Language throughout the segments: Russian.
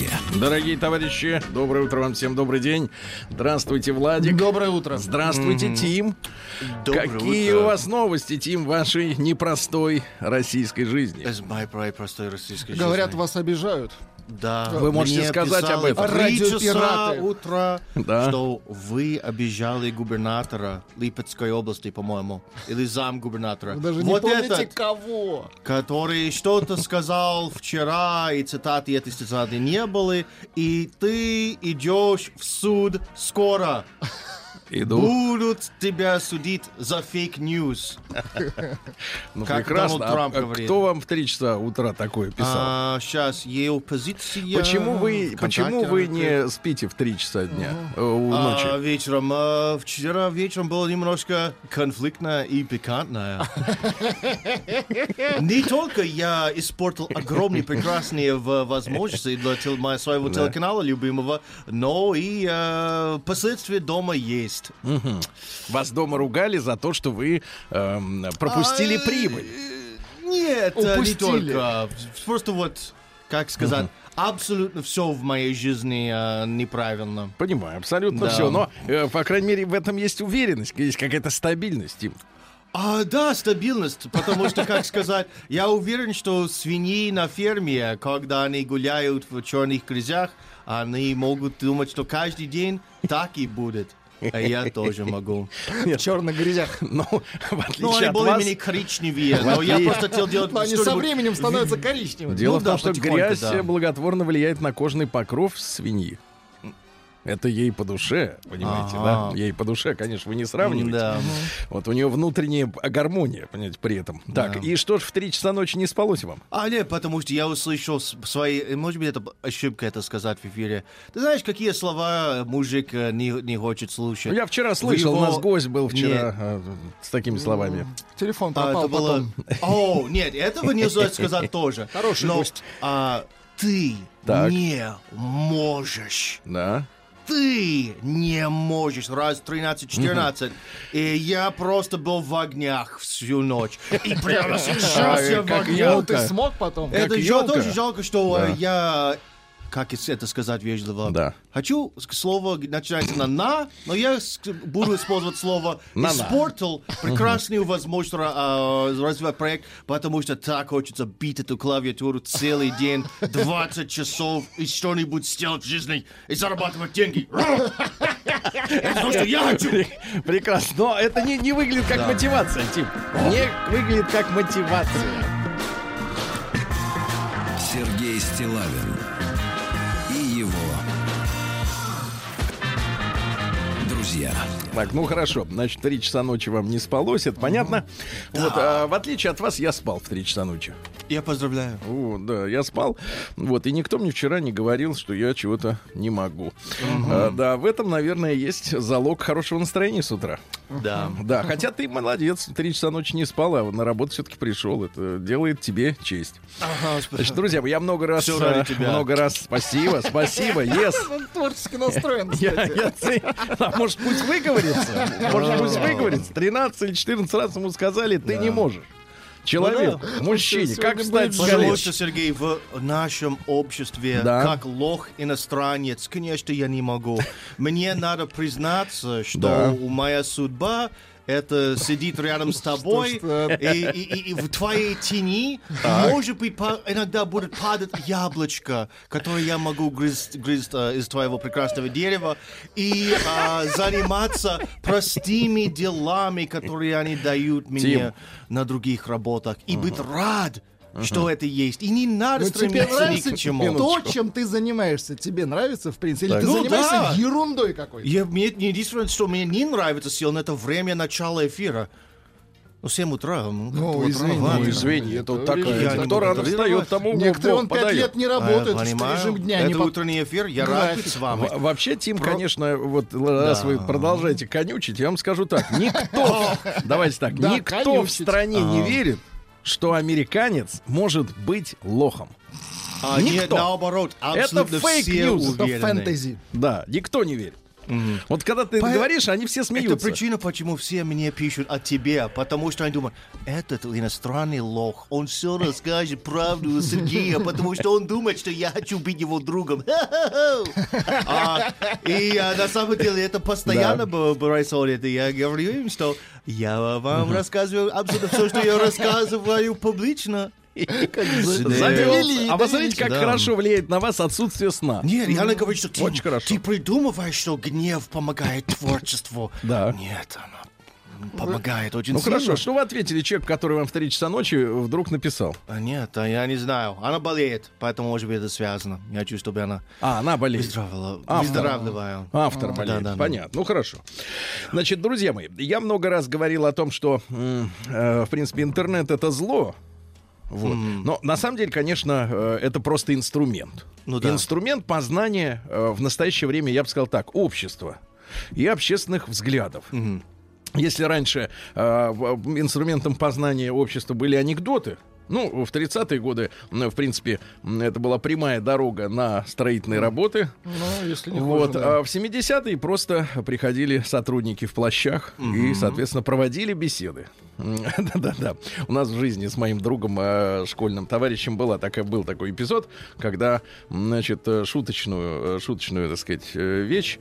маяке. Дорогие товарищи, доброе утро вам всем, добрый день. Здравствуйте, Владик. Доброе утро. Здравствуйте, Тим. Доброе Какие утро. у вас новости, Тим, вашей непростой российской жизни? Из моей про- простой российской Говорят, жизни. вас обижают. Да. Вы можете сказать об этом. три часа утра, Да. что вы обижали губернатора Липецкой области, по-моему, или зам губернатора. Вы даже вот не помните, этот, кого. который что-то сказал вчера, и цитаты этой цитаты не было, и ты идешь в суд скоро. Иду. Будут тебя судить за fake news. Ну, как прекрасно. Дональд Трамп А- а говорит. кто вам в 3 часа утра такое писал? сейчас ее позиция... почему вы, почему вы не спите в 3 часа дня э, у А, ночи? вечером. а, вчера вечером было немножко конфликтно и пикантно. Не только я испортил огромные прекрасные возможности для тел- мо- своего Да. телеканала любимого, но и а, последствия дома есть. Вас дома ругали за то, что вы эм, пропустили А, прибыль. э, Нет, э, не Упустили. только. Просто вот, как сказать, абсолютно все в моей жизни а, неправильно. Понимаю, абсолютно Да. все. Но, э, по крайней мере, в этом есть уверенность, есть какая-то стабильность, Тим. А, да, стабильность, потому что, как сказать, я уверен, что свиньи на ферме, когда они гуляют в черных грязях, они могут думать, что каждый день так и будет. А я тоже могу. В черных грязях. Ну, в Ну, отличие они от вас, более-менее коричневее, но я просто хотел делать Но они со временем становятся коричневыми. Дело Ну в том, что грязь благотворно влияет на кожный покров свиньи. Это ей по душе, понимаете, Ага. да? Ей по душе, конечно, вы не сравниваете. Да. Вот у нее внутренняя гармония, понимаете, при этом. Так, Да. и что ж в 3 часа ночи не спалось вам? А нет, потому что я услышал свои... Может быть, это ошибка это сказать в эфире. Ты знаешь, какие слова мужик э, не, не хочет слушать? Я вчера слышал, у его- нас гость был вчера Нет. э, с такими словами. Телефон А, пропал это было... потом. О, нет, этого нельзя сказать тоже. Хороший Но, гость. а, ты Так. не можешь. Да. Ты не можешь. Раз 13-14. И я просто был в огнях всю ночь. И прямо сейчас я в как огнях. я. Ну, ты смог потом? Это Как ёлка. тоже жалко, что э, я... Как это сказать вежливо? Да. Хочу слово начинается на «на», но я буду использовать слово На-на. «испортил» прекрасную возможность а, развивать проект, потому что так хочется бить эту клавиатуру целый день, 20 часов, и что-нибудь сделать в жизни, и зарабатывать деньги. Это то, что я хочу. Пре- Прекрасно. Но это не, не выглядит как мотивация, Тим. Не выглядит как мотивация. Сергей Стилавин Так, ну хорошо. Значит, 3 часа ночи вам не спалось, это понятно. Вот, а, в отличие от вас, я спал в 3 часа ночи. Я поздравляю. О, да, я спал. Вот, и никто мне вчера не говорил, что я чего-то не могу. А, да, в этом, наверное, есть залог хорошего настроения с утра. Да. Да, хотя ты молодец, три часа ночи не спал, а на работу все-таки пришел. Это делает тебе честь. Ага, Значит, друзья, я много раз, Всё ради э, тебя. много раз, спасибо, спасибо, yes. Он творчески настроен, Я, кстати. я ци- а может, пусть выговорится? Может, пусть выговорится? 13 или 14 раз ему сказали, ты не можешь. Человек, Ну мужчине, Сегодня как встать будет с Потому колен? что, Сергей, в нашем обществе, Да. как лох иностранец, конечно, я не могу. Мне надо признаться, что Да. у моя судьба это сидит рядом с тобой, и, и- и- в твоей тени, может быть, иногда будет падать яблочко, которое я могу грызть, грызть, а, из твоего прекрасного дерева, и а, заниматься простыми делами, которые они дают мне на других работах, и быть рад, что это есть. И не надо Но тебе стремиться ни нравится к чему. то, чем ты занимаешься? Тебе нравится, в принципе? Или Так. ты Ну занимаешься да. ерундой какой-то? Я, мне не единственное, что мне не нравится сильно, это время начала эфира. Ну, 7 утра. Ну, Ну, извини. рановато. Ну, извини, это вот такая. Я Кто рано встает, тому Некоторые он пять подает. лет не А, работает, что понимаю. режим дня это не по- утренний эфир, я рад с вами. Во- Вообще, Тим, конечно, вот раз вы продолжаете конючить, я вам скажу так. Никто, давайте так, Да, никто в стране не верит, что американец может быть лохом. А, нет, Никто. наоборот, абсолютно фейк ньюс, Это фэнтези. Да, никто не верит. Вот когда ты По- говоришь, они все Это смеются. причина, почему все мне пишут о тебе, потому что они думают, этот иностранный лох, он все расскажет правду Сергея, потому что он думает, что я хочу быть его другом. А, И а, на самом деле это постоянно б- происходит, и я говорю им, что я вам рассказываю абсолютно все, что я рассказываю публично. Завел. Довели, А посмотрите, как Да. хорошо влияет на вас отсутствие сна. Нет, Яна говорит, что ты, Очень хорошо. ты придумываешь, что гнев помогает творчеству. Да. Нет, она помогает очень Ну сильно. хорошо, что вы ответили человеку, который вам в 3 часа ночи вдруг написал? А нет, а я не знаю. Она болеет, поэтому, может быть, это связано. Я хочу, чтобы она А, она болеет. выздоравливала. Автор. выздоравливала. Автор А, болеет. да, да, да. Понятно. Ну хорошо. Значит, друзья мои, я много раз говорил о том, что, э, в принципе, интернет это зло. Вот. Но на самом деле, конечно, э, это просто инструмент. Ну да. Инструмент познания э, в настоящее время, я бы сказал так, общества и общественных взглядов. Если раньше э, инструментом познания общества были анекдоты, ну, в 30-е годы, в принципе, это была прямая дорога на строительные работы. Ну, если не Вот, хуже, да. а в 70-е просто приходили сотрудники в плащах и, соответственно, проводили беседы. Да-да-да. У нас в жизни с моим другом, э, школьным товарищем была такая, был такой эпизод, когда, значит, э, шуточную, э, шуточную, так сказать, э, вещь,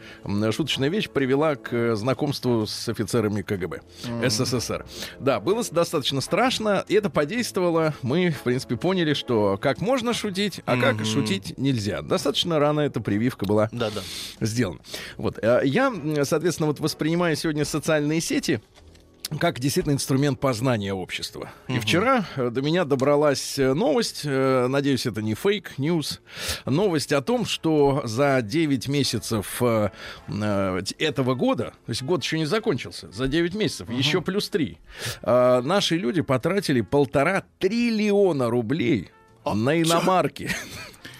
шуточная вещь привела к знакомству с офицерами КГБ СССР. Да, было достаточно страшно, и это подействовало. Мы, в принципе, поняли, что как можно шутить, а как шутить нельзя. Достаточно рано эта прививка была Да, да. сделано. Вот. э, Я, соответственно, вот воспринимаю сегодня социальные сети как действительно инструмент познания общества. И вчера э, до меня добралась э, новость, э, надеюсь, это не фейк, ньюс, новость о том, что за 9 месяцев этого года, то есть год еще не закончился, за 9 месяцев, еще плюс 3, наши люди потратили полтора триллиона рублей на иномарки.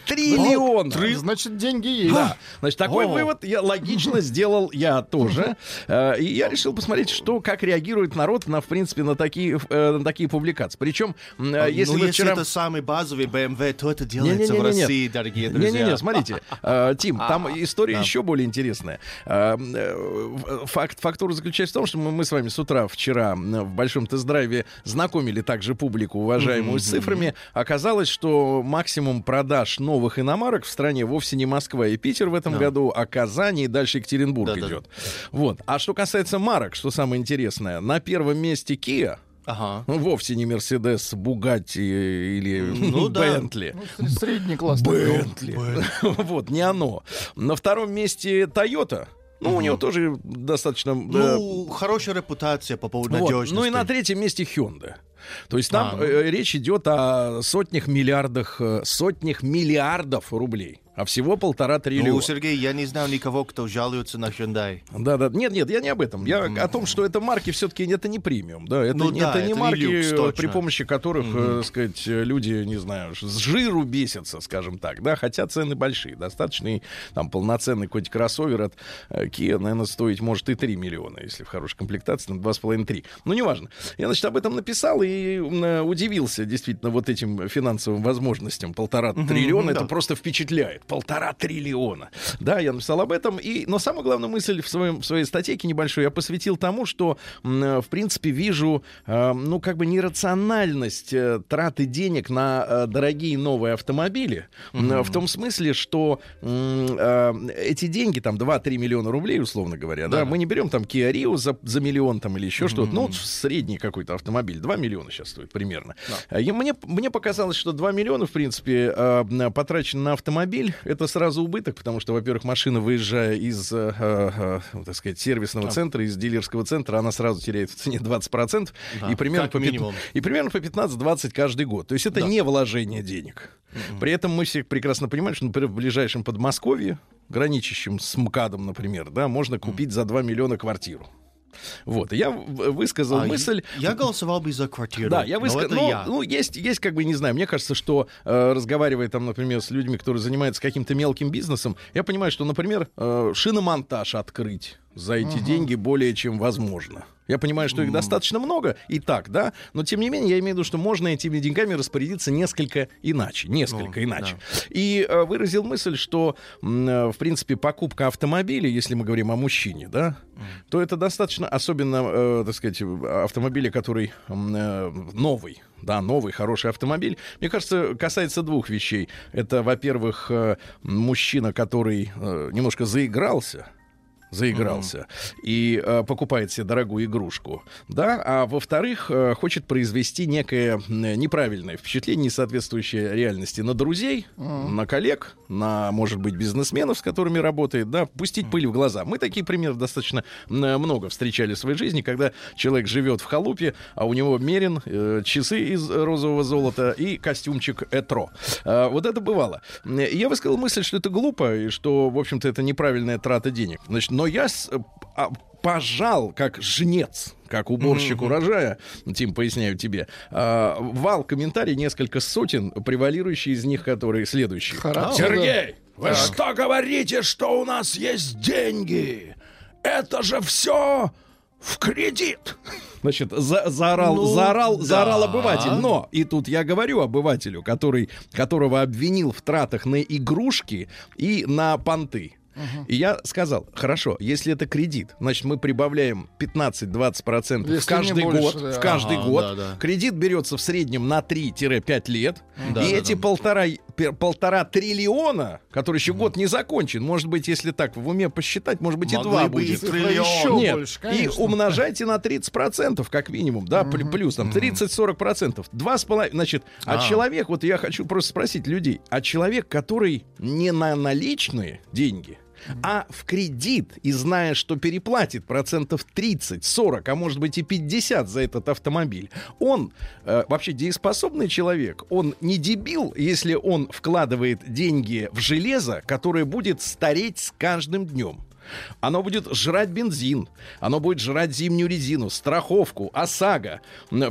Триллиона! Значит, деньги есть. Да. Значит, такой О. вывод я логично сделал я тоже. Э, И я решил посмотреть, что, как реагирует народ на, в принципе, на такие, э, на такие публикации. Причем, э, если ну, вы если вчера... это самый базовый BMW, то это делается в Не-не-не-не-не. России, дорогие друзья. Не-не-не, смотрите, Тим, там история еще более интересная. Факт, фактура заключается в том, что мы, мы с вами с утра вчера в большом тест-драйве знакомили также публику, уважаемую, с цифрами. Оказалось, что максимум продаж новых иномарок в стране вовсе не Москва и Питер в этом году, а Казань и дальше Екатеринбург Да-да-да. идет. Вот. А что касается марок, что самое интересное, на первом месте Kia. Ага. Ну, вовсе не Мерседес, Бугатти или Ну да. Бентли. Ну, сре- Средний класс. Бентли. Вот, не оно. На втором месте Toyota. Ну, у него тоже достаточно... Ну, хорошая репутация по поводу вот. надежности. Ну и на третьем месте Hyundai. То есть там А, ну. э, речь идет о сотнях миллиардах, э, сотнях миллиардов рублей. А всего полтора триллиона. Ну, Сергей, я не знаю никого, кто жалуется на Hyundai. Да, да. Нет, нет, я не об этом. Я о том, что это марки все-таки это не премиум. Да, это, Ну не- да, это не это не марки, люкс, э, точно. при помощи которых, э, сказать, э, люди, не знаю, с жиру бесятся, скажем так. Да, хотя цены большие. Достаточный там полноценный какой-то кроссовер от э, Kia, наверное, стоить может и 3 миллиона, если в хорошей комплектации, на 2,5-3. Ну, неважно. Я, значит, об этом написал и э, удивился действительно вот этим финансовым возможностям. Полтора триллиона, это да. просто впечатляет. Полтора триллиона. Да, я написал об этом. И, но самая главная мысль в, своем, в своей статейке небольшой я посвятил тому, что, в принципе, вижу, э, ну, как бы нерациональность э, траты денег на э, дорогие новые автомобили. Э, В том смысле, что эти деньги, там, 2-3 миллиона рублей, условно говоря, да, мы не берем там Kia Rio за, за миллион там или еще что-то. Ну, вот средний какой-то автомобиль. 2 миллиона сейчас стоит примерно. А я- мне, мне показалось, что 2 миллиона, в принципе, потрачено на автомобиль, это сразу убыток, потому что, во-первых, машина, выезжая из, э, э, э, так сказать, сервисного центра, из дилерского центра, она сразу теряет в цене 20%, и, примерно по, минимум. и примерно по 15-20 каждый год. То есть это не вложение денег. При этом мы все прекрасно понимаем, что, например, в ближайшем Подмосковье, граничащем с МКАДом, например, да, можно купить за 2 миллиона квартиру. Вот, я высказал А, мысль... Я голосовал бы за квартиру. Да, я высказал. Ну, я. ну, есть, есть, как бы, не знаю, мне кажется, что э, разговаривая там, например, с людьми, которые занимаются каким-то мелким бизнесом, я понимаю, что, например, э, шиномонтаж открыть. За эти деньги более чем возможно. Я понимаю, что их достаточно много и так, да, но тем не менее я имею в виду, что можно этими деньгами распорядиться несколько иначе, несколько Ну, иначе. И э, выразил мысль, что, э, в принципе, покупка автомобиля, если мы говорим о мужчине, да, то это достаточно, особенно, э, так сказать, автомобиля, который э, новый, да, новый, хороший автомобиль, мне кажется, касается двух вещей. Это, во-первых, э, мужчина, который э, немножко заигрался, заигрался и э, покупает себе дорогую игрушку, да, а во-вторых, э, хочет произвести некое м, неправильное впечатление, не соответствующее реальности на друзей, на коллег, на, может быть, бизнесменов, с которыми работает, да, пустить пыль в глаза. Мы такие примеры достаточно м, много встречали в своей жизни, когда человек живет в халупе, а у него мерен, э, часы из розового золота и костюмчик Этро. А, вот это бывало. М, Я высказал мысль, что это глупо, и что, в общем-то, это неправильная трата денег. Значит, но я с- а, пожал, как жнец, как уборщик урожая, Тим, поясняю тебе, а, вал комментарий несколько сотен, превалирующие из них, которые следующие. Хорошо. Сергей, вы что говорите, что у нас есть деньги? Это же все в кредит. Значит, за- заорал, Ну, заорал, да. заорал обыватель. Но и тут я говорю обывателю, который, которого обвинил в тратах на игрушки и на понты. И я сказал, хорошо, если это кредит, значит, мы прибавляем 15-20% в Если каждый больше, год. да. В каждый Ага, год. да, да. Кредит берется в среднем на 3-5 лет. Да, и да, эти да. полтора, полтора триллиона, который еще год не закончен, может быть, если так в уме посчитать, может быть, и Могли два и будет. Цифра триллион. еще Нет, больше, и умножайте на 30% как минимум, да, пл- плюс там 30-40%. Два с половиной, значит, а, А. человек, вот я хочу просто спросить людей, а человек, который не на наличные деньги, а в кредит и зная, что переплатит процентов 30, 40, а может быть и 50 за этот автомобиль, он э, вообще дееспособный человек, он не дебил, если он вкладывает деньги в железо, которое будет стареть с каждым днем. Оно будет жрать бензин, оно будет жрать зимнюю резину, страховку, ОСАГО.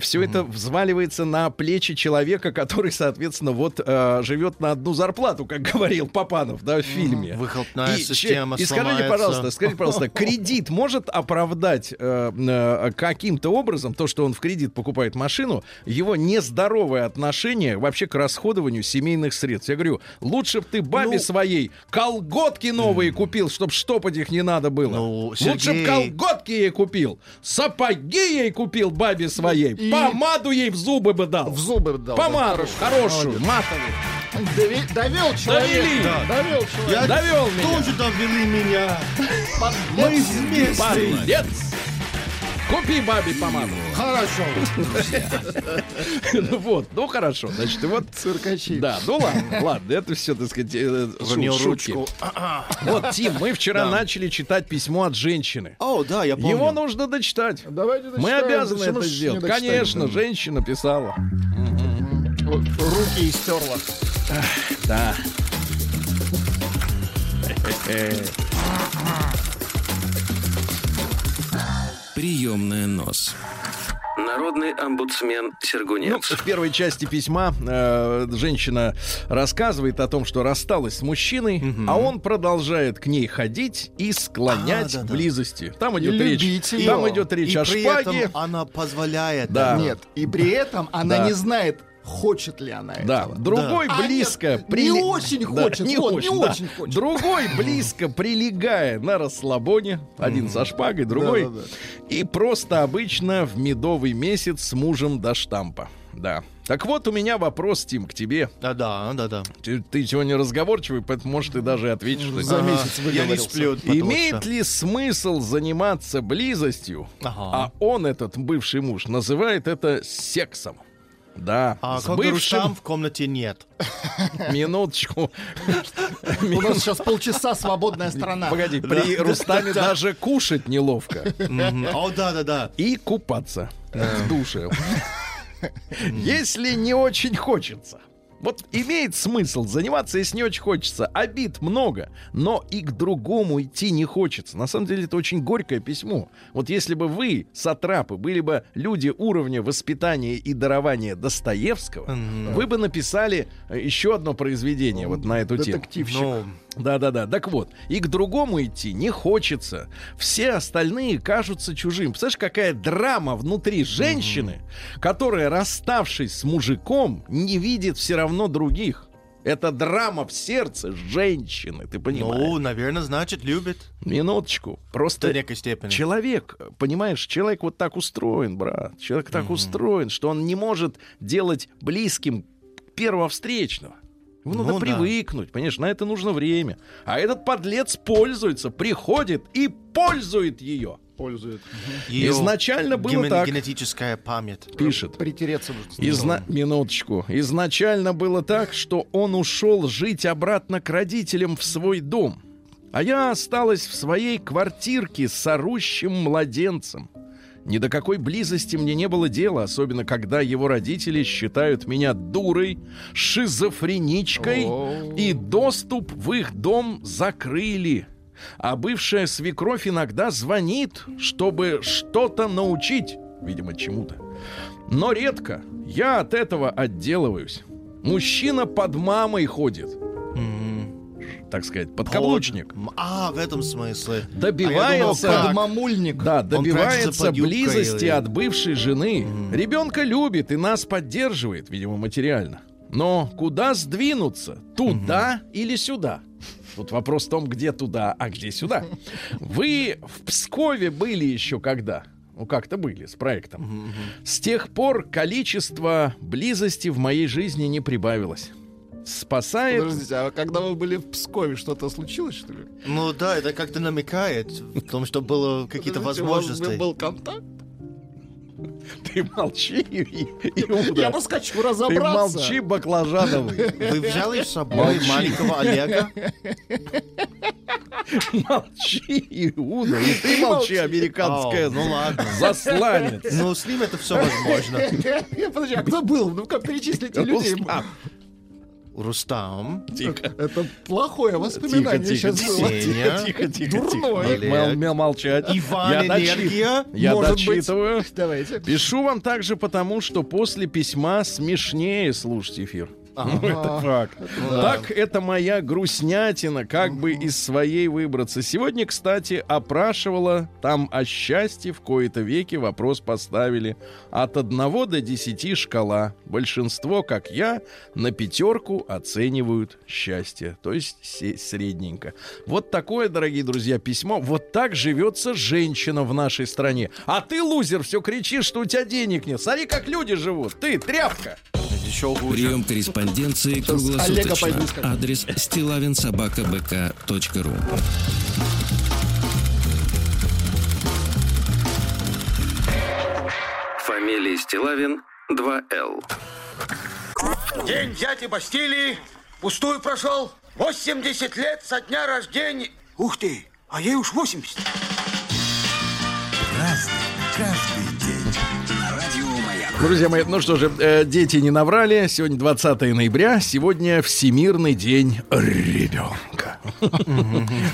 Все это взваливается на плечи человека, который, соответственно, вот э, живет на одну зарплату, как говорил Папанов, да, в фильме. Выхлопная И, система И скажите, сломается. пожалуйста, скажите, пожалуйста, кредит может оправдать э, э, каким-то образом то, что он в кредит покупает машину, его нездоровое отношение вообще к расходованию семейных средств? Я говорю, лучше бы ты бабе Ну, своей колготки новые купил, чтобы штопать их не надо было. Ну, Лучше бы Сергей- колготки ей купил, сапоги ей купил бабе своей, И- помаду ей в зубы бы дал. В зубы дал. да, Помаду хорошо. хорошую, матовую. Дови- Довел человек. Довели. Да. Довел человек. Я Довел меня. тоже довели меня. Мы вместе. Молодец. Купи бабе помаду. Хорошо. Ну вот, ну хорошо. Значит, и вот Циркачи. Да, ну ладно, ладно, это все, так сказать, э, шутки. Вот, Тим, мы вчера начали читать письмо от женщины. О, да, я помню. Его нужно дочитать. Давайте Мы обязаны это сделать. Конечно, женщина писала. Руки истерла. Да. Приемная нос. Народный омбудсмен Ну, Сергунец. в первой части письма э, женщина рассказывает о том, что рассталась с мужчиной, а он продолжает к ней ходить и склонять А, к да-да. близости. Там идет речь. любить её. Там идет речь И о при шпаге. этом она позволяет. Да. Нет, и при этом она Да. не знает, хочет ли она Да, этого. другой А, близко нет, прили- не очень Да, хочет, не вот, очень, не да. очень хочет. Другой близко прилегая на расслабоне, один со шпагой, другой Да-да-да. и просто обычно в медовый месяц с мужем до штампа. Да. Так вот у меня вопрос, Тим, к тебе. Да, да, да, да. Ты, ты сегодня разговорчивый, поэтому, может, ты даже ответишь. что- За месяц Я не сплю. Имеет что- ли смысл заниматься близостью, Ага. а он, этот бывший муж, называет это сексом? Да, А с как бывшим... Рустам в комнате нет. Минуточку. У нас сейчас полчаса свободная страна. Погоди, при Рустаме даже кушать неловко. О, да, да, да. И купаться в душе. Если не очень хочется. Вот имеет смысл заниматься, если не очень хочется. Обид много, но и к другому идти не хочется. На самом деле это очень горькое письмо. Вот если бы вы, сатрапы, были бы люди уровня воспитания и дарования Достоевского, Мгм. вы бы написали э, еще одно произведение вот на эту тему. Детективщик. Ну, Да-да-да. Так вот, и к другому идти не хочется. Все остальные кажутся чужим. Представляешь, какая драма внутри женщины, которая, расставшись с мужиком, не видит все равно других. Это драма в сердце женщины, ты понимаешь? Ну, наверное, значит, любит. Минуточку. До Просто некой степени. человек, понимаешь, человек вот так устроен, брат. Человек так устроен, что он не может делать близким первого встречного. Ему Ну надо да. привыкнуть, понимаешь, на это нужно время. А этот подлец пользуется, приходит и пользует ее. Пользует. Её Изначально было ген- так. Генетическая память. Пишет. Притереться нужно. Изна... Минуточку. Изначально было так, что он ушел жить обратно к родителям в свой дом. А я осталась в своей квартирке с орущим младенцем. Ни до какой близости мне не было дела, особенно когда его родители считают меня дурой, шизофреничкой, и доступ в их дом закрыли. А бывшая свекровь иногда звонит, чтобы что-то научить, видимо, чему-то. Но редко. Я от этого отделываюсь. Мужчина под мамой ходит, так сказать, подкаблучник. М, А, в этом смысле. Добивается, А я думал, Под мамульник. да, добивается близости или- от бывшей жены. Ребенка любит и нас поддерживает, видимо, материально. Но куда сдвинуться? Туда или сюда? Тут вопрос в том, где туда, а где сюда. Вы в Пскове были еще когда? Ну, как-то были с проектом. С тех пор количество близости в моей жизни не прибавилось. Спасает... Подождите, а когда вы были в Пскове, что-то случилось, что ли? Ну да, это как-то намекает в том, что было какие-то Подождите, у вас возможности. был контакт? Ты молчи, И- Иуда. Я просто хочу Ты разобраться. молчи, баклажановый. Вы взяли с собой Молчи. маленького Олега? Молчи, Иуда, и ты молчи, американская Ау, ну ладно. засланец. Ну, с ним это все возможно. Подожди, а кто был? Ну-ка, перечислите людей. Рустам. Тихо. Это плохое воспоминание Тихо, тихо, сейчас было. Сеня, Тихо, тихо, Дурной. тихо. Мол- молчать. Иван Я Энергия. Я Может быть. дочитываю. Давайте. Пишу вам также потому, что после письма смешнее слушать эфир. Ну, это факт. Так, это моя грустнятина, как бы из своей выбраться. Сегодня, кстати, опрашивала там о счастье в кои-то веки вопрос поставили. От 1 до 10 шкала. Большинство, как я, на пятерку оценивают счастье. То есть средненько. Вот такое, дорогие друзья, письмо. Вот так живется женщина в нашей стране. А ты, лузер, все кричишь, что у тебя денег нет. Смотри, как люди живут. Ты, тряпка. Еще. Прием корреспонденции круглосуточно. Адрес стилавинсобакабк.ру Фамилия Стилавин 2Л. День дяди Бастилии пустую прошел. 80 лет со дня рождения. Ух ты, а ей уж 80. Друзья мои, ну что же, э, дети не наврали. Сегодня 20 ноября. Сегодня Всемирный день ребенка.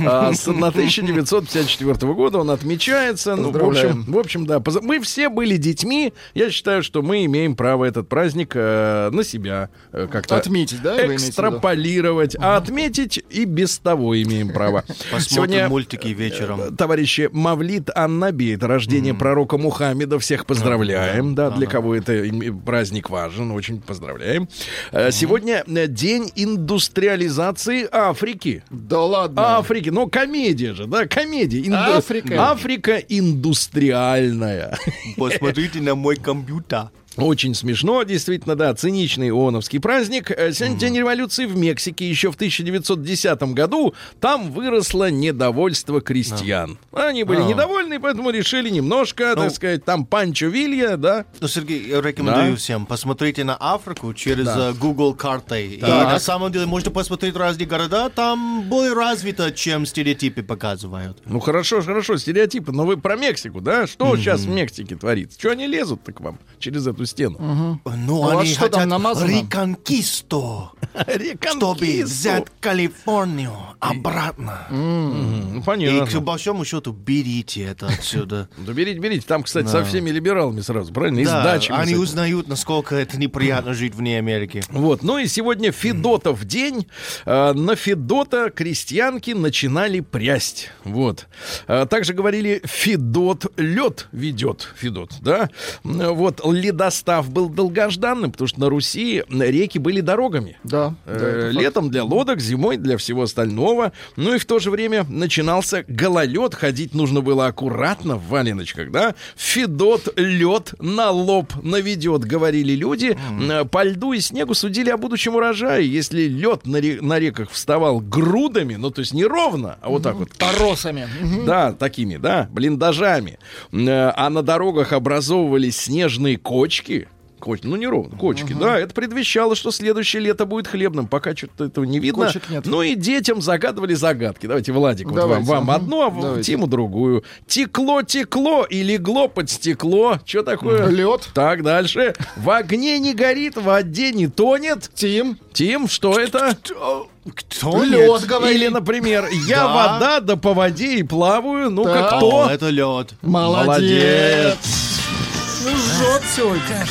А С 1954 года он отмечается. Ну, в общем, в общем, да. Мы все были детьми. Я считаю, что мы имеем право этот праздник э, на себя э, как-то Отметить, да, экстраполировать. А отметить и без того имеем право. Посмотрим мультики вечером. Товарищи, Мавлид Аннаби, это рождение пророка Мухаммеда. Всех поздравляем. Да, для кого это праздник важен, очень поздравляем. Э, Сегодня э, день индустриализации Африки. Да ладно. Африки, ну комедия же, да, комедия. Инду- Африка. Африка индустриальная. Посмотрите на мой компьютер. Очень смешно, действительно, да, циничный ООНовский праздник. Э, Сегодня день революции в Мексике. Еще в 1910 году там выросло недовольство крестьян. Они были А. недовольны, поэтому решили немножко, Ну. так сказать, там Панчо Вилья, да. Ну, Сергей, я рекомендую Да. всем. Посмотрите на Африку через Да. э, Google картой. И на самом деле можно посмотреть разные города. Там более развито, чем стереотипы показывают. Ну хорошо, хорошо, стереотипы, но вы про Мексику, да? Что сейчас в Мексике творится? Что они лезут-то к вам через эту эту стену. Ну, Ну, а они что там хотят намазано? реконкисто, чтобы Реконкисту. взять Калифорнию обратно. Ну, И, понятно. к большому счету, берите это отсюда. Да берите, берите. Там, кстати, со всеми либералами сразу, правильно? И с Да, дачами. они узнают, насколько это неприятно жить вне Америки. Вот, ну и сегодня Федотов день. Э, На Федота крестьянки начинали прясть. Вот. Э, Также говорили, Федот лед ведет. Федот, да? Вот, ледостав был долгожданным, потому что на Руси реки были дорогами. Да. да, Э, факт. Летом для лодок, зимой для всего остального. Ну и в то же время начинался гололед. Ходить нужно было аккуратно в валеночках, да? Федот лед на лоб наведет, говорили люди. Э, По льду и снегу судили о будущем урожае. Если лед на, ре- на реках вставал грудами, ну то есть не ровно, а вот так вот. Торосами. Мгм. Да, такими, да, блиндажами. Э, А на дорогах образовывались снежные кочки. Коч- ну, не ровно, кочки, да. Это предвещало, что следующее лето будет хлебным. Пока что-то этого не видно. Кочек нет. Ну и детям загадывали загадки. Давайте, Владик, вот вам, Давайте, вам ага. одну, а Давайте. Тиму другую. Текло, текло и легло под стекло. Что такое? Лед. Так, дальше. В огне не горит, в воде не тонет. Тим. Тим, что это? Кто Лед, нет? говори. Или, например, я Да. вода, да по воде и плаваю. Ну-ка, Так. кто? О, это лед. Молодец. Ну, жжет сегодня.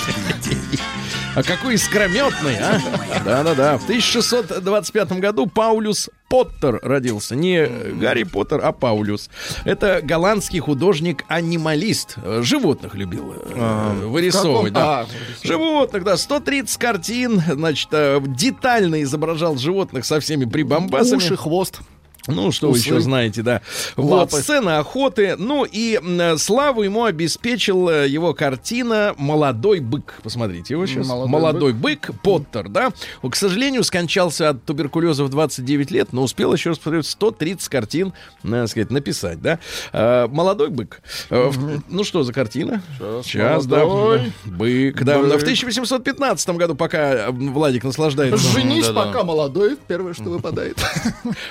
А какой искрометный, а? Да-да-да. В 1625 году Паулюс Поттер родился. Не Гарри Поттер, а Паулюс. Это голландский художник-анималист. Животных любил э, вырисовывать. Каком- Да. А, Животных, да. 130 картин. Значит, э, детально изображал животных со всеми прибамбасами. Уши, хвост. Ну, что вы Усы. еще знаете, да. Вот, Лапы. сцена охоты. Ну, и э, славу ему обеспечил э, его картина «Молодой бык». Посмотрите его сейчас. «Молодой «Молодой, бык». Поттер, да. Он, к сожалению, скончался от туберкулеза в 29 лет, но успел, еще раз повторю, 130 картин, надо сказать, написать, да. Э, «Молодой бык». Э, Ну, что за картина? Сейчас, да. «Молодой Бык, да. бык». В 1815 году, пока э, Владик наслаждается Женись, да-да. пока молодой. Первое, что выпадает.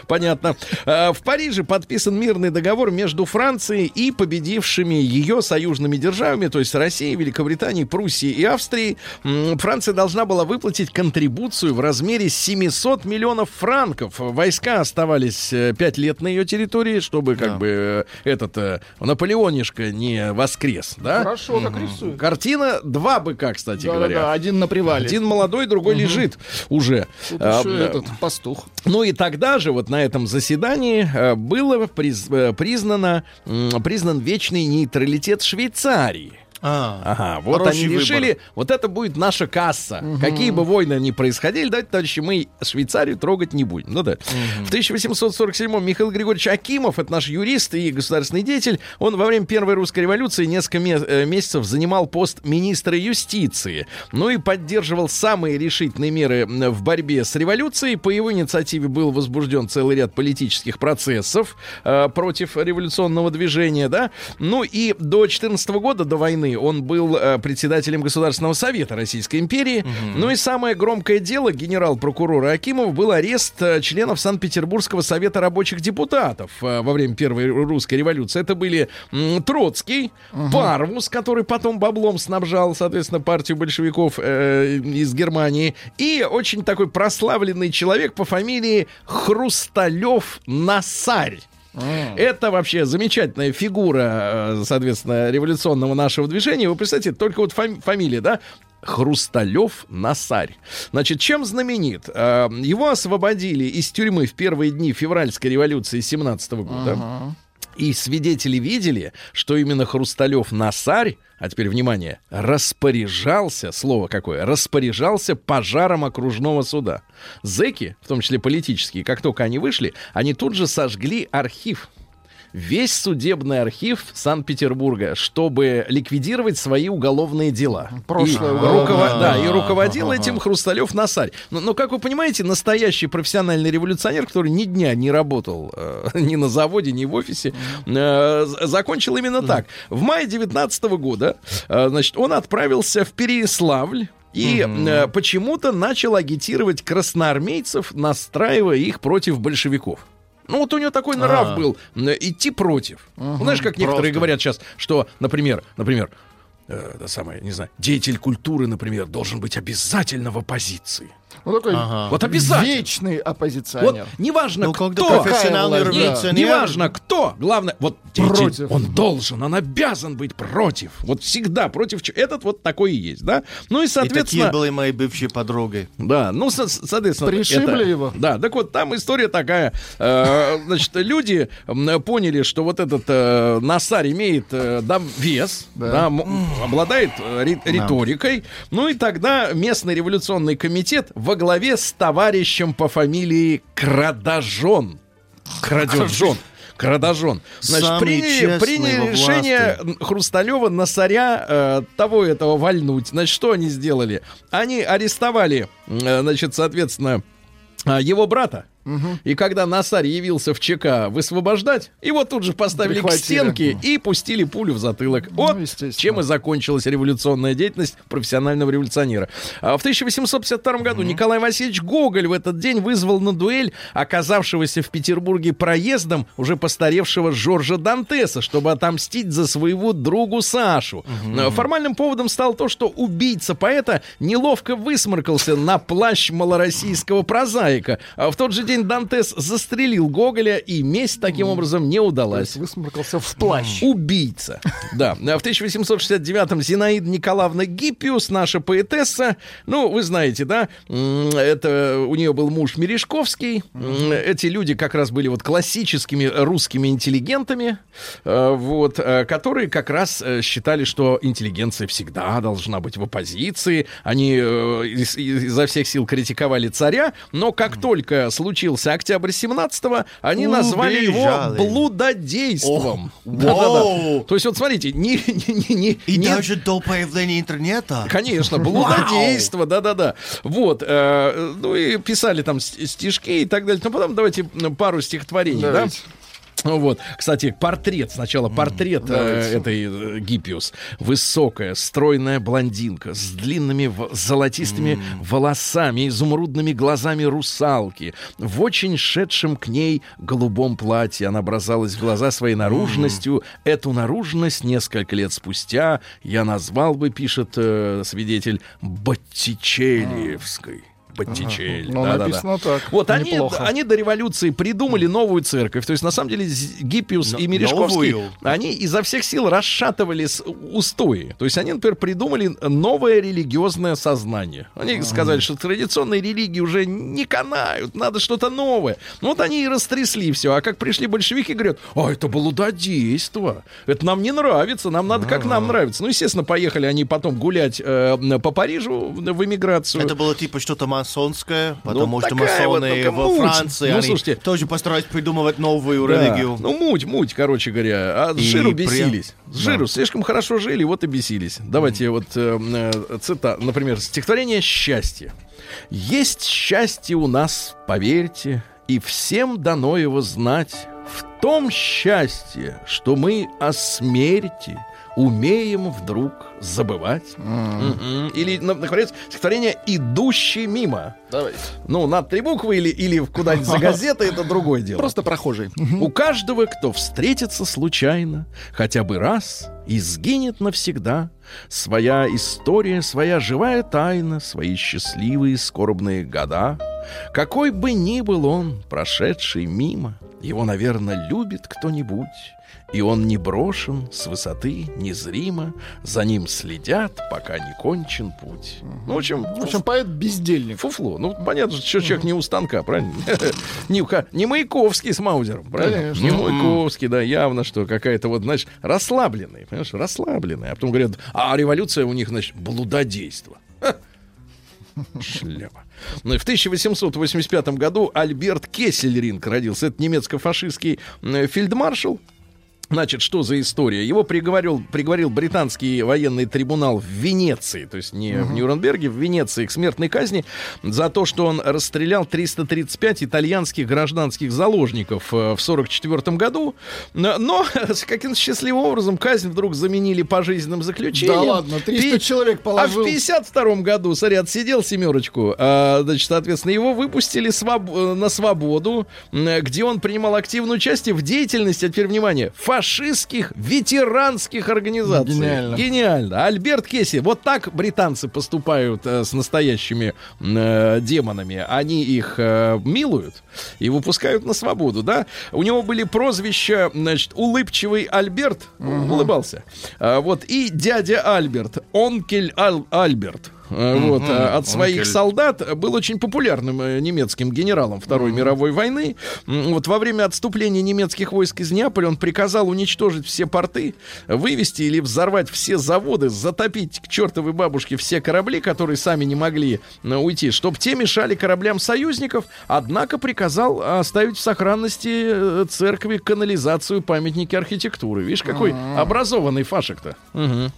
Понятно. Э, В Париже подписан мирный договор между Францией и победившими ее союзными державами, то есть Россией, Великобританией, Пруссией и Австрией. Франция должна была выплатить контрибуцию в размере 700 миллионов франков. Войска оставались 5 лет на ее территории, чтобы как бы э, этот э, Наполеонишка не воскрес, да? Хорошо, так рисует. Картина два быка, кстати говоря. Да-да-да, один на привале. Один молодой, другой лежит уже. Тут А, еще да. этот пастух. Ну и тогда же, вот на этом заседании, э, было приз- э, признано, признан вечный нейтралитет Швейцарии. А, Ага, вот Хороший они выбор. решили, вот это будет наша касса. Какие бы войны ни происходили, давайте, товарищи, мы Швейцарию трогать не будем. Ну да. В 1847-м Михаил Григорьевич Акимов, это наш юрист и государственный деятель, он во время Первой русской революции несколько э, месяцев занимал пост министра юстиции. Ну и поддерживал самые решительные меры в борьбе с революцией. По его инициативе был возбужден целый ряд политических процессов э, против революционного движения, да. Ну и до 14 года, до войны, он был э, председателем Государственного совета Российской империи. Ну и самое громкое дело генерал-прокурора Акимова был арест э, членов Санкт-Петербургского совета рабочих депутатов э, во время Первой русской революции. Это были м, Троцкий, Парвус, который потом баблом снабжал, соответственно, партию большевиков э, из Германии, и очень такой прославленный человек по фамилии Хрусталев Насарь. Это вообще замечательная фигура, э, соответственно, революционного нашего движения. Вы представьте, только вот фами- фамилия, да? Хрусталев Насарь. Значит, чем знаменит? Э, Его освободили из тюрьмы в первые дни февральской революции 17 года. И свидетели видели, что именно Хрусталев Насарь, а теперь внимание, распоряжался, слово какое, распоряжался пожаром окружного суда. Зеки, в том числе политические, как только они вышли, они тут же сожгли архив. Весь судебный архив Санкт-Петербурга, чтобы ликвидировать свои уголовные дела. Прошлое И Да, и руководил этим Хрусталев Насарь. Но, но, как вы понимаете, настоящий профессиональный революционер, который ни дня не работал э, ни на заводе, ни в офисе, э, закончил именно так. В мае 19 года, э, значит, он отправился в Переяславль, и э, почему-то начал агитировать красноармейцев, настраивая их против большевиков. Ну, вот у него такой нрав А. был, идти против. Ну, знаешь, как некоторые Просто. говорят сейчас, что, например, например, э, это самое, не знаю, деятель культуры, например, должен быть обязательно в оппозиции. Ну, такой Вот обязательно. вечный Вот оппозиционер. неважно, Ну, кто. профессиональный революционер... неважно кто, главное, вот Против. он должен, он обязан быть против. Вот всегда против. Этот вот такой и есть, да? Ну и, И такие соответственно... были мои бывшие подруги. Да, ну, со- соответственно... Пришибли это- его? Да, так вот, там история такая. Э, Значит, люди поняли, что вот этот э, Насар имеет э, да, вес, да, м- обладает э, ри- риторикой. Ну и тогда местный революционный комитет во главе с товарищем по фамилии Крадожон. Крадежон. Крадожон. Значит, Самый приняли, приняли решение Хрусталева Насаря э, того этого вальнуть. Значит, что они сделали? Они арестовали, э, значит, соответственно, а, его брата. И когда Насарь явился в ЧК высвобождать, его тут же поставили к стенке и пустили пулю в затылок. Вот естественно. чем и закончилась революционная деятельность профессионального революционера. А в 1852 году Николай Васильевич Гоголь в этот день вызвал на дуэль оказавшегося в Петербурге проездом уже постаревшего Жоржа Дантеса, чтобы отомстить за своего другу Сашу. А Формальным поводом стало то, что убийца поэта неловко высморкался на плащ малороссийского прозаика. А в тот же день Дантес застрелил Гоголя, и месть таким образом не удалась. высморкался в плащ. Убийца. Да. А В 1869-м Зинаида Николаевна Гиппиус, наша поэтесса, ну, вы знаете, да, это у нее был муж Мережковский. Эти люди как раз были вот классическими русскими интеллигентами, э, вот, э, которые как раз э, считали, что интеллигенция всегда должна быть в оппозиции. Они из- из- изо всех сил критиковали царя, но как только случился октябрь 17-го, они назвали его Убежали. блудодейством. О, Да-да-да. вау. То есть вот смотрите, не, не, не, не- И не- даже до появления интернета. Конечно, блудодейство, да-да-да. Вот, э, ну и писали там стишки и так далее. Ну, потом давайте пару стихотворений, да? Давайте. Вот, кстати, портрет. Сначала портрет э, этой э, Гиппиус. Высокая, стройная блондинка с длинными в- золотистыми волосами, изумрудными глазами русалки. В очень шедшем к ней голубом платье она бросалась в глаза своей наружностью. Эту наружность несколько лет спустя я назвал бы, пишет э, свидетель, Боттичелиевской. Боттичелли. Ну, да-да-да. написано так. Вот они, Неплохо. они до революции придумали новую церковь. То есть, на самом деле, Гиппиус и Мережковский, новую? они изо всех сил расшатывали устои. То есть, они, например, придумали новое религиозное сознание. Они сказали, что традиционные религии уже не канают, надо что-то новое. Ну, вот они и растрясли все. А как пришли большевики, говорят, а, это блудодейство. Это нам не нравится, нам надо, как нам нравится. Ну, естественно, поехали они потом гулять э, по Парижу в эмиграцию. Это было типа что-то масонское, потому что такая вот, масоны ну-ка, во муть. Франции, Ну, они слушайте. тоже постарались придумывать новую Да. религию. Ну, муть, муть, короче говоря. А с И жиру при- бесились. С жиру слишком хорошо жили, вот и бесились. Давайте вот э, э, цита, например, стихотворение «Счастье». «Есть счастье у нас, поверьте, и всем дано его знать. В том счастье, что мы о смерти умеем вдруг забывать». Мгм. Или, на- наконец, стихотворение «Идущий мимо». Давайте. Ну, на три буквы или, или куда-нибудь за газетой, это другое дело. Просто прохожий. У каждого, кто встретится случайно, хотя бы раз, и сгинет навсегда, своя история, своя живая тайна, свои счастливые скорбные года. Какой бы ни был он, прошедший мимо, его, наверное, любит кто-нибудь, и он не брошен с высоты незримо, за ним следят, пока не кончен путь. Ну, в общем, В общем, поэт бездельник. Фуфло. Ну, понятно, что человек не у станка, правильно? Не, не Маяковский с Маузером, правильно? Конечно. Не Маяковский, да, явно, что какая-то вот, знаешь, расслабленная, понимаешь, расслабленная. А потом говорят, а революция у них, значит, блудодейство. Шляпа. Ну, и в 1885 году Альберт Кессельринг родился. Это немецко-фашистский э, фельдмаршал. Значит, что за история? Его приговорил, приговорил британский военный трибунал в Венеции, то есть не в Нюрнберге, в Венеции к смертной казни за то, что он расстрелял 335 итальянских гражданских заложников э, в 1944 году. Но, каким-то счастливым образом казнь вдруг заменили пожизненным заключением. Да ладно, 300 Пи- человек А положил. в 52 году, смотри, отсидел семерочку. А, значит, соответственно, его выпустили своб- э, на свободу, где он принимал активное участие в деятельности, а теперь внимание, антифашистских ветеранских организаций. Гениально. Гениально. Альберт Кесси. Вот так британцы поступают э, с настоящими э, демонами. Они их э, милуют и выпускают на свободу, да? У него были прозвища, значит, улыбчивый Альберт, улыбался. А, вот, и дядя Альберт, онкель Аль- Альберт. Э, Вот, э, от своих солдат был очень популярным э, немецким генералом Второй мировой войны. Вот во время отступления немецких войск из Неаполя он приказал уничтожить все порты, вывести или взорвать все заводы, затопить к чертовой бабушке все корабли, которые сами не могли э, уйти, чтобы те мешали кораблям союзников, однако приказал оставить в сохранности церкви, канализацию, памятники архитектуры. Видишь, какой образованный фашек-то. Мгм.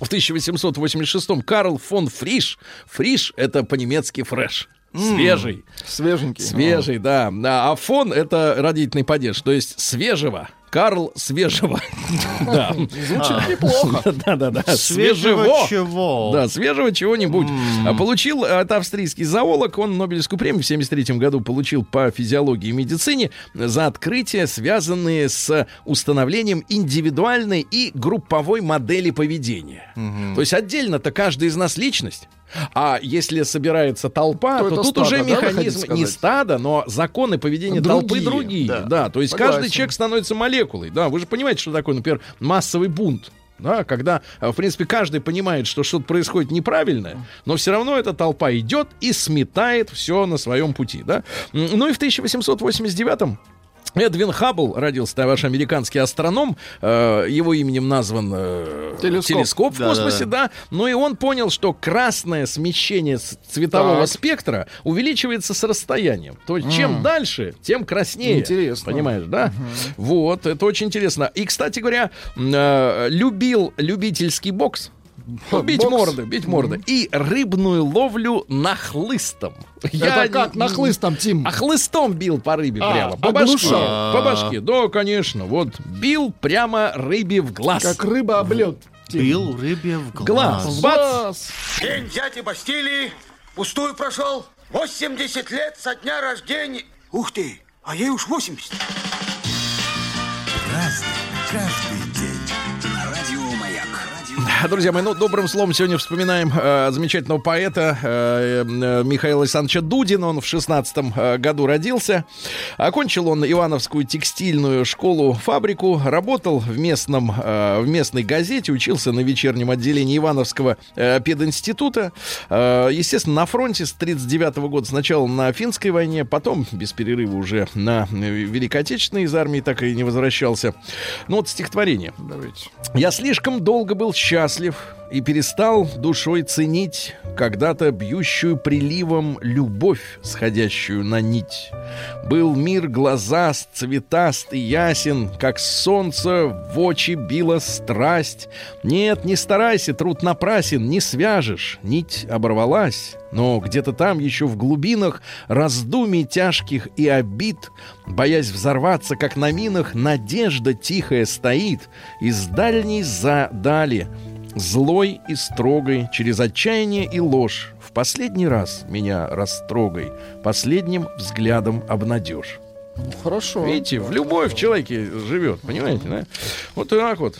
В 1886-м Карл фон Фриш. Фриш — это по-немецки фреш. Свежий. Свеженький. Свежий, да. А а фон — это родительный падеж, то есть свежего. Карл свежего. Да. Звучит неплохо. Да-да-да. Свежего чего? Да, свежего чего-нибудь. А Получил, а, это австрийский зоолог, он Нобелевскую премию в 73 году получил по физиологии и медицине за открытия, связанные с установлением индивидуальной и групповой модели поведения. То есть отдельно-то каждый из нас личность, а если собирается толпа, То то, тут стадо, уже да, механизм не стадо, но законы поведения толпы Другие, другие. да. Да, то есть Согласен. каждый человек становится молекулой. Да, вы же понимаете, что такое, например, массовый бунт. Да, когда, э, в принципе, каждый понимает, что что-то происходит неправильное, но все равно эта толпа идет и сметает все на своем пути. Да? Ну и в 1889 Эдвин Хаббл родился, да, ваш американский астроном, э, его именем назван э, Телескоп. в Да, космосе, да, но и он понял, что красное смещение цветового Так. спектра увеличивается с расстоянием. То есть чем дальше, тем краснее. Интересно. Понимаешь, да? Вот, это очень интересно. И, кстати говоря, э, любил любительский бокс. Ну, Бить Бокс. морды, бить морды. И рыбную ловлю нахлыстом. Это как не- на хлыстом, Тим? а хлыстом бил по рыбе А, прямо. По башке. По башке. Да, конечно. Вот бил прямо рыбе в глаз. Как рыба об лед. Тим. Бил рыбе в Глаз. глаз. Бац. День дяди Бастилии пустую прошел. 80 лет со дня рождения. Ух ты, а ей уж 80. Друзья мои, ну, добрым словом сегодня вспоминаем э, замечательного поэта э, э, Михаила Александровича Дудина. Он в 16 году родился. Окончил он Ивановскую текстильную школу-фабрику, работал в, местном, э, в местной газете, учился на вечернем отделении Ивановского э, пединститута. Э, естественно, на фронте с 39 года сначала на финской войне, потом без перерыва уже на э, Великой Отечественной из армии так и не возвращался. Ну вот стихотворение. Давайте. Я слишком долго был счастлив и перестал душой ценить когда-то бьющую приливом любовь, сходящую на нить. Был мир глазаст, цветаст и ясен, как солнце в очи била страсть. Нет, не старайся, труд напрасен, не свяжешь, нить оборвалась. Но где-то там, еще в глубинах раздумий тяжких и обид, боясь взорваться, как на минах, надежда тихая стоит из дальней за дали, злой и строгой, через отчаяние и ложь. В последний раз меня растрогай, последним взглядом обнадежь. Ну, Хорошо. Видите, в любовь в человеке живет, понимаете, да? Вот так вот.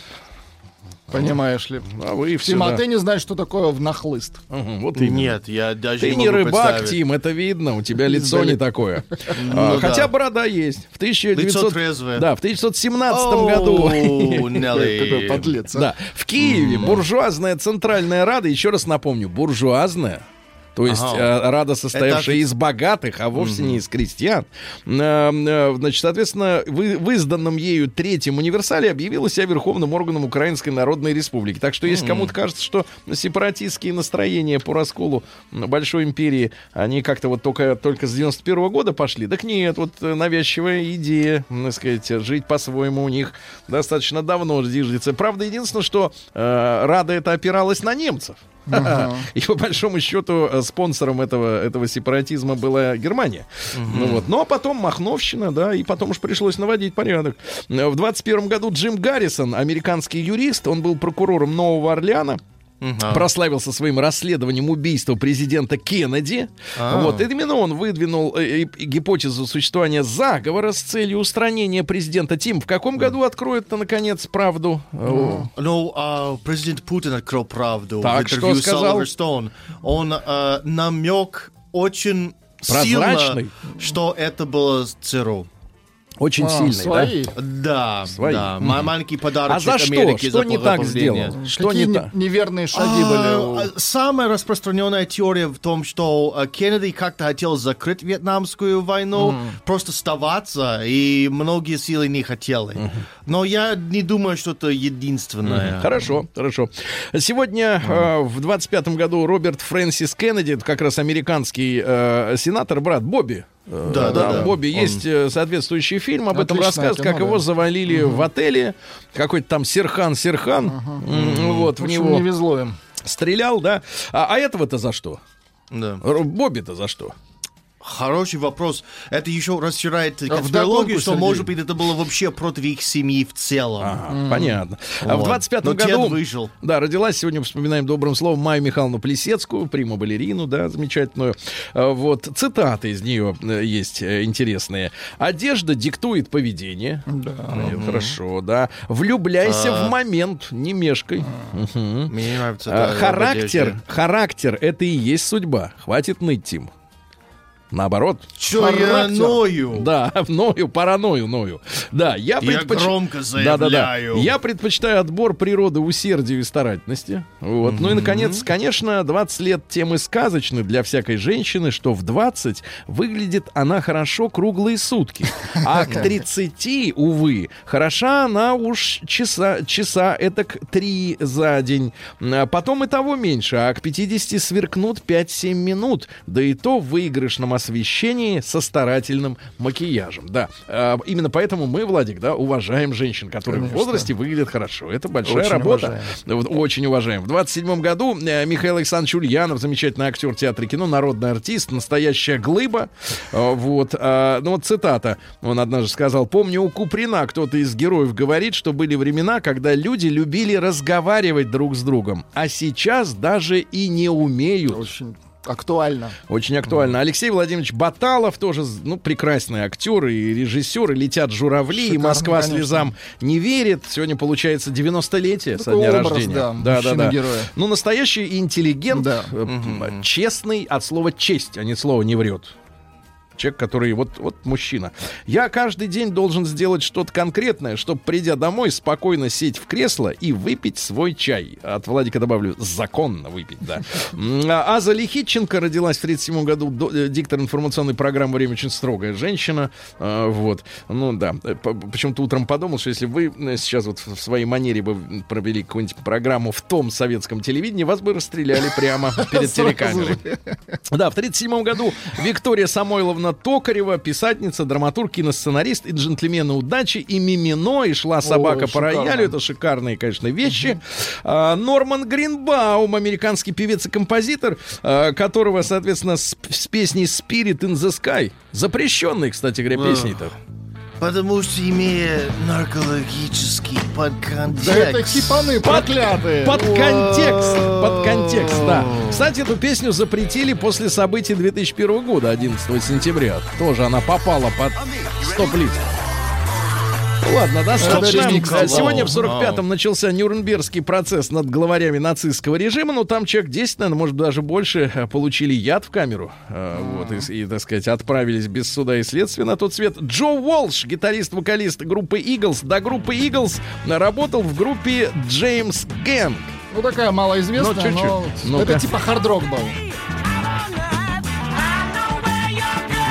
Понимаешь ли. А вы все. Тим, а ты не знаешь, что такое в нахлыст? вот именно. Нет, я даже Ты не не рыбак. Тим, это видно, у тебя лицо не такое. Ну А. Хотя борода есть. В 1900... Лицо трезвое. Да, в 1917 Оу, году. Подлец, а? Да, в Киеве буржуазная центральная рада, еще раз напомню, буржуазная. То есть Ага. э, рада, состоявшая Это- из богатых, а вовсе не из крестьян. Э, Значит, соответственно, вы- в изданном ею третьем универсале объявила себя верховным органом Украинской Народной Республики. Так что, если кому-то кажется, что сепаратистские настроения по расколу Большой империи, они как-то вот только, только с 91 года пошли, так нет, вот э, навязчивая идея, так сказать, жить по-своему у них достаточно давно зиждется. Правда, единственное, что э, Рада это опиралась на немцев. И по большому счету э, спонсором этого, этого сепаратизма была Германия. Ну вот. Но потом Махновщина, да, и потом уж пришлось наводить порядок. Э, В 21 году Джим Гаррисон, американский юрист, он был прокурором Нового Орлеана. Прославился своим расследованием убийства президента Кеннеди. Вот, именно он выдвинул э, э, гипотезу существования заговора с целью устранения президента. Тим, в каком году откроет-то, наконец, правду? Э, Ну, а, президент Путин открыл правду Так, в что интервью сказал? Stone. Он а, намек очень Прозрачный? сильно, что это было ЦРУ. Очень А, сильный, свои. Да, Свои. да. Ма- Маленький А подарочек за что? Америке Что за не так сделал? Что Какие не так? неверные шаги были? у- А, Самая распространенная теория в том, что а, Кеннеди как-то хотел закрыть Вьетнамскую войну, просто оставаться, и многие силы не хотели. Но я не думаю, что это единственное. Хорошо, хорошо. Сегодня э, в 25-м году Роберт Фрэнсис Кеннеди, как раз американский э, сенатор, брат Бобби. Э, Да, да, да. Бобби. Он- Есть э, соответствующий фильм об этом Отличное рассказ, как кино, его да. завалили в отеле. Какой-то там Серхан Серхан. М, Вот, В в него не везло им. стрелял, да. А, а этого-то за что? Да. Бобби-то за что? Хороший вопрос. Это еще расширяет вдогонку, конспирологию, что, Сергей. может быть, это было вообще против их семьи в целом. Ага, понятно. А в Вот. 25-м Но году... выжил. Да, родилась, сегодня вспоминаем добрым словом, Майю Михайловну Плесецкую, приму-балерину, да, замечательную. А, Вот, цитаты из нее э, есть э, интересные. «Одежда диктует поведение». Э, Хорошо, да. «Влюбляйся в момент, не мешкай». Мгм. Мне не нравится. Да, Характер, характер — это и есть судьба. Хватит ныть, Тим. Наоборот. Что я ною? Да, ною, паранойю ною. Да, я, Я предпоч- громко Да-да-да. заявляю. Я предпочитаю отбор природы усердию и старательности. Вот. Ну и, наконец, конечно, 20 лет темы сказочны для всякой женщины, что в 20 выглядит она хорошо круглые сутки. А к 30, увы, хороша она уж часа, часа этак 3 за день. А Потом и того меньше, а к 50 сверкнут 5-7 минут. Да и то в выигрышном освещении со старательным макияжем. Да, А, именно поэтому мы, Владик, да, уважаем женщин, которые в возрасте выглядят хорошо. Это большая Очень работа. уважаем. Очень уважаем. В 27 году э, Михаил Александрович Ульянов, замечательный актер театра и кино, народный артист, настоящая глыба. А, Вот. а, Ну вот цитата. Он однажды сказал, помню, у Куприна кто-то из героев говорит, что были времена, когда люди любили разговаривать друг с другом, а сейчас даже и не умеют. Очень актуально. Очень актуально. Алексей Владимирович Баталов тоже, ну, прекрасный актер и режиссер, и летят журавли, и Шикарно, Москва конечно. слезам не верит. Сегодня получается 90-летие со дня образ, рождения. да, да, да. мужчины-героя. Ну, настоящий интеллигент, Да. э, честный от слова честь, а не слова не врет. Человек, который вот, вот мужчина. Я каждый день должен сделать что-то конкретное, чтобы, придя домой, спокойно сесть в кресло и выпить свой чай. От Владика добавлю, законно выпить, да. А Аза Лихитченко родилась в 1937 году, до- э, диктор информационной программы «Время» очень строгая женщина. А, Вот. Ну да, Э, по- почему-то утром подумал, что если вы э, сейчас вот в своей манере бы провели какую-нибудь программу в том советском телевидении, вас бы расстреляли прямо перед телекамерой. Да, в 1937 году Виктория Самойловна Токарева, писательница, драматург, киносценарист и джентльмены удачи, и Мимино, и шла собака по шикарно. роялю. Это шикарные, конечно, вещи. А, Норман Гринбаум, американский певец и композитор, а, которого, соответственно, с, с песней Spirit in the Sky, запрещенной, кстати говоря, песней-то. Потому что имея наркологический подконтекст. Да это хипаны проклятые. Под контекст, под контекст, да. Кстати, эту песню запретили после событий 2001 года, 11 сентября. Тоже она попала под стоп-лист. Ладно, достаточно. ремикс. Сегодня в Вау, 45-м начался Нюрнбергский процесс над главарями нацистского режима. Ну, там человек 10, наверное, может, даже больше э, получили яд в камеру. Э, Вот, и, и, так сказать, отправились без суда и следствия на тот свет. Джо Уолш, гитарист-вокалист группы Eagles, до группы Eagles работал в группе Джеймс Гэнг. Ну, такая малоизвестная, Ну, чуть-чуть. но Ну-ка. это типа хард-рок был.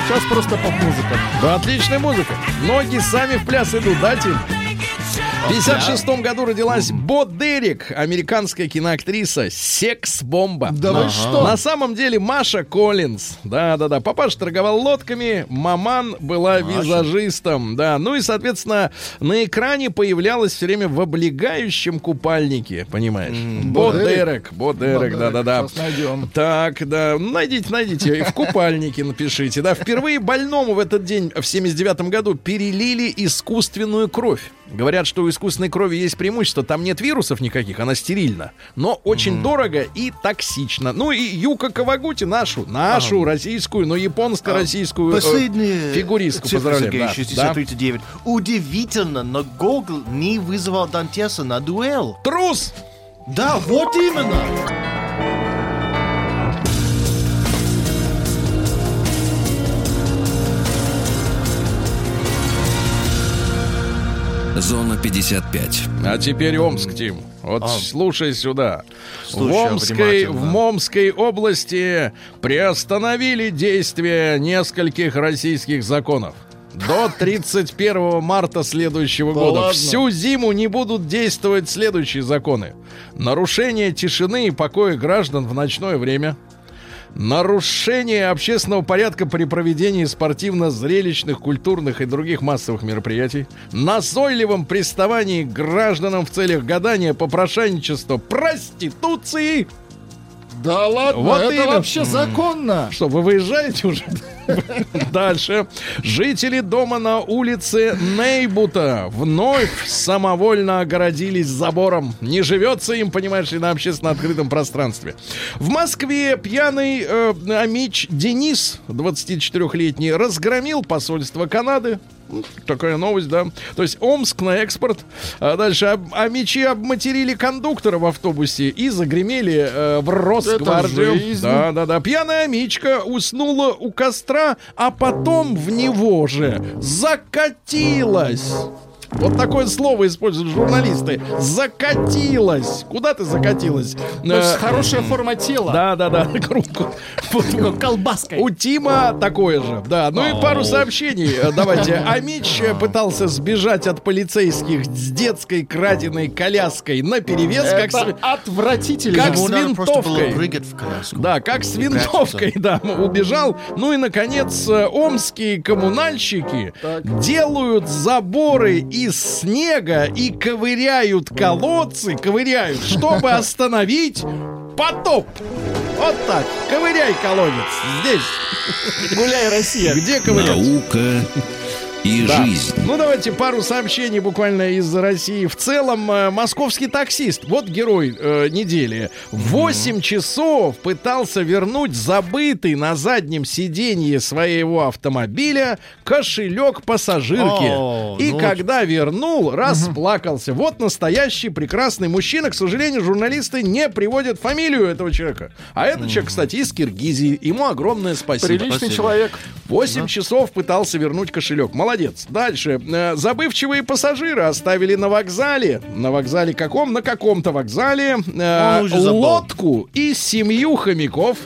Сейчас просто поп-музыка. Да, отличная музыка. Ноги сами в пляс идут, да, Тим? В 56 году родилась Бо Дерек, американская киноактриса, секс-бомба. Да вы что? На самом деле Маша Коллинз. Да-да-да. Папаша торговал лодками, маман была визажистом. Да. Ну и, соответственно, на экране появлялась все время в облегающем купальнике, понимаешь? Бо Дерек. Бо Дерек, да-да-да. Найдем. Так, да, найдите, найдите, в купальнике напишите. Да, впервые больному в этот день, в 79 году, перелили искусственную кровь. Говорят, что у искусственной крови есть преимущество. Там нет вирусов никаких, она стерильна. Но очень дорого и токсично. Ну и Юка Кавагути нашу, нашу российскую, но японско-российскую э, Последняя фигуристку цифра, поздравляем. Сергей, Да, да. 6039. Удивительно, но Гогл не вызвал Дантеса на дуэль. Трус! Да, вот именно. Зона 55. А теперь Омск, Тим. Вот слушай сюда. В Слушаю Омской, в. Момской области приостановили действие нескольких российских законов. До 31 марта следующего года. ладно? Всю зиму не будут действовать следующие законы. Нарушение тишины и покоя граждан в ночное время. Нарушение общественного порядка при проведении спортивно-зрелищных, культурных и других массовых мероприятий. Назойливом приставании гражданам в целях гадания, попрошайничества, проституции. Да ладно, Вот это именно. вообще законно. Что, вы выезжаете уже? Дальше. Жители дома на улице Нейбута вновь самовольно огородились забором. Не живется им, понимаешь ли, на общественно открытом пространстве. В Москве пьяный э, амич Денис, 24-летний, разгромил посольство Канады. Такая новость, да. То есть Омск на экспорт. А дальше об- амичи обматерили кондуктора в автобусе и загремели э, в Росгвардию. Да, да, да. Пьяная амичка уснула у костра, а потом в него же закатилась. Вот такое слово используют журналисты. Закатилась. Куда ты закатилась? То есть Э, хорошая форма тела. Да, да, да. Круто. Вот, Такой Колбаской. у Тима такое же, да. Ну и пару сообщений. Э, Давайте. Амич пытался сбежать от полицейских с детской краденой коляской на перевес, как с- отвратительно. как с винтовкой. прыгать в коляску. Да, как с И винтовкой, да, убежал. Ну и, наконец, э, омские коммунальщики делают заборы из снега и ковыряют колодцы, ковыряют, чтобы остановить потоп. Вот так. Ковыряй колодец. Здесь. Гуляй, Россия. Где ковырять? Наука и Да. жизнь. Ну, давайте пару сообщений буквально из России. В целом, э, московский таксист, вот герой э, недели, 8 часов пытался вернуть забытый на заднем сиденье своего автомобиля кошелек пассажирки. О, И ну, когда вернул, расплакался. Вот настоящий прекрасный мужчина. К сожалению, журналисты не приводят фамилию этого человека. А этот человек, кстати, из Киргизии. Ему огромное спасибо. Приличный Спасибо. человек. 8 часов пытался вернуть кошелек. Молодец. Дальше. Э, Забывчивые пассажиры оставили на вокзале. На вокзале каком? На каком-то вокзале. э, лодку и семью хомяков.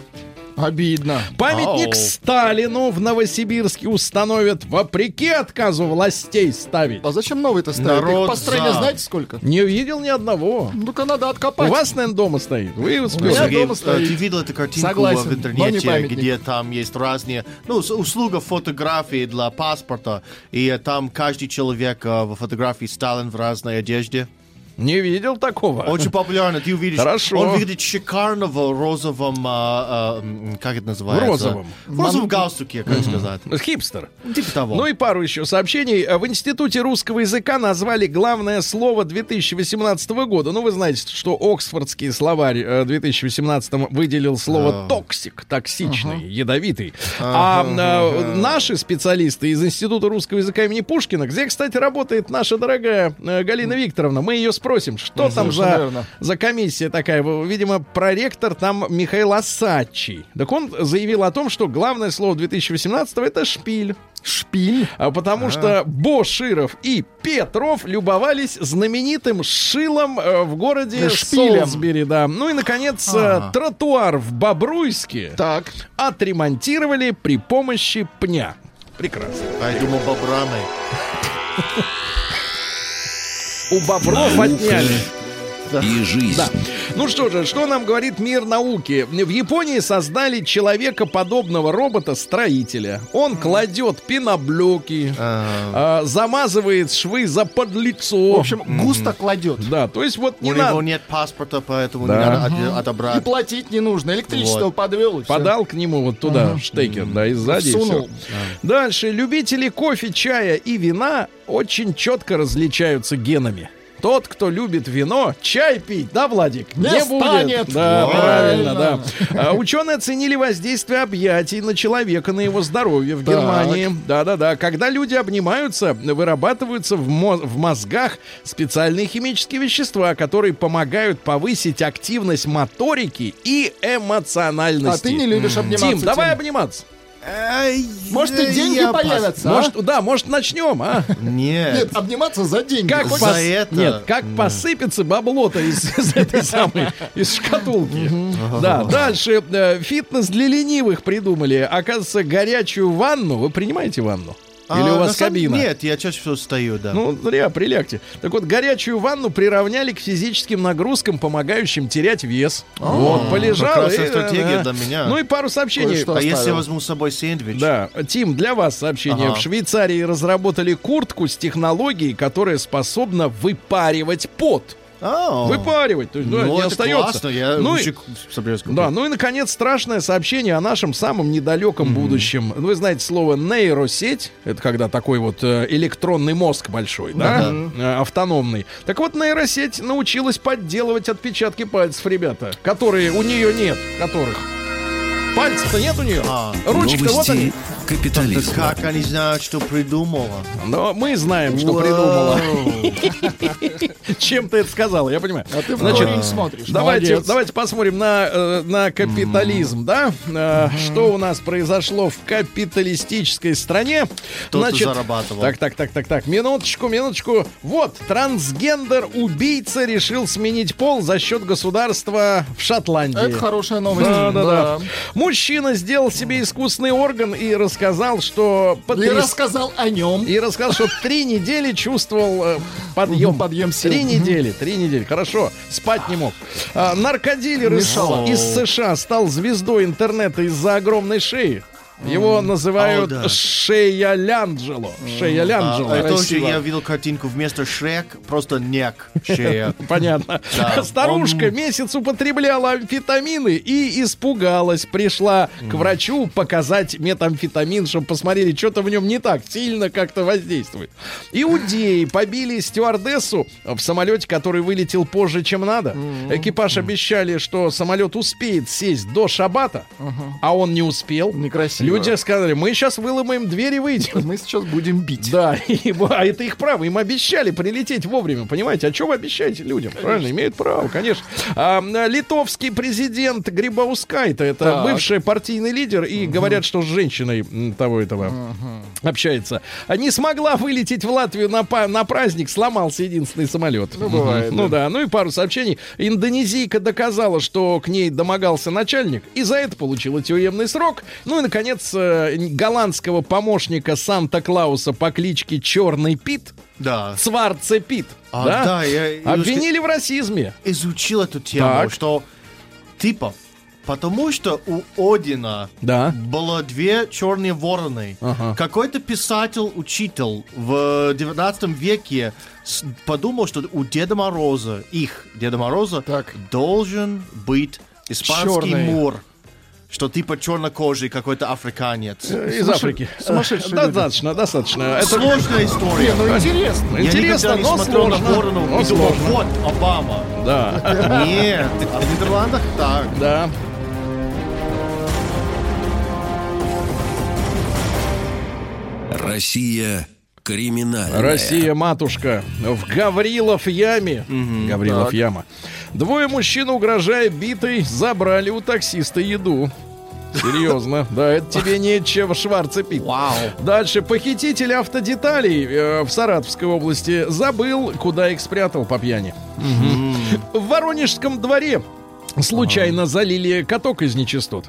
Обидно. Памятник Ау. Сталину в Новосибирске установят вопреки отказу властей ставить. А зачем новый-то ставить? Народ Их по стране за. знаете сколько? Не видел ни одного. Ну-ка надо У откопать. вас, наверное, дома стоит. Вы успели. меня Сергей, дома стоит. ты видел эту картинку Согласен, в интернете, где там есть разные, ну, услуга фотографии для паспорта, и там каждый человек э, в фотографии Сталин в разной одежде. Не видел такого. Очень популярно, ты увидишь. Хорошо. Он выглядит шикарно в розовом, а, а, как это называется? В розовом. В розовом галстуке, как сказать. Хипстер. Типа того. Ну и пару еще сообщений. В Институте русского языка назвали главное слово 2018 года. Ну, вы знаете, что Оксфордский словарь э, 2018 выделил слово А. toxic, токсичный, ядовитый. А э, наши специалисты из Института русского языка имени Пушкина, где, кстати, работает наша дорогая э, Галина Викторовна, мы ее спросим, что там за, верно. за комиссия такая. Видимо, проректор там Михаил Асачи. Так он заявил о том, что главное слово 2018 это шпиль. Шпиль. А потому что Боширов и Петров любовались знаменитым шилом э, в городе шпилем. Солсбери, да. Ну и, наконец, э, тротуар в Бобруйске Так. отремонтировали при помощи пня. Прекрасно. А я думал, бобрами. У бобров отняли. И жизнь. Да. Ну что же, что нам говорит мир науки? В Японии создали человекоподобного робота-строителя. Он кладет пеноблоки, а, замазывает швы за подлицо. В общем, густо кладет. да, то есть вот не У надо. него нет паспорта, поэтому Да. не надо от- И отобрать. платить не нужно. Электричество Вот. подвел. и. Подал к нему вот туда штекер, да, и сзади. и Всунул. всё. Дальше. Любители кофе, чая и вина очень четко различаются генами. Тот, кто любит вино, чай пить, да, Владик? Не станет. будет. Да, правильно, Правильно. да. А, Ученые оценили воздействие объятий на человека, на его здоровье в Германии. Да-да-да. Когда люди обнимаются, вырабатываются в, мо- в мозгах специальные химические вещества, которые помогают повысить активность моторики и эмоциональности. А ты не любишь обниматься, Тим, давай Тим. обниматься. Может, и деньги Я появятся, а? Может, да, может, начнем, а? Нет. Нет, обниматься за деньги. Как За пос- это? Нет, как Нет. посыпется бабло-то из, из этой самой, из шкатулки. Да, дальше. э, Фитнес для ленивых придумали. Оказывается, горячую ванну. Вы принимаете ванну? Или А, у вас самом- кабина? Нет, я чаще всего стою, да. Ну, зря, прилягте. Так вот, горячую ванну приравняли к физическим нагрузкам, помогающим терять вес. вот, полежал. прекрасная и, стратегия да. для меня. Ну и пару сообщений. А если я возьму с собой сэндвич? Да, Тим, для вас сообщение. В Швейцарии разработали куртку с технологией, которая способна выпаривать пот. А, Выпаривать, то есть да, ну, не это остается. классно, я ну, и- да, ну и наконец страшное сообщение о нашем самом недалеком будущем. Вы знаете слово нейросеть, это когда такой вот э, электронный мозг большой, да, Э, автономный. Так вот нейросеть научилась подделывать отпечатки пальцев, ребята, которые у нее нет, которых? Пальцев-то нет у нее, А, ручки-то вот они. Да капитализма. как они знают, что придумала? Но мы знаем, что придумала. Чем ты это сказала, я понимаю. А ты в Значит, смотришь. Давайте, давайте посмотрим на, э, на капитализм, да? Э, Что у нас произошло в капиталистической стране? Кто-то зарабатывал. Так, так, так, так, так. Минуточку, минуточку. Вот, трансгендер-убийца решил сменить пол за счет государства в Шотландии. Это хорошая новость. Да, да, да. Мужчина сделал себе искусственный орган и рассказал, что И потряс- рассказал о нем. и рассказал, что три недели чувствовал э, подъем. Подъем сил. Три недели, три недели. Хорошо, спать не мог. А, наркодилер из, из США стал звездой интернета из-за огромной шеи. Его называют О, да. Шея Лянджело. Шея А, это тоже Красиво. я видел картинку вместо Шрек, просто нек, шея. Понятно. Да, Старушка он- месяц употребляла амфетамины и испугалась. Пришла к врачу показать метамфетамин, чтобы посмотрели, что-то в нем не так сильно как-то воздействует. Иудеи побили стюардессу в самолете, который вылетел позже, чем надо. Экипаж обещали, что самолет успеет сесть до шабата, а он не успел. Некрасиво. Люди сказали, мы сейчас выломаем дверь и выйдем. Мы сейчас будем бить. Да, и, а это их право. Им обещали прилететь вовремя, понимаете? А что вы обещаете людям? Правильно, имеют право, конечно. А, литовский президент Грибаускайта, это Так. бывший партийный лидер, и говорят, что с женщиной того этого общается. А Не смогла вылететь в Латвию на, на праздник, сломался единственный самолет. Ну, бывает, Ну да, ну и пару сообщений. Индонезийка доказала, что к ней домогался начальник, и за это получила тюремный срок. Ну и, наконец, э, голландского помощника Санта-Клауса по кличке Черный Пит, Да. Цварце Пит, А, да, да, я обвинили в расизме. изучил эту тему, Так. что типа, потому что у Одина Да. было две черные вороны. Ага. Какой-то писатель-учитель в 19 веке подумал, что у Деда Мороза, их Деда Мороза, Так. должен быть испанский Чёрный. мур. Что типа чернокожий какой-то африканец. Из Сумасше- Африки. сумасшедшие Э, Достаточно, достаточно. Это Сложная история. Ну, интересно. Я интересно, никогда не смотрел сложно. на ворону Но и думал, вот Обама. Да, Нет, а в Нидерландах так. да. Россия криминальная. Россия, матушка, в Гаврилов яме. Гаврилов Так. яма. Двое мужчин, угрожая битой, забрали у таксиста еду. Серьезно, да, это тебе не чем Шварце пить. Вау. Дальше. Похититель автодеталей э, в Саратовской области забыл, куда их спрятал по пьяни. В Воронежском дворе случайно залили каток из нечистот.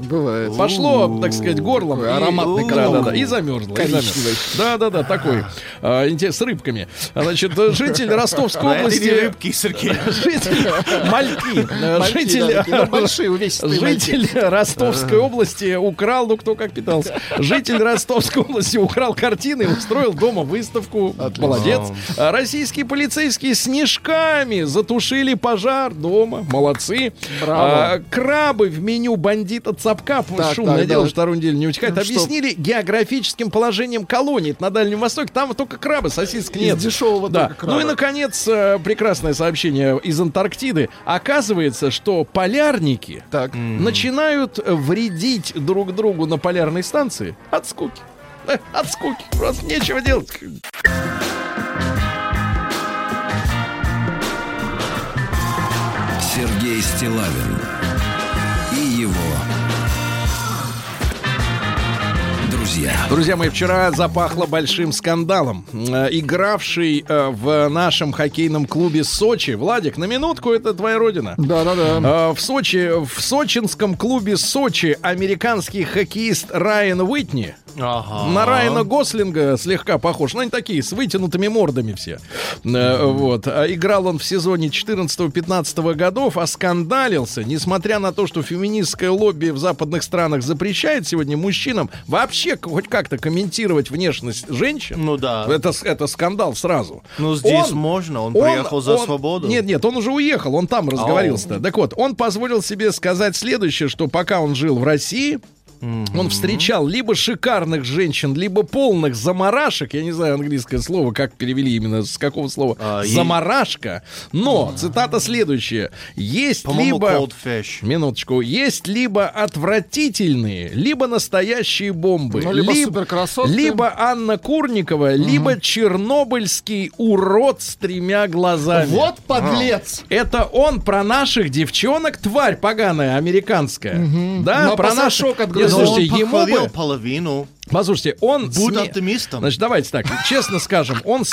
Бывает. Пошло, так сказать, горлом. Такой ароматный да, да, да, и замерзло. и замерзло. Да, да, да, такой. а, интерес- с рыбками. А, Значит, житель Ростовской не области... рыбки, Сергей. Житель мальки. Житель ну, большие, увесистые. Житель Ростовской области украл, ну кто как питался. Житель Ростовской области украл картины и устроил дома выставку. Молодец. А Российские полицейские снежками затушили пожар дома. Молодцы. А, крабы в меню бандита сапка, Так, шумное так, дело, да. вторую неделю не утекает, Ну, что? объяснили географическим положением колоний на Дальнем Востоке. Там только крабы, сосисок нет. Из дешевого да. Ну и, наконец, э, прекрасное сообщение из Антарктиды. Оказывается, что полярники Так. начинают вредить друг другу на полярной станции от скуки. Э, От скуки. Просто нечего делать. Сергей Стилавин друзья. Друзья мои, вчера запахло большим скандалом. Э, Игравший э, в нашем хоккейном клубе Сочи. Владик, на минутку, это твоя родина. Да-да-да. Э, В Сочи, в сочинском клубе Сочи американский хоккеист Райан Уитни Ага. на Райана Гослинга слегка похож. Ну, они такие, с вытянутыми мордами все. Э, Вот. А Играл он в сезоне 14-15 годов, оскандалился, несмотря на то, что феминистское лобби в западных странах запрещает сегодня мужчинам вообще хоть как-то комментировать внешность женщин. Ну да. Это, это скандал сразу. Ну, здесь Он- можно, он приехал за свободу. Нет, нет, он уже уехал, он там разговорился. Так вот, он позволил себе сказать следующее, что пока он жил в России, он встречал либо шикарных женщин, либо полных заморашек. Я не знаю английское слово, как перевели именно, с какого слова. А, и- Заморашка. Но, цитата следующая. Есть По-моему, либо... cold fish. Минуточку. Есть либо отвратительные, либо настоящие бомбы. Ну, либо Либ- суперкрасотки. Либо Анна Курникова, либо чернобыльский урод с тремя глазами. Вот подлец. Это он про наших девчонок, тварь поганая, американская. Да, Но про наших... пасашок Нет, отгрызет. Но слушайте, он ему похвалил бы... Послушайте, он... Будь сме- оптимистом. Значит, давайте так, честно скажем, он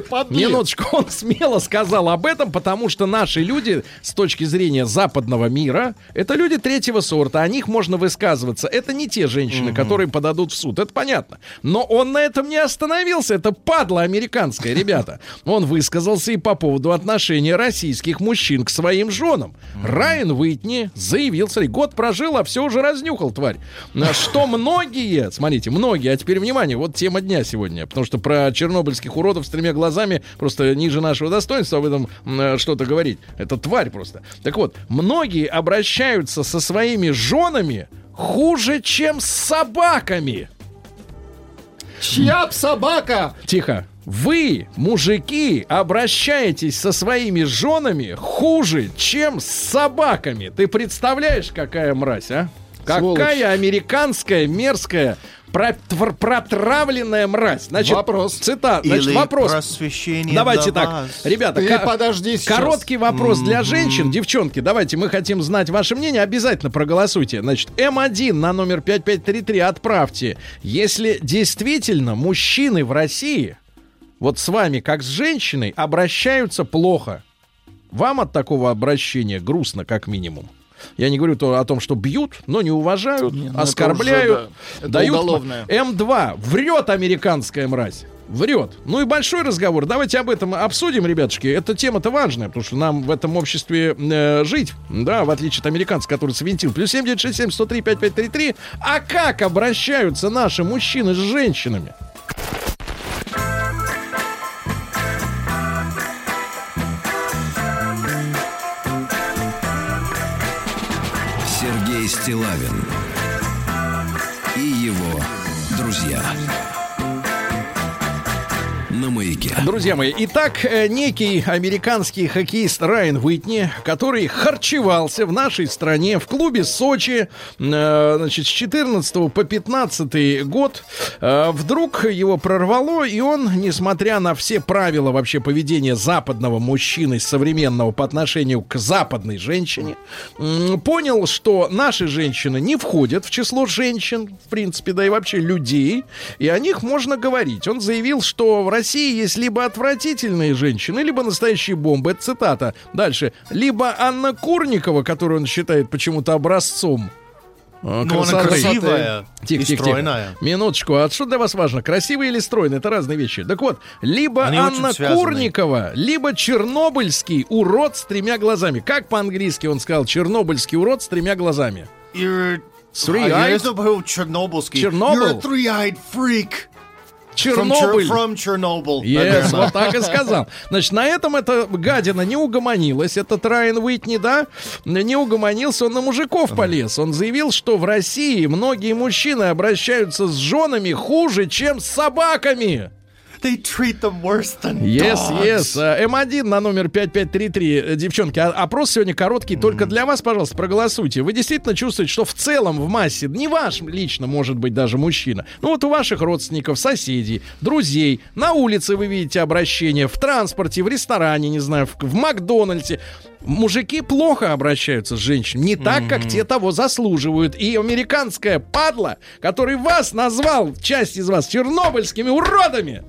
подлец. Минуточку, он смело сказал об этом, потому что наши люди, с точки зрения западного мира, это люди третьего сорта, о них можно высказываться. Это не те женщины, которые подадут в суд, это понятно. Но он на этом не остановился, это падла американская, ребята. Он высказался и по поводу отношения российских мужчин к своим женам. Райан Уитни заявил, смотри, год прожил, а все уже разнюхал, тварь. На Что многие, смотрите, многие, а теперь внимание, вот тема дня сегодня, потому что про чернобыльских уродов с тремя глазами просто ниже нашего достоинства об этом э, что-то говорить. Это тварь просто. Так вот, многие обращаются со своими женами хуже, чем с собаками. Чья б собака? Тихо. Вы, мужики, обращаетесь со своими женами хуже, чем с собаками. Ты представляешь, какая мразь, а? Сволочь. Какая американская мерзкая протвор- протравленная мразь. Значит, Вопрос. Цитат. Значит, Или вопрос. просвещение Давайте так, вас. ребята, Ты ка- подожди сейчас. короткий вопрос для женщин. Девчонки, давайте, мы хотим знать ваше мнение. Обязательно проголосуйте. Значит, М1 на номер 5533 отправьте. Если действительно мужчины в России вот с вами, как с женщиной, обращаются плохо, вам от такого обращения грустно, как минимум. Я не говорю то, о том, что бьют, но не уважают, Не, ну оскорбляют, уже, да. Дают. уголовное. М2 врет американская мразь. Врет. Ну и большой разговор. Давайте об этом обсудим, ребятушки. Эта тема-то важная, потому что нам в этом обществе э, жить, да, в отличие от американцев, который свинтил. Плюс 7967 103 5533. А как обращаются наши мужчины с женщинами? Стилавин Маяке. Друзья мои, итак, э, некий американский хоккеист Райан Уитни, который харчевался в нашей стране в клубе Сочи, э, значит, с 14 по 15 год, э, вдруг его прорвало, и он, несмотря на все правила вообще поведения западного мужчины современного по отношению к западной женщине, понял, что наши женщины не входят в число женщин, в принципе, да и вообще людей, и о них можно говорить. Он заявил, что в России есть либо отвратительные женщины, либо настоящие бомбы. Это цитата. Дальше. Либо Анна Курникова, которую он считает почему-то образцом. Но она красивая Тихо, и тихо, стройная. тихо. Минуточку. А что для вас важно? Красивый или стройный? Это разные вещи. Так вот, либо Они Анна. Курникова, либо чернобыльский урод с тремя глазами. Как по-английски он сказал? Чернобыльский урод с тремя глазами. You're... Three-eyed? А, я забыл чернобыльский. Чернобыль? You're a three-eyed freak. Чернобыль. From Chernobyl. Yes, вот так и сказал. Значит, на этом эта гадина не угомонилась. Этот Райан Уитни, да, не угомонился, он на мужиков полез. Он заявил, что в России многие мужчины обращаются с женами хуже, чем с собаками. They treat them worse than Yes, dogs. yes. Э, М1 на номер 5533. Э, Девчонки, а- опрос сегодня короткий. Только для вас, пожалуйста, проголосуйте. Вы действительно чувствуете, что в целом в массе, не ваш лично, может быть, даже мужчина, ну вот у ваших родственников, соседей, друзей, на улице вы видите обращение, в транспорте, в ресторане, не знаю, в, в Макдональдсе. Мужики плохо обращаются с женщинами, не так, как те того заслуживают. И американская падла, который вас назвал, часть из вас, чернобыльскими уродами,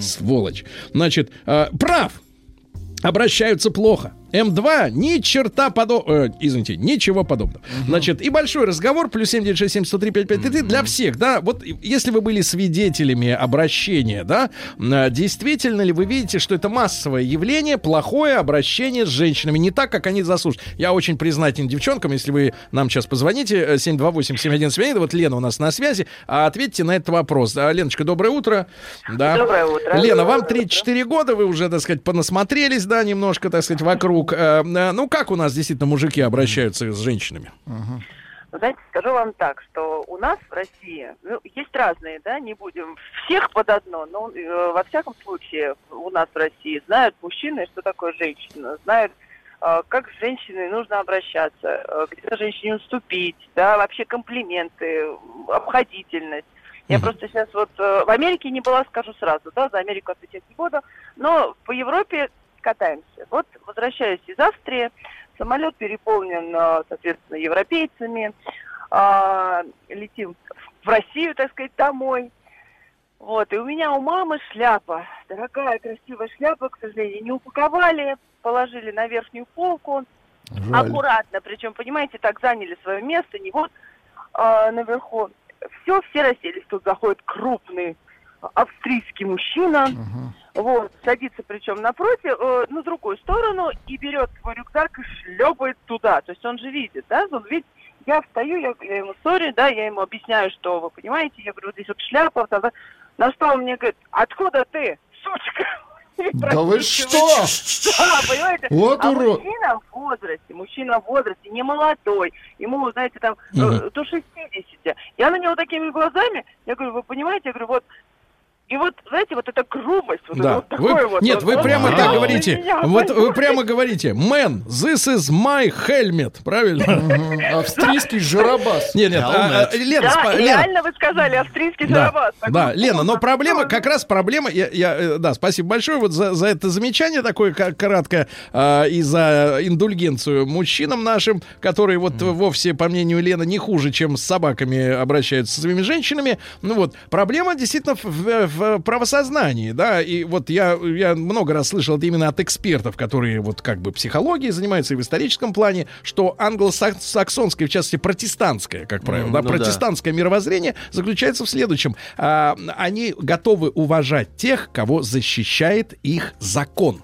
сволочь, значит, э, прав, обращаются плохо. М2 ни черта подобного. извините, ничего подобного. Значит, и большой разговор, плюс 7967 для всех, да, вот если вы были свидетелями обращения, да, э, действительно ли вы видите, что это массовое явление, плохое обращение с женщинами, не так, как они заслуживают. Я очень признателен девчонкам, если вы нам сейчас позвоните, э, 728-7171, вот Лена у нас на связи, а ответьте на этот вопрос. А, Леночка, доброе утро. Да. Доброе утро. Лена, вам 34 года, вы уже, так сказать, понасмотрелись, да, немножко, так сказать, вокруг. Э, э, Ну, как у нас действительно мужики обращаются с женщинами? Знаете, скажу вам так, что у нас в России, ну, есть разные, да, не будем всех под одно, но э, во всяком случае у нас в России знают мужчины, что такое женщина, знают, э, как с женщиной нужно обращаться, э, где женщине уступить, да, вообще комплименты, обходительность. Я просто сейчас вот э, в Америке не была, скажу сразу, да, за Америку отвечать не буду, но по Европе катаемся. Вот возвращаюсь из Австрии, самолет переполнен, э, соответственно, европейцами, а, летим в Россию, так сказать, домой. Вот, и у меня у мамы шляпа, дорогая, красивая шляпа, к сожалению, не упаковали, положили на верхнюю полку, аккуратно, причем, понимаете, так заняли свое место, не вот а, наверху. Все, все расселись, тут заходит крупный австрийский мужчина, вот, садится причем напротив, э, на другую сторону и берет свой рюкзак и шлепает туда. То есть он же видит, да, он видит, я встаю, я, я ему сори, да, я ему объясняю, что вы понимаете, я говорю, вот здесь вот шляпа, там, да. на что он мне говорит, откуда ты, сучка? Да вы что? Да, понимаете? Вот а урод. мужчина в возрасте, мужчина в возрасте, не молодой, ему, знаете, там, э, до 60. Я на него такими глазами, я говорю, вы понимаете, я говорю, вот, и вот, знаете, вот эта грубость, вот Да. это вот такое Вы, вот. нет, вот, вы вот, прямо вот, так говорите. меня, Вот вы прямо говорите, man, this is my helmet, правильно? Австрийский жиробас. Нет, нет, а, а, Лена, Да, спа- Лена, реально вы сказали, австрийский Да, зарабат. да, Лена, но проблема, как раз проблема, я, я, э, да, спасибо большое вот за, за это замечание такое краткое а, и за индульгенцию мужчинам нашим, которые вот вовсе, по мнению Лены, не хуже, чем с собаками обращаются со своими женщинами. Ну вот, проблема действительно в, в- в правосознании, да, и вот я, я много раз слышал это именно от экспертов, которые вот как бы психологией занимаются и в историческом плане, что англосаксонское, в частности, протестантское, как правило, да, ну да. протестантское мировоззрение заключается в следующем. А, они готовы уважать тех, кого защищает их закон.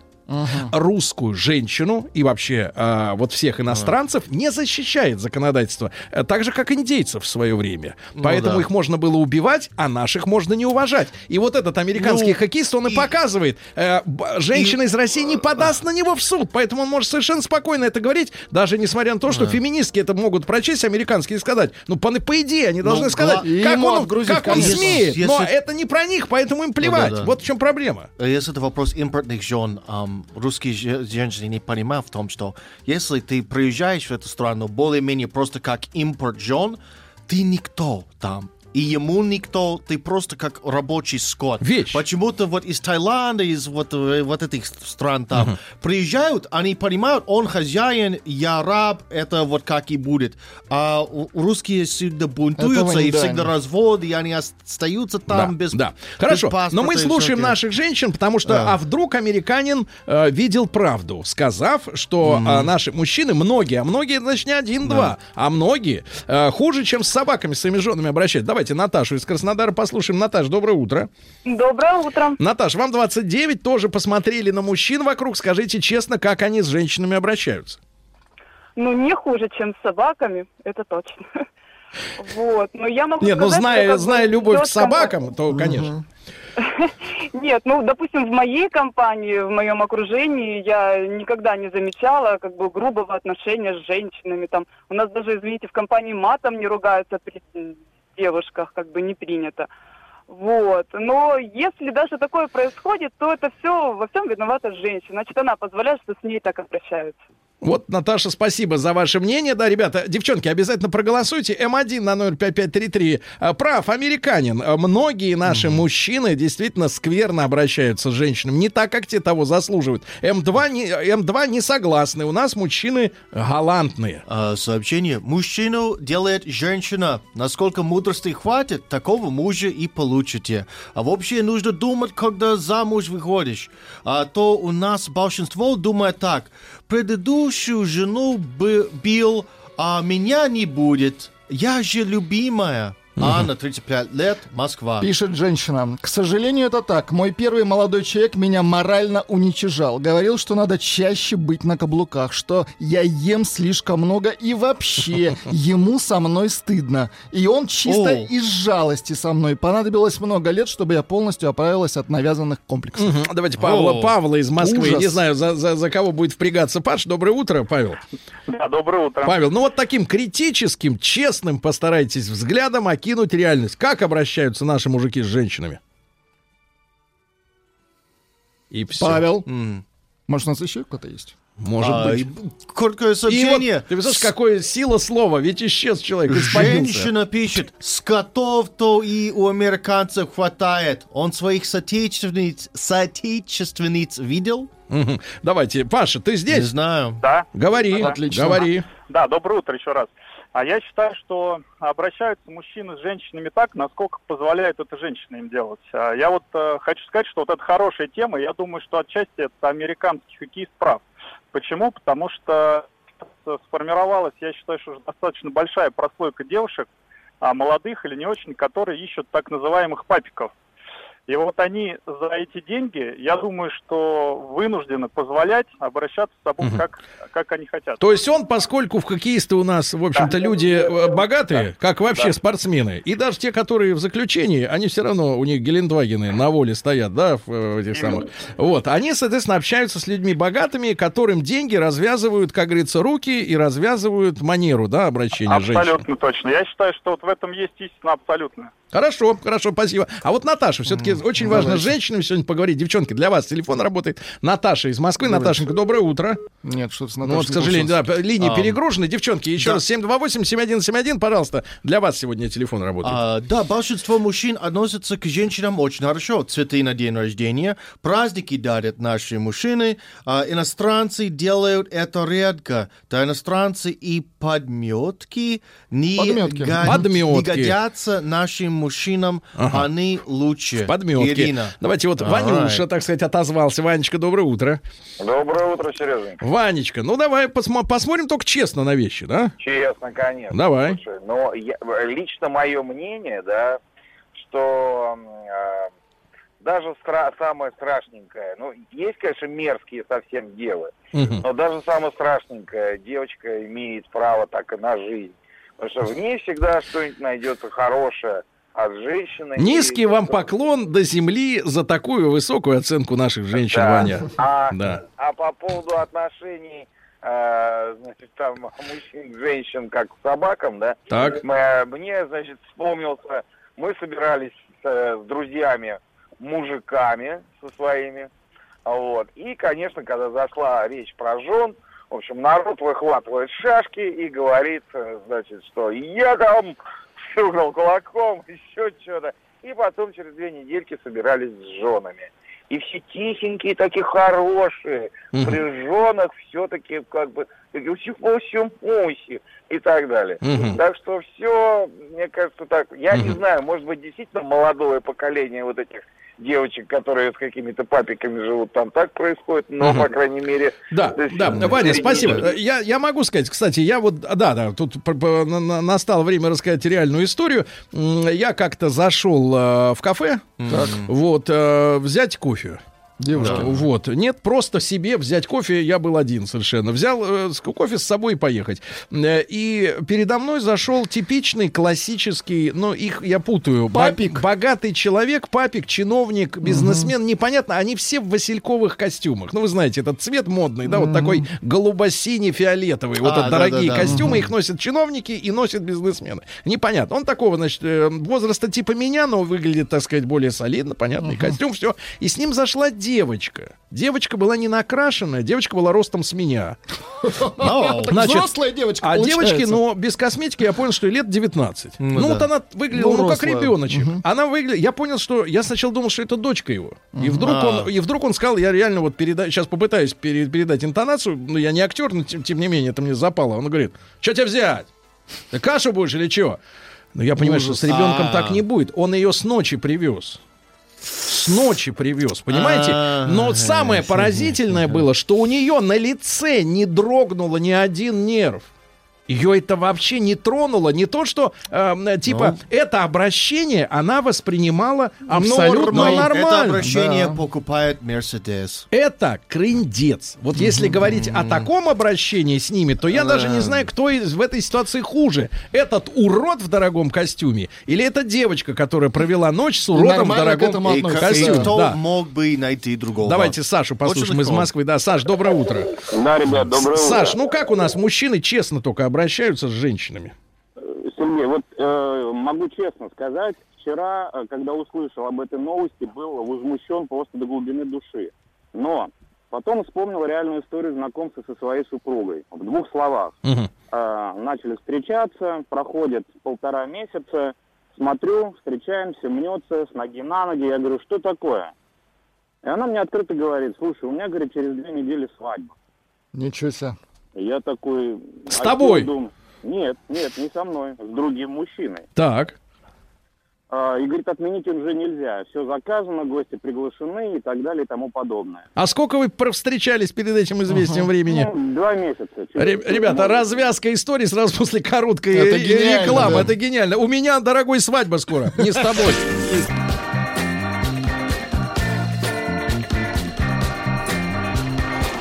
Русскую женщину и вообще а, вот всех иностранцев не защищает законодательство, э, так же как индейцев в свое время. Поэтому да. их можно было убивать, а наших можно не уважать. И вот этот американский Ну, хоккеист, он и, и- показывает, э, женщина из России не подаст на него в суд, поэтому он может совершенно спокойно это говорить, даже несмотря на то, что феминистки это могут прочесть американские и сказать, ну по, по идее они должны Ну, сказать, гла- и как он, отгрузить, как он конечно. смеет, Если- но это не про них, поэтому им плевать. да. Вот в чем проблема. Если это вопрос импортных жен, ам, русские же- женщины не понимают в том, что если ты приезжаешь в эту страну более-менее просто как импорт жен, ты никто там. И ему никто, ты просто как рабочий скот. Вещь. Почему-то вот из Таиланда, из вот, э, вот этих стран там приезжают, они понимают, он хозяин, я раб, это вот как и будет. А русские всегда бунтуются, и всегда да. развод, и они остаются там да, без да. без Хорошо, паспорта но мы слушаем наших женщин, потому что, а вдруг американин э, видел правду, сказав, что а, наши мужчины, многие, а многие, значит, не один-два, а многие э, хуже, чем с собаками, с своими женами обращаются. Давайте Наташу из Краснодара послушаем. Наташ, доброе утро. Доброе утро. Наташ, вам 29, тоже посмотрели на мужчин вокруг. Скажите честно, как они с женщинами обращаются? Ну, не хуже, чем с собаками, это точно. Вот, но я могу Нет, ну сказать, зная, что зная любовь к собакам, то, конечно. Нет, ну, допустим, в моей компании, в моем окружении я никогда не замечала как бы грубого отношения с женщинами. Там у нас даже, извините, в компании матом не ругаются при девушках, как бы не принято. Вот. Но если даже такое происходит, то это все, во всем виновата женщина. Значит, она позволяет, что с ней так обращаются. Вот, Наташа, спасибо за ваше мнение. Да, ребята, девчонки, обязательно проголосуйте. М1 на номер 5533. А, Прав, американин. А, Многие наши мужчины действительно скверно обращаются с женщинами. Не так, как те того заслуживают. М2 не, М2 не согласны. У нас мужчины галантные. А, сообщение. Мужчину делает женщина. Насколько мудрости хватит, такого мужа и получите. А вообще нужно думать, когда замуж выходишь. А то у нас большинство думает так. Предыдущую жену бил, а меня не будет. Я же любимая. Анна, 35 лет, Москва. Пишет женщина. К сожалению, это так. Мой первый молодой человек меня морально уничижал. Говорил, что надо чаще быть на каблуках, что я ем слишком много и вообще ему со мной стыдно. И он чисто О. из жалости со мной. Понадобилось много лет, чтобы я полностью оправилась от навязанных комплексов. Давайте Павла, О, Павла из Москвы. ужас. Не знаю, за, за, за кого будет впрягаться Паш. Доброе утро, Павел. Да, доброе утро. Павел, ну вот таким критическим, честным постарайтесь взглядом окинуть реальность. Как обращаются наши мужики с женщинами? И все. Павел, М. может, у нас еще кто-то есть? Может А, быть. Короткое И вот, сообщение. ты представляешь, какое сила слова, ведь исчез человек. Женщина пишет, скотов-то и у американцев хватает. Он своих соотечественниц, соотечественниц видел? Давайте, Паша, ты Не здесь? знаю. Да, Говори, Отлично. говори. да, доброе утро еще раз. А я считаю, что обращаются мужчины с женщинами так, насколько позволяет это женщина им делать. А Я вот э, хочу сказать, что вот это хорошая тема. Я думаю, что отчасти это американский хоккеист прав. Почему? Потому что сформировалась, я считаю, что уже достаточно большая прослойка девушек, а, молодых или не очень, которые ищут так называемых папиков. И вот они за эти деньги, я думаю, что вынуждены позволять обращаться с собой, как, как они хотят. То есть он, поскольку в хоккеисты у нас, в общем-то, Да. люди э, богатые, как вообще Да. спортсмены, и даже те, которые в заключении, они все равно, у них Гелендвагены на воле стоят, да, в э, этих самых. Вот, они, соответственно, общаются с людьми богатыми, которым деньги развязывают, как говорится, руки и развязывают манеру, да, обращения женщин. Абсолютно точно. Я считаю, что вот в этом есть истина абсолютно. Хорошо, хорошо, спасибо. А вот Наташа, все-таки очень важно с давайте. женщинами сегодня поговорить. Девчонки, для вас телефон работает. Наташа из Москвы. Давайте. Наташенька, доброе утро. Нет, что-то с Ну Наташей вот, к сожалению, да, линии А, перегружены. Девчонки, еще да. раз, 728-7171, пожалуйста. Для вас сегодня телефон работает. А, да, большинство мужчин относятся к женщинам очень хорошо. Цветы на день рождения, праздники дарят наши мужчины. А, иностранцы делают это редко. Да, иностранцы и подметки не, Подметки. га- Подметки. не годятся нашим мужчинам. Ага. Они лучше. Подметки. Ирина. Давайте вот Alright. Ванюша, так сказать, отозвался. Ванечка, доброе утро. Доброе утро, Сереженька. Ванечка, ну давай посмо- посмотрим только честно на вещи, да? Честно, конечно. Давай. Слушай, но я- лично мое мнение, да, что э, даже стра- самое страшненькое, ну, есть, конечно, мерзкие совсем дело, Мгм. но даже самое страшненькое, девочка имеет право так и на жизнь. Потому что в ней всегда что-нибудь найдется хорошее от женщины. Низкий И- вам поклон до земли за такую высокую оценку наших женщин, Да. Ваня. А, Да. а по поводу отношений, э, значит, там, мужчин, женщин, как к собакам, да, Так. мы- мне, значит, вспомнился, мы собирались с, э, с друзьями, мужиками со своими, вот, и, конечно, когда зашла речь про жен, в общем, народ выхватывает шашки и говорит, э, значит, что я там стукнул кулаком, еще что-то, и потом через две недельки собирались с женами. И все тихенькие, такие хорошие, Мгм. при женах все-таки как бы усю-усю-муси и так далее. Мгм. Так что все, мне кажется, так. Я не Мгм. знаю, может быть, действительно молодое поколение вот этих девочек, которые с какими-то папиками живут, там так происходит, но, Мгм. по крайней мере... Да, есть, да, Ваня, спасибо. Я, я могу сказать, кстати, я вот, да, да, тут настало время рассказать реальную историю. Я как-то зашел э, в кафе, вот, э, взять кофе. Девушка. Э, Вот. Нет, просто себе взять кофе, я был один совершенно. Взял э, кофе с собой и поехать. Э, И передо мной зашел типичный классический, ну, их я путаю. Бо- Папик. Богатый человек, папик, чиновник, бизнесмен, непонятно. Они все в васильковых костюмах. Ну, вы знаете, этот цвет модный, да, вот такой голубо-синий-фиолетовый. Вот А, это дорогие да-да-да. костюмы, их носят чиновники и носят бизнесмены. Непонятно. Он такого, значит, э, возраста типа меня, но выглядит, так сказать, более солидно, понятный костюм, все. И с ним зашла девочка. Девочка была не накрашенная, девочка была ростом с меня. Так Значит, взрослая девочка А девочке, но без косметики, я понял, что лет 19. Ну, да. вот она выглядела, Ну, ну, как ребеночек. Она выглядела... Я понял, что... Я сначала думал, что это дочка его. И вдруг, А. он, и вдруг он сказал, я реально вот переда... сейчас попытаюсь пере- передать интонацию, ну, я не актер, но тем, не менее, это мне запало. Он говорит, что тебе взять? Ты кашу будешь или что? Ну, я понимаю, что с ребенком А. так не будет. Он ее с ночи привез. С ночи привез, понимаете? А. Но самое поразительное было, что у нее на лице не дрогнуло ни один нерв. Ее это вообще не тронуло. Не то, что э, типа это обращение она воспринимала абсолютно Нормой. нормально. Это обращение Да. покупает Мерседес. Это крындец. Вот если говорить о таком обращении с ними, то я даже не знаю, кто из, в этой ситуации хуже. Этот урод в дорогом костюме или эта девочка, которая провела ночь с уродом в дорогом И, относится. к- и костюме. кто Да. мог бы найти другого? Давайте Сашу послушаем из легко. Москвы. Да, Саш, доброе утро. Да, ребят, доброе утро. Саш, ну как у нас мужчины честно только обращаются с женщинами? Сергей, вот э, могу честно сказать, вчера, э, когда услышал об этой новости, был возмущен просто до глубины души. Но потом вспомнил реальную историю знакомства со своей супругой. В двух словах. Мгм. Э, начали встречаться, проходит полтора месяца, смотрю, встречаемся, мнется с ноги на ноги. Я говорю, что такое? И она мне открыто говорит, слушай, у меня, говорит, через две недели свадьба. Ничего себе. Я такой... С «А тобой?» думаю, Нет, нет, не со мной, с другим мужчиной. Так. А, И говорит, отменить уже нельзя. Все заказано, гости приглашены и так далее и тому подобное. А сколько вы встречались перед этим известием времени? Ну, два месяца. Ре- Чуть- Ребята, развязка истории сразу после короткой Это э, рекламы. да. Это гениально. У меня, дорогой, свадьба скоро. Не с тобой.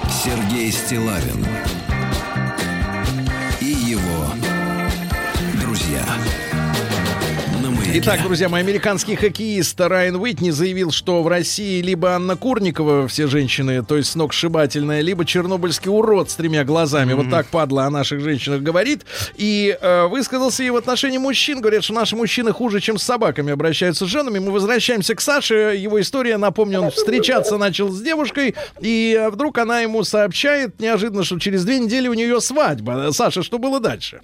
Сергей Стилавин Итак, друзья мои, американский хоккеист Райан Уитни заявил, что в России либо Анна Курникова, все женщины, то есть сногсшибательная, либо чернобыльский урод с тремя глазами. Вот так падла о наших женщинах говорит. И э, высказался и в отношении мужчин. Говорят, что наши мужчины хуже, чем с собаками обращаются с женами. Мы возвращаемся к Саше. Его история, напомню, он встречаться начал с девушкой. И э, вдруг она ему сообщает неожиданно, что через две недели у нее свадьба. Саша, что было дальше?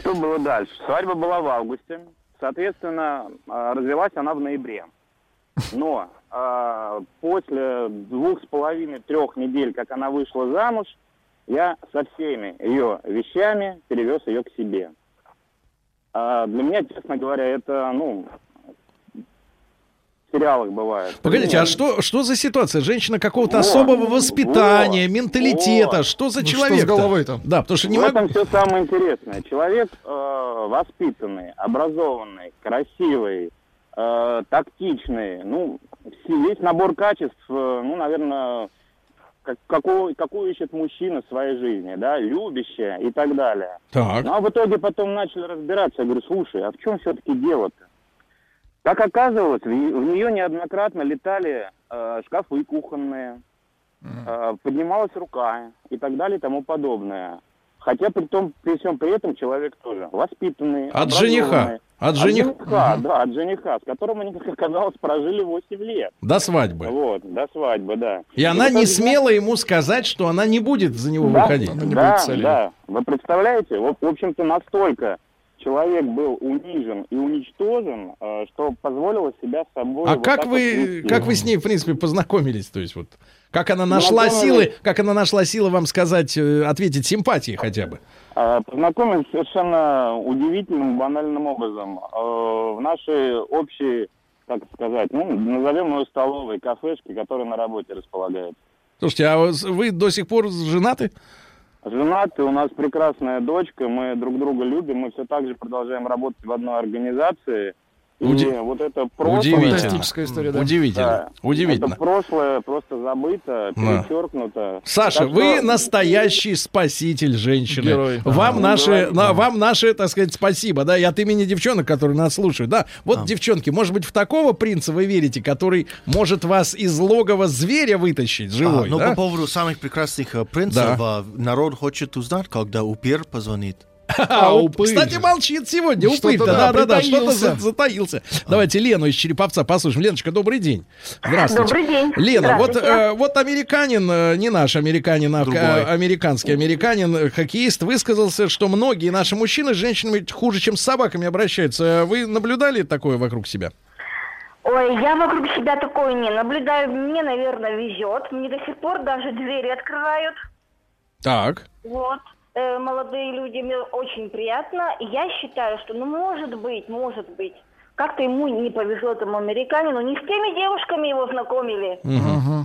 Что было дальше? Свадьба была в августе. Соответственно, а, развелась она в ноябре. Но а, после двух с половиной, трех недель, как она вышла замуж, я со всеми ее вещами перевез ее к себе. А, для меня, честно говоря, это, ну, сериалах бывает. Погодите, Ну, а что, что за ситуация? Женщина какого-то Вот, особого воспитания, вот, менталитета? вот. Что за Ну, что человек? с головой-то? Да, потому что не в могу... этом все самое интересное. Человек э, воспитанный, образованный, красивый, э, тактичный, ну, весь набор качеств, э, ну, наверное, как, какого, какую ищет мужчина в своей жизни, да, любящая и так далее. Так. Ну, а в итоге потом начали разбираться. Я говорю, слушай, а в чем все-таки дело-то? Как оказывалось, в, нее неоднократно летали э, шкафы кухонные, э, поднималась рука и так далее и тому подобное. Хотя при том, при всем при этом человек тоже воспитанный. От жениха. От жениха. да, от жениха, с которым они, как оказалось, прожили 8 лет. До свадьбы. Вот, до свадьбы, да. И она вот не смела ему сказать, что она не будет за него да, выходить. Она не да, будет да. Вы представляете? Вот, в общем-то, настолько человек был унижен и уничтожен, э, что позволило себя с собой. А вот как вы, как вы с ней, в принципе, познакомились? То есть вот, как она нашла Познакомились. силы, как она нашла силы вам сказать, э, ответить симпатии хотя бы? А, Познакомились совершенно удивительным, банальным образом. Э, В нашей общей, так сказать, ну, назовем ее столовой, кафешке, которая на работе располагается. Слушайте, а вы до сих пор женаты? Женаты, у нас прекрасная дочка, мы друг друга любим, мы все так же продолжаем работать в одной организации. Уди- вот это прошлое... Удивительно. Фантастическая история, да. Удивительно. Да. Удивительно. Это прошлое просто забыто, Да. перечеркнуто. Саша, Так вы что- настоящий спаситель женщины. Герой. Вам Ну, наше, говорите. на, вам наше, так сказать, спасибо, да, и от имени девчонок, которые нас слушают, да. Вот, девчонки, может быть, в такого принца вы верите, который может вас из логова зверя вытащить А, живой, но да? по поводу самых прекрасных э, принцев, а, народ хочет узнать, когда Упер позвонит. А, уп- упырь. Кстати, молчит сегодня Что-то, упырь-то, да, да-да-да, что-то затаился. Давайте Лену из Череповца послушаем. Леночка, добрый день. Здравствуйте. Добрый день. Лена, вот, э, вот американин, э, не наш американин, а Другой. э, американский американин, э, хоккеист, высказался, что многие наши мужчины с женщинами хуже, чем с собаками обращаются. Э, Вы наблюдали такое вокруг себя? Ой, я вокруг себя такое не наблюдаю. Мне, наверное, везет. Мне до сих пор даже двери открывают. Так. Вот. Э, молодые люди, мне очень приятно. И я считаю, что, ну, может быть, может быть, как-то ему не повезло этому американину. Не с теми девушками его знакомили.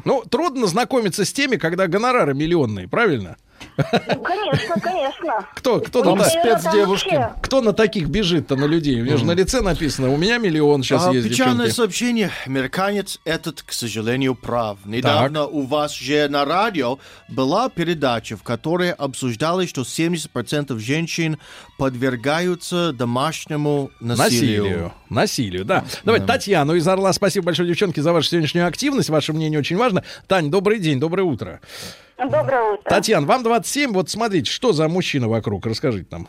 Ну, трудно знакомиться с теми, когда гонорары миллионные, правильно? Ну, конечно, конечно. Кто, кто, У на, спецдевушки. кто на таких бежит-то на людей? У меня же на лице написано, у меня миллион сейчас А, есть, печальное девчонки. сообщение. Американец этот, к сожалению, прав. Недавно у вас же на радио была передача, в которой обсуждалось, что 70% женщин подвергаются домашнему насилию. Насилию. Насилию, да. Давайте Татьяну из Орла. Спасибо большое, девчонки, за вашу сегодняшнюю активность. Ваше мнение очень важно. Тань, добрый день, доброе утро. Доброе утро. Татьяна, вам 27. Вот смотрите, что за мужчина вокруг? Расскажите нам.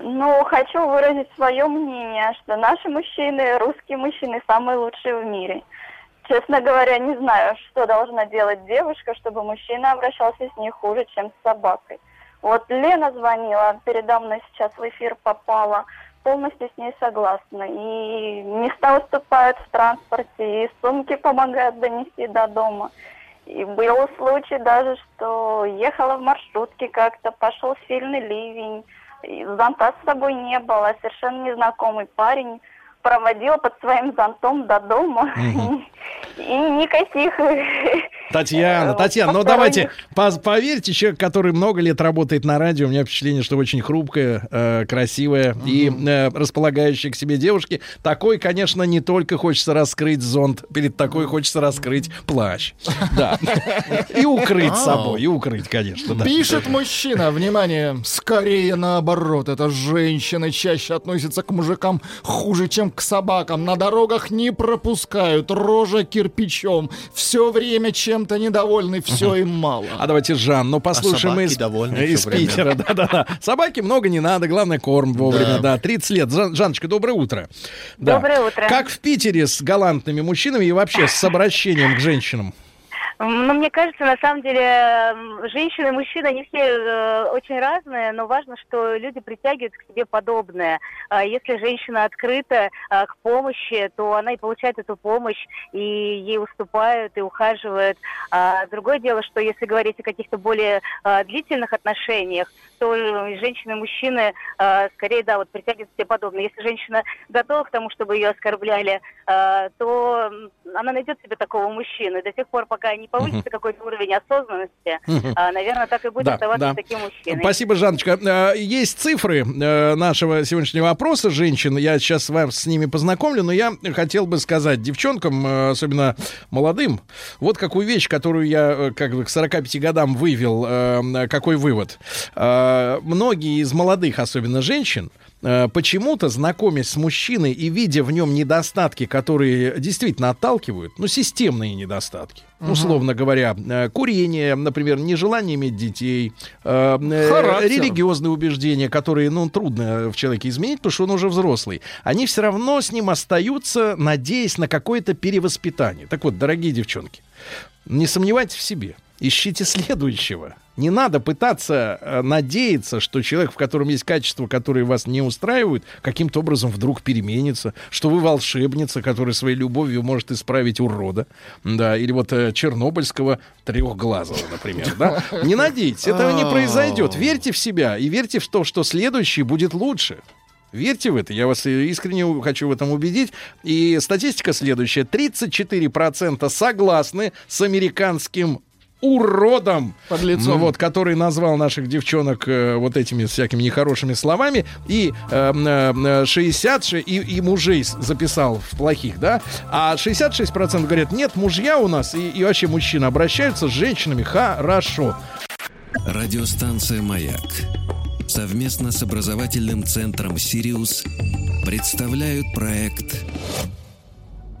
Ну, хочу выразить свое мнение, что наши мужчины, русские мужчины, самые лучшие в мире. Честно говоря, не знаю, что должна делать девушка, чтобы мужчина обращался с ней хуже, чем с собакой. Вот Лена звонила, передо мной сейчас в эфир попала, полностью с ней согласна. И места уступают в транспорте, и сумки помогают донести до дома. И был случай даже, что ехала в маршрутке как-то, пошел сильный ливень, и зонта с собой не было, совершенно незнакомый парень проводил под своим зонтом до дома. И никаких... Татьяна, э, Татьяна, ну давайте, поверьте, человек, который много лет работает на радио, у меня впечатление, что очень хрупкая, э, красивая и э, располагающая к себе девушки. Такой, конечно, не только хочется раскрыть зонт, перед такой хочется раскрыть плащ. Да. И укрыть собой, и укрыть, конечно. да. Пишет мужчина, внимание, скорее наоборот, это женщины чаще относятся к мужикам хуже, чем к собакам. На дорогах не пропускают, рожа кирпичом, все время чем-то недовольны, все им мало. А давайте Жан, ну послушаем собаки из, довольны из. Питера. Да-да-да. Собаки много не надо, главное корм вовремя. Да, 30 лет. Жан- Жанночка, доброе утро. Да. Доброе утро. Как в Питере с галантными мужчинами и вообще с обращением к женщинам? Ну, мне кажется, на самом деле, женщины и мужчины, они все э, очень разные, но важно, что люди притягивают к себе подобное. А Если женщина открыта а, к помощи, то она и получает эту помощь, и ей уступают, и ухаживают. А другое дело, что если говорить о каких-то более длительных отношениях, то э, женщины и мужчины скорее, да, вот притягивают к себе подобное. Если женщина готова к тому, чтобы ее оскорбляли, то она найдет себе такого мужчину. И до тех пор, пока не повысится какой-то уровень осознанности, Мгм. а, наверное, так и будет Да, оставаться да. таким мужчиной. Спасибо, Жанночка. Э, Есть цифры э, нашего сегодняшнего опроса женщин. Я сейчас с вами с ними познакомлю, но я хотел бы сказать девчонкам, э, особенно молодым, вот какую вещь, которую я как бы к 45 годам вывел. Какой вывод? Многие из молодых, особенно женщин, э, почему-то, знакомясь с мужчиной и видя в нем недостатки, которые действительно отталкивают, ну, системные недостатки, Мгм. условно говоря, э, курение, например, нежелание иметь детей, э, э, религиозные убеждения, которые, ну, трудно в человеке изменить, потому что он уже взрослый, они все равно с ним остаются, надеясь на какое-то перевоспитание. Так вот, дорогие девчонки, не сомневайтесь в себе. Ищите следующего. Не надо пытаться э, надеяться, что человек, в котором есть качества, которые вас не устраивают, каким-то образом вдруг переменится, что вы волшебница, которая своей любовью может исправить урода, да, или вот э, Чернобыльского трехглазого, например, да. Не надейтесь, этого не произойдет. Верьте в себя и верьте в то, что следующий будет лучше. Верьте в это, я вас э, искренне хочу в этом убедить. И статистика следующая. 34% согласны с американским уродом, Подлецом. ну, вот, который назвал наших девчонок э, вот этими всякими нехорошими словами, и э, э, 66, и, и мужей записал в плохих, да, а 66% говорят, нет, мужья у нас, и, и вообще мужчины обращаются с женщинами хорошо. Радиостанция «Маяк» совместно с образовательным центром «Сириус» представляют проект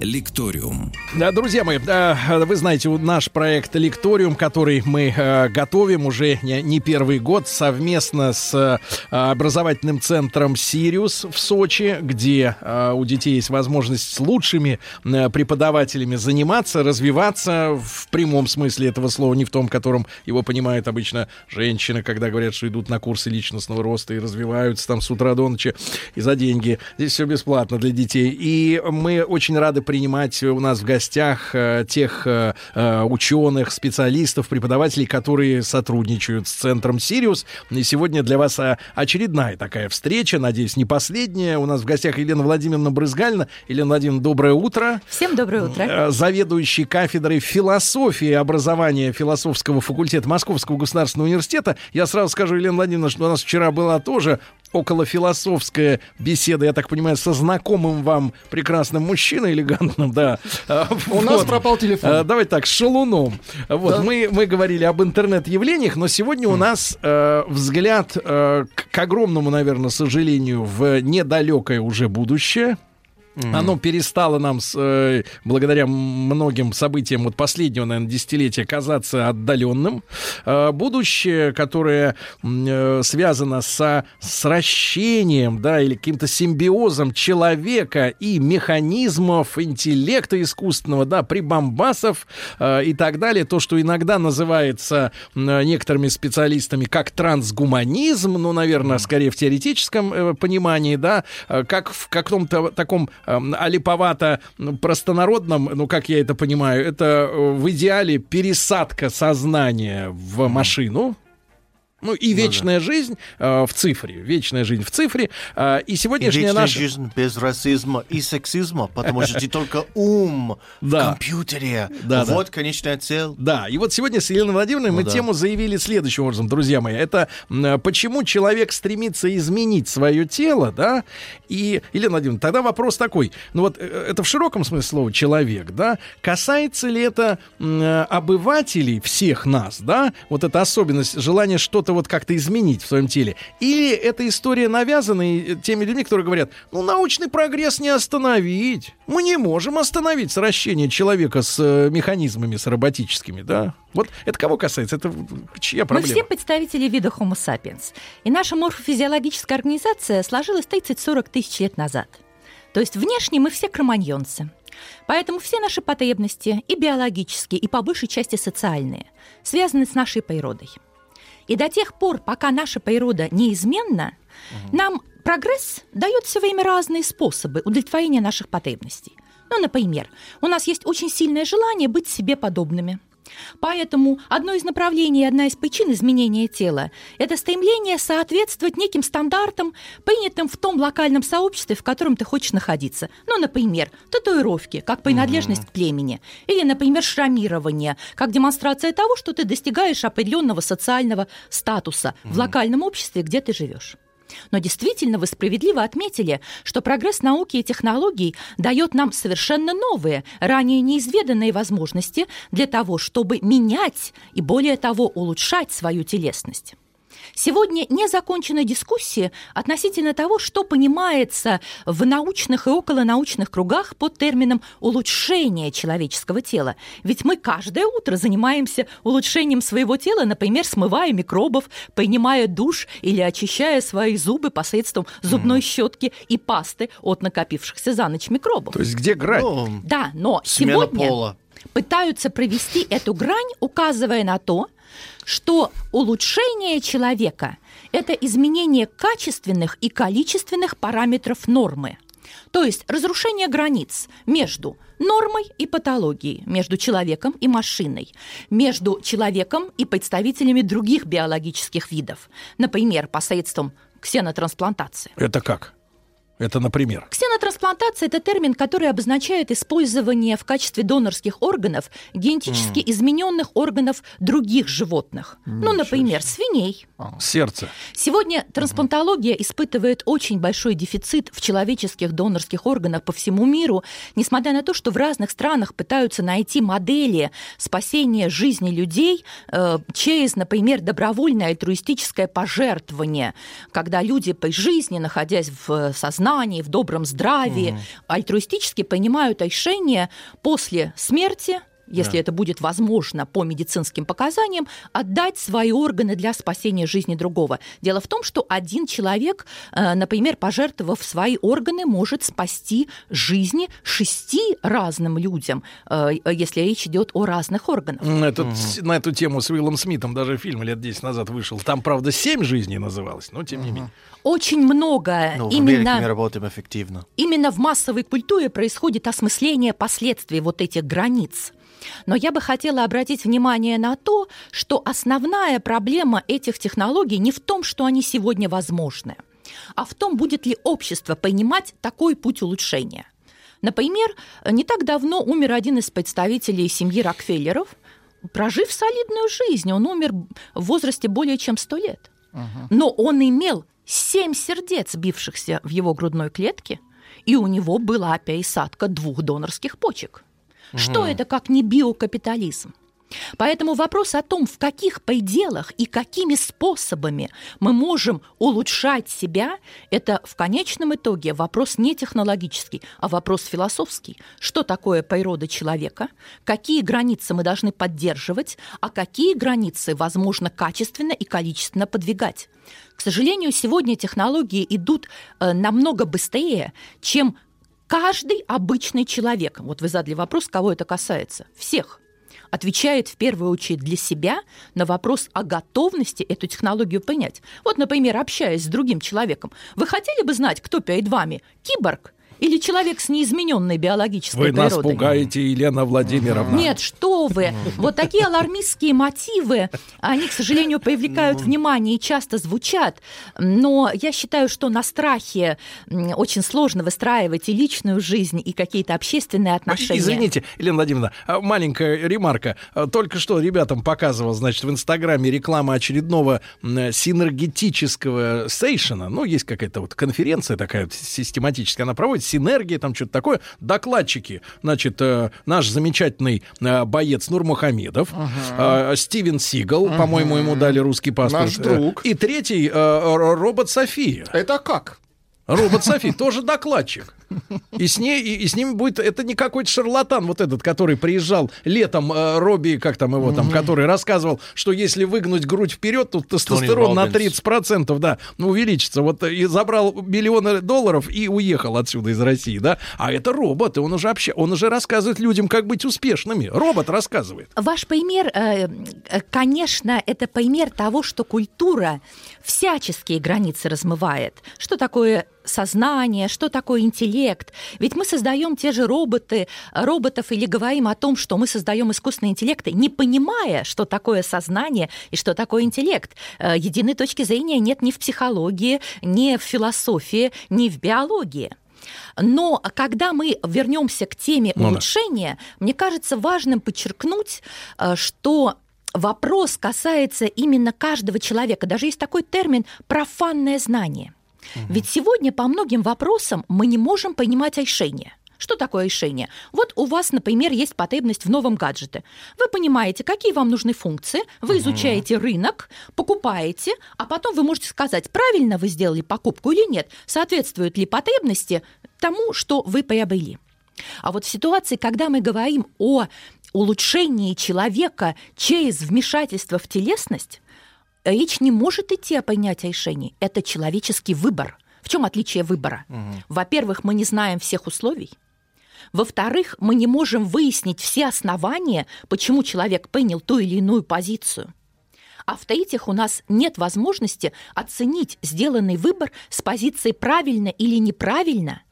«Лекториум». Да, друзья мои, вы знаете, наш проект «Лекториум», который мы э, готовим уже не, первый год совместно с э, образовательным центром «Сириус» в Сочи, где э, у детей есть возможность с лучшими преподавателями заниматься, развиваться в прямом смысле этого слова, не в том, котором его понимают обычно женщины, когда говорят, что идут на курсы личностного роста и развиваются там с утра до ночи и за деньги. Здесь все бесплатно для детей. И мы очень рады принимать у нас в гостях э, тех э, э, ученых, специалистов, преподавателей, которые сотрудничают с центром Сириус. И сегодня для вас очередная такая встреча, надеюсь, не последняя. У нас в гостях Елена Владимировна Брызгальна. Елена Владимировна, доброе утро. Всем доброе утро. Заведующий кафедрой философии и образования философского факультета Московского государственного университета. Я сразу скажу, Елена Владимировна, что у нас вчера была тоже около философская беседа, я так понимаю, со знакомым вам прекрасным мужчиной элегантным, да. А, У нас пропал телефон. А, Давайте так, с шалуном. Вот, мы, мы говорили об интернет-явлениях, но сегодня у нас э, взгляд э, к огромному, наверное, сожалению, в недалекое уже будущее. Оно перестало нам, с, э, благодаря многим событиям вот последнего, наверное, десятилетия, казаться отдаленным. Э, будущее, которое э, связано со сращением, да, или каким-то симбиозом человека и механизмов интеллекта искусственного, да, прибамбасов э, и так далее. То, что иногда называется м, некоторыми специалистами как трансгуманизм, ну, наверное, скорее в теоретическом э, понимании, да, э, как в каком-то таком эм, алиповато ну, простонародном, ну, как я это понимаю, это э, в идеале пересадка сознания в машину, ну и вечная жизнь э, в цифре, вечная жизнь в цифре. Э, и И сегодняшняя вечная наша... жизнь без расизма и сексизма, потому что ты только ум в Да. компьютере. Да, да. вот конечная цель. Да, и вот сегодня с Еленой Владимировной Ну мы да. тему заявили следующим образом, друзья мои. Это м, почему человек стремится изменить свое тело, да? И, Елена Владимировна, тогда вопрос такой. Ну вот э, это в широком смысле слова человек, да? Касается ли это э, обывателей, всех нас, да? Вот эта особенность, желание что-то вот как-то изменить в своем теле? Или эта история навязана э, теми людьми, которые говорят, ну научный прогресс не остановить. Мы не можем остановить сращение человека с э, механизмами, с роботическими, да? Вот это кого касается? Это чья Мы проблема? все представители вида Homo sapiens. И наша морфофизиологическая организация сложилась 30-40 тысяч лет назад. То есть внешне мы все кроманьонцы. Поэтому все наши потребности, и биологические, и по большей части социальные, связаны с нашей природой. И до тех пор, пока наша природа неизменна, нам прогресс дает все время разные способы удовлетворения наших потребностей. Ну, например, у нас есть очень сильное желание быть себе подобными. Поэтому одно из направлений и одна из причин изменения тела – это стремление соответствовать неким стандартам, принятым в том локальном сообществе, в котором ты хочешь находиться. Ну, например, татуировки, как принадлежность к племени, или, например, шрамирование, как демонстрация того, что ты достигаешь определенного социального статуса в локальном обществе, где ты живешь. Но действительно вы справедливо отметили, что прогресс науки и технологий дает нам совершенно новые, ранее неизведанные возможности для того, чтобы менять и, более того, улучшать свою телесность. Сегодня не закончена дискуссия относительно того, что понимается в научных и околонаучных кругах под термином «улучшение человеческого тела». Ведь мы каждое утро занимаемся улучшением своего тела, например, смывая микробов, принимая душ или очищая свои зубы посредством зубной щетки и пасты от накопившихся за ночь микробов. То есть где грань? Ну, Да, но сегодня пола. пытаются провести эту грань, указывая на то, что улучшение человека – это изменение качественных и количественных параметров нормы. То есть разрушение границ между нормой и патологией, между человеком и машиной, между человеком и представителями других биологических видов, например, посредством ксенотрансплантации. Это как? Это, например. Ксенотрансплантация – это термин, который обозначает использование в качестве донорских органов генетически М. измененных органов других животных. Ну, например, свиней. Сердце. Сегодня трансплантология испытывает очень большой дефицит в человеческих донорских органах по всему миру, несмотря на то, что в разных странах пытаются найти модели спасения жизни людей э, через, например, добровольное альтруистическое пожертвование, когда люди по жизни, находясь в сознании, в добром здравии, Мгм. альтруистически принимают решение после смерти если Да. это будет возможно по медицинским показаниям, отдать свои органы для спасения жизни другого. Дело в том, что один человек, э, например, пожертвовав свои органы, может спасти жизни шести разным людям, э, если речь идет о разных органах. Этот с- На эту тему с Уиллом Смитом даже фильм лет 10 назад вышел. Там, правда, «Семь жизней» называлось, но тем не менее. Очень много Ну, в Америке мы именно, работаем эффективно. именно в массовой культуре происходит осмысление последствий вот этих границ. Но я бы хотела обратить внимание на то, что основная проблема этих технологий не в том, что они сегодня возможны, а в том, будет ли общество принимать такой путь улучшения. Например, не так давно умер один из представителей семьи Рокфеллеров, прожив солидную жизнь. Он умер в возрасте более чем 100 лет. Но он имел семь сердец, бившихся в его грудной клетке, и у него была пересадка двух донорских почек. Что Мгм. это как не биокапитализм? Поэтому вопрос о том, в каких пределах и какими способами мы можем улучшать себя, это в конечном итоге вопрос не технологический, а вопрос философский. Что такое природа человека, какие границы мы должны поддерживать, а какие границы возможно качественно и количественно подвигать. К сожалению, сегодня технологии идут э, намного быстрее, чем каждый обычный человек. Вот вы задали вопрос, кого это касается. Всех отвечает в первую очередь для себя на вопрос о готовности эту технологию принять. Вот, например, общаясь с другим человеком, вы хотели бы знать, кто перед вами, киборг или человек с неизмененной биологической Вы нас природой? пугаете, Елена Владимировна. Нет, что вы! Вот такие алармистские мотивы, они, к сожалению, привлекают внимание и часто звучат, но я считаю, что на страхе очень сложно выстраивать и личную жизнь, и какие-то общественные отношения. Извините, Елена Владимировна, а, маленькая ремарка. А, Только что ребятам показывал, значит, в Инстаграме реклама очередного синергетического сейшена. Ну, есть какая-то вот конференция такая систематическая, она проводит, синергия, там что-то такое. Докладчики, значит, э, наш замечательный э, боец Нурмухамедов, э, Стивен Сигал, по-моему, ему дали русский паспорт. Наш друг. Э, И третий, э, ро- робот София. Это как? Робот Софи тоже докладчик. И с, ней, и, и с ним будет... Это не какой-то шарлатан вот этот, который приезжал летом, э, Робби, как там его там, который рассказывал, что если выгнуть грудь вперед, то тестостерон на Роббинс. 30% да, ну, увеличится. Вот э, и забрал миллионы долларов и уехал отсюда из России, да. А это робот, и он уже, обща... он уже рассказывает людям, как быть успешными. Робот рассказывает. Ваш пример, э, э, конечно, это пример того, что культура всяческие границы размывает. Что такое сознание, что такое интеллект. Ведь мы создаем те же роботы, роботов или говорим о том, что мы создаем искусственные интеллекты, не понимая, что такое сознание и что такое интеллект. Э, Единой точки зрения нет ни в психологии, ни в философии, ни в биологии. Но когда мы вернемся к теме Ну да. улучшения, мне кажется важным подчеркнуть, э, что вопрос касается именно каждого человека. Даже есть такой термин «профанное знание». Ведь сегодня по многим вопросам мы не можем понимать решение. Что такое решение? Вот у вас, например, есть потребность в новом гаджете. Вы понимаете, какие вам нужны функции, вы изучаете рынок, покупаете, а потом вы можете сказать, правильно вы сделали покупку или нет, соответствуют ли потребности тому, что вы приобрели. А вот в ситуации, когда мы говорим о улучшении человека через вмешательство в телесность, речь не может идти о принятии решений. Это человеческий выбор. В чем отличие выбора? Во-первых, мы не знаем всех условий. Во-вторых, мы не можем выяснить все основания, почему человек принял ту или иную позицию. А в-третьих, у нас нет возможности оценить сделанный выбор с позиции правильно или неправильно,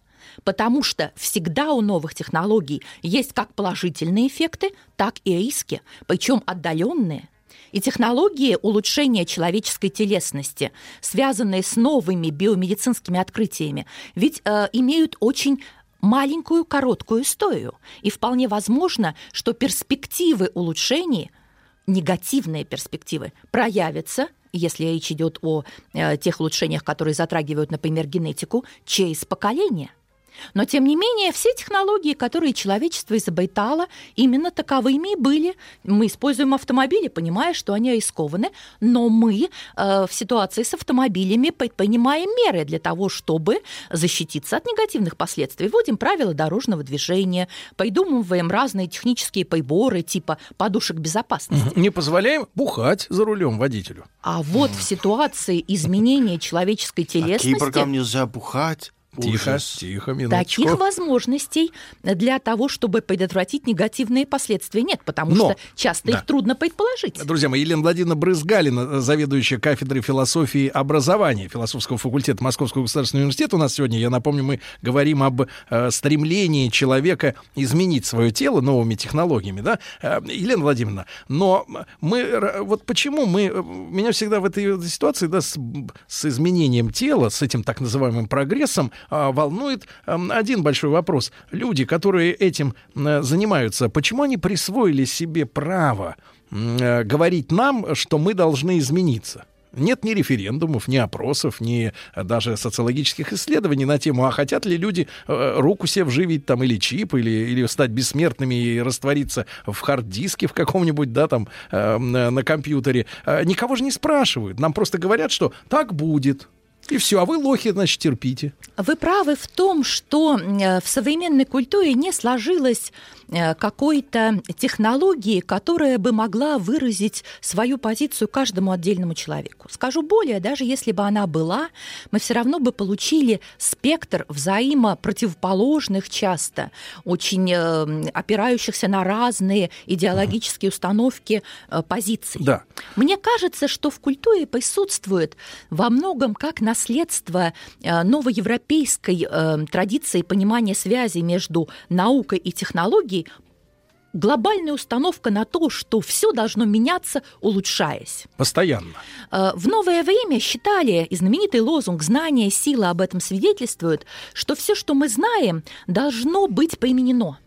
потому что всегда у новых технологий есть как положительные эффекты, так и риски, причем отдаленные. И технологии улучшения человеческой телесности, связанные с новыми биомедицинскими открытиями, ведь э, имеют очень маленькую короткую историю. И вполне возможно, что перспективы улучшений, негативные перспективы, проявятся если речь идет о э, тех улучшениях, которые затрагивают, например, генетику, через поколение – но, тем не менее, все технологии, которые человечество изобретало, именно таковыми и были. Мы используем автомобили, понимая, что они рискованы, но мы э, в ситуации с автомобилями предпринимаем меры для того, чтобы защититься от негативных последствий. Вводим правила дорожного движения, придумываем разные технические приборы типа подушек безопасности. Не позволяем бухать за рулем водителю. А вот в ситуации изменения человеческой телесности... А киборгам нельзя бухать. Тихо, Ужас. тихо, минуточку. Таких возможностей для того, чтобы предотвратить негативные последствия нет, потому Но, что часто да. их трудно предположить. Друзья мои, Елена Владимировна Брызгалина, заведующая кафедрой философии образования философского факультета Московского государственного университета. У нас сегодня, я напомню, мы говорим об э, стремлении человека изменить свое тело новыми технологиями, да? Э, Елена Владимировна, но мы, вот почему мы, э, меня всегда в этой ситуации, да, с, с изменением тела, с этим так называемым прогрессом, волнует ам, один большой вопрос. Люди, которые этим э, занимаются, почему они присвоили себе право э, говорить нам, что мы должны измениться? Нет ни референдумов, ни опросов, ни э, даже социологических исследований на тему, а хотят ли люди руку себе вживить там или чип, или, или стать бессмертными и раствориться в хард-диске в каком-нибудь, да, там, э, на компьютере. Никого же не спрашивают. Нам просто говорят, что так будет. И все, а вы лохи, значит, терпите. Вы правы в том, что э, в современной культуре не сложилось какой-то технологии, которая бы могла выразить свою позицию каждому отдельному человеку. Скажу более, даже если бы она была, мы все равно бы получили спектр взаимопротивоположных часто, очень э, опирающихся на разные идеологические установки э, позиций. Да. Мне кажется, что в культуре присутствует во многом как наследство э, новоевропейской э, традиции понимания связи между наукой и технологией, глобальная установка на то, что все должно меняться, улучшаясь. Постоянно. Э, В новое время считали, и знаменитый лозунг «Знание, сила» об этом свидетельствует, что все, что мы знаем, должно быть применено.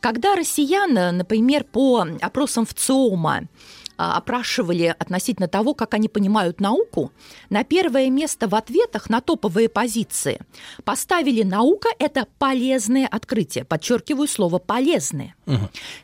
Когда россиян, например, по опросам ВЦИОМа а, опрашивали относительно того, как они понимают науку, на первое место в ответах на топовые позиции поставили «наука – это полезное открытие». Подчеркиваю слово «полезное».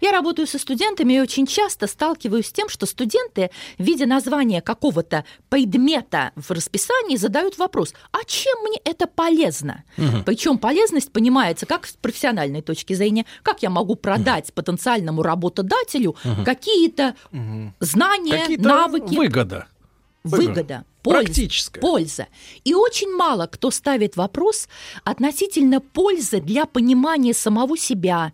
Я работаю со студентами и очень часто сталкиваюсь с тем, что студенты, видя название какого-то предмета в расписании, задают вопрос, а чем мне это полезно? Мгм. Причем полезность понимается как с профессиональной точки зрения, как я могу продать потенциальному работодателю Мгм. какие-то знания, Какие-то навыки. выгода. Выгода. Польза, Практическая. Польза. И очень мало кто ставит вопрос относительно пользы для понимания самого себя,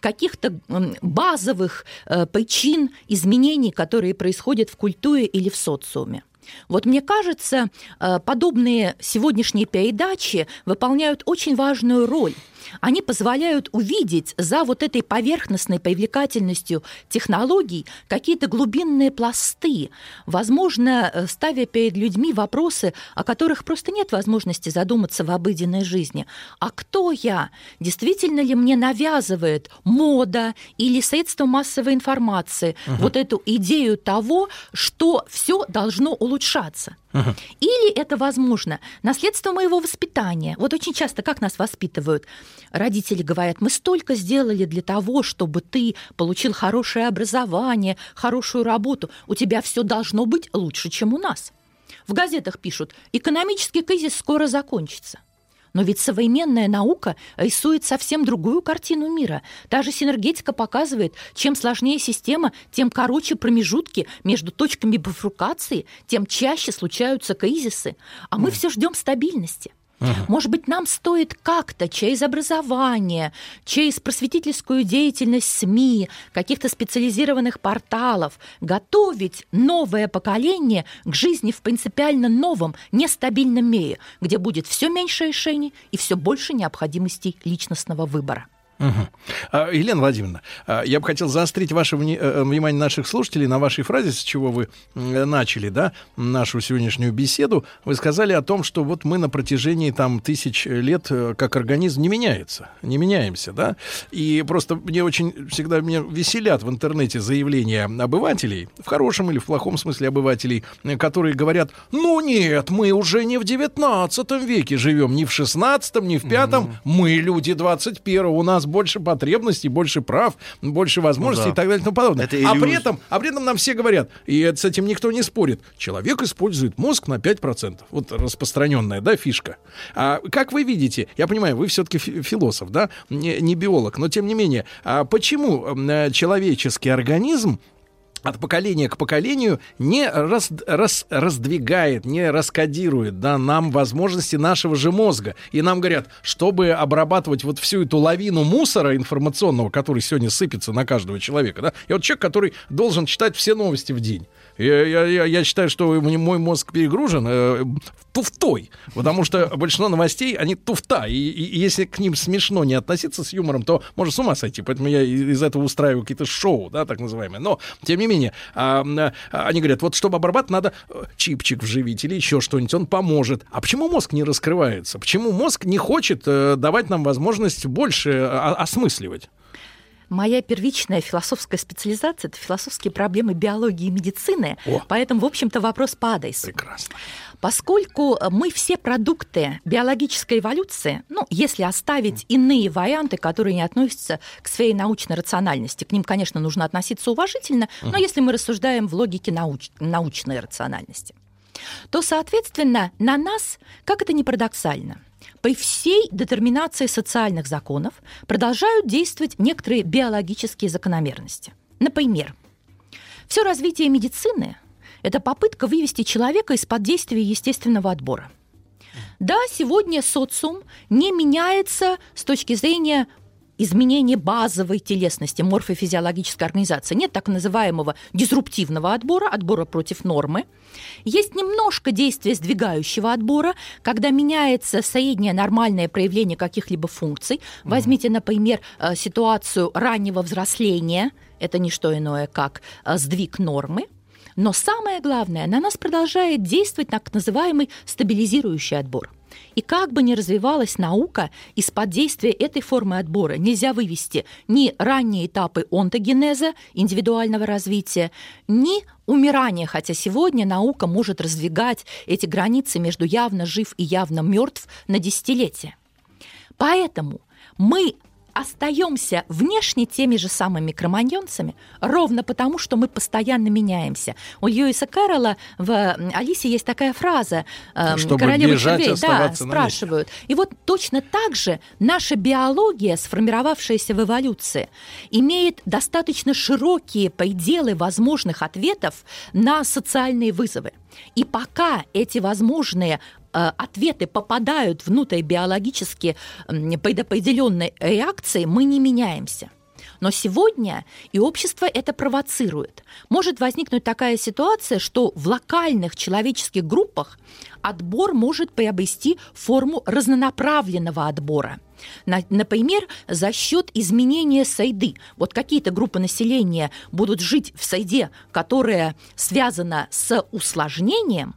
каких-то базовых э, причин изменений, которые происходят в культуре или в социуме. Вот мне кажется, э, подобные сегодняшние передачи выполняют очень важную роль. Они позволяют увидеть за вот этой поверхностной привлекательностью технологий какие-то глубинные пласты, возможно, э, ставя перед людьми вопросы, о которых просто нет возможности задуматься в обыденной жизни. А кто я? Действительно ли мне навязывает мода или средства массовой информации Мгм. вот эту идею того, что все должно улучшаться? Или это, возможно, наследство моего воспитания. Вот очень часто как нас воспитывают? Родители говорят, мы столько сделали для того, чтобы ты получил хорошее образование, хорошую работу. У тебя все должно быть лучше, чем у нас. В газетах пишут, экономический кризис скоро закончится. Но ведь современная наука рисует совсем другую картину мира. Та же синергетика показывает, чем сложнее система, тем короче промежутки между точками бифуркации, тем чаще случаются кризисы. А мы все ждем стабильности. Может быть, нам стоит как-то через образование, через просветительскую деятельность СМИ, каких-то специализированных порталов готовить новое поколение к жизни в принципиально новом, нестабильном мире, где будет все меньше решений и все больше необходимостей личностного выбора. А, Елена Владимировна, а, я бы хотел заострить ваше э, внимание наших слушателей на вашей фразе, с чего вы начали, да, нашу сегодняшнюю беседу. Вы сказали о том, что вот мы на протяжении там тысяч лет э, как организм не меняется, не меняемся, да. И просто мне очень всегда меня веселят в интернете заявления обывателей, в хорошем или в плохом смысле обывателей, которые говорят, ну нет, мы уже не в 19 веке живем, не в 16, не в 5, мы люди 21 у нас больше потребностей, больше прав, больше возможностей Ну да. и так далее и тому подобное. Это а при этом, а при этом нам все говорят, и с этим никто не спорит, человек использует мозг на 5%. Вот распространенная, да, фишка. А как вы видите, я понимаю, вы все-таки философ, да, не, не биолог, но тем не менее, а почему э, человеческий организм от поколения к поколению не раз, раз- раздвигает, не раскодирует да, нам возможности нашего же мозга. И нам говорят, чтобы обрабатывать вот всю эту лавину мусора информационного, который сегодня сыпется на каждого человека. Да? И вот человек, который должен читать все новости в день. Я, я- я- считаю, что мой мозг перегружен э, туфтой, потому что большинство новостей, они туфта, и, и- если к ним смешно не относиться с юмором, то можно с ума сойти, поэтому я из этого устраиваю какие-то шоу, да, так называемые. Но, тем не менее, а, а, они говорят, вот чтобы обрабатывать, надо э, чипчик вживить или еще что-нибудь, он поможет. А почему мозг не раскрывается? Почему мозг не хочет э, давать нам возможность больше э, осмысливать? Моя первичная философская специализация – это философские проблемы биологии и медицины. О. Поэтому, в общем-то, вопрос по адресу. Прекрасно. Поскольку мы все продукты биологической эволюции, ну, если оставить иные варианты, которые не относятся к сфере научной рациональности, к ним, конечно, нужно относиться уважительно, но если мы рассуждаем в логике науч- научной рациональности, то, соответственно, на нас, как это ни парадоксально, при всей детерминации социальных законов продолжают действовать некоторые биологические закономерности. Например, все развитие медицины – это попытка вывести человека из-под действия естественного отбора. Да, сегодня социум не меняется с точки зрения изменения базовой телесности морфофизиологической организации. Нет так называемого дизруптивного отбора, отбора против нормы. Есть немножко действия сдвигающего отбора, когда меняется среднее нормальное проявление каких-либо функций. Возьмите, например, э, ситуацию раннего взросления. Это не что иное, как э, сдвиг нормы. Но самое главное, на нас продолжает действовать так называемый стабилизирующий отбор. И как бы ни развивалась наука, из-под действия этой формы отбора нельзя вывести ни ранние этапы онтогенеза, индивидуального развития, ни умирания, хотя сегодня наука может раздвигать эти границы между явно жив и явно мертв на десятилетия. Поэтому мы остаемся внешне теми же самыми кроманьонцами ровно потому, что мы постоянно меняемся. У Льюиса Кэрролла в «Алисе» есть такая фраза эм, Чтобы «Королева бежать, червей», да, спрашивают. И вот точно так же наша биология, сформировавшаяся в эволюции, имеет достаточно широкие пределы возможных ответов на социальные вызовы. И пока эти возможные э, ответы попадают внутрь биологически предопределенной реакции, мы не меняемся. Но сегодня и общество это провоцирует. Может возникнуть такая ситуация, что в локальных человеческих группах отбор может приобрести форму разнонаправленного отбора. На- Например, за счет изменения среды. Вот какие-то группы населения будут жить в среде, которая связана с усложнением,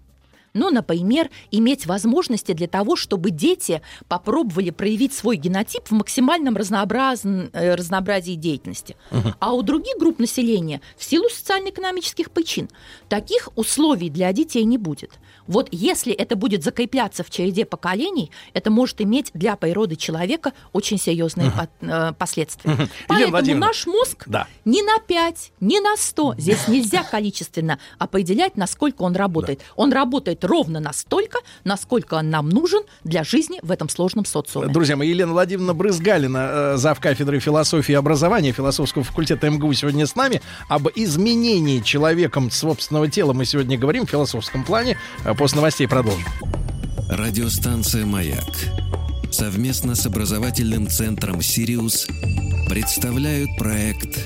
ну, например, иметь возможности для того, чтобы дети попробовали проявить свой генотип в максимальном разнообразн- э, разнообразии деятельности. А у других групп населения в силу социально-экономических причин таких условий для детей не будет. Вот если это будет закрепляться в череде поколений, это может иметь для природы человека очень серьезные Мгм. по- э, последствия. Елена Поэтому наш мозг Да. ни на 5, ни на 100. Здесь нельзя количественно определять, насколько он работает. Он работает ровно настолько, насколько он нам нужен для жизни в этом сложном социуме. Друзья мои, Елена Владимировна Брызгалина, э, зав. кафедры философии и образования философского факультета МГУ сегодня с нами. Об изменении человеком собственного тела мы сегодня говорим в философском плане. После новостей продолжим. Радиостанция «Маяк» совместно с образовательным центром «Сириус» представляют проект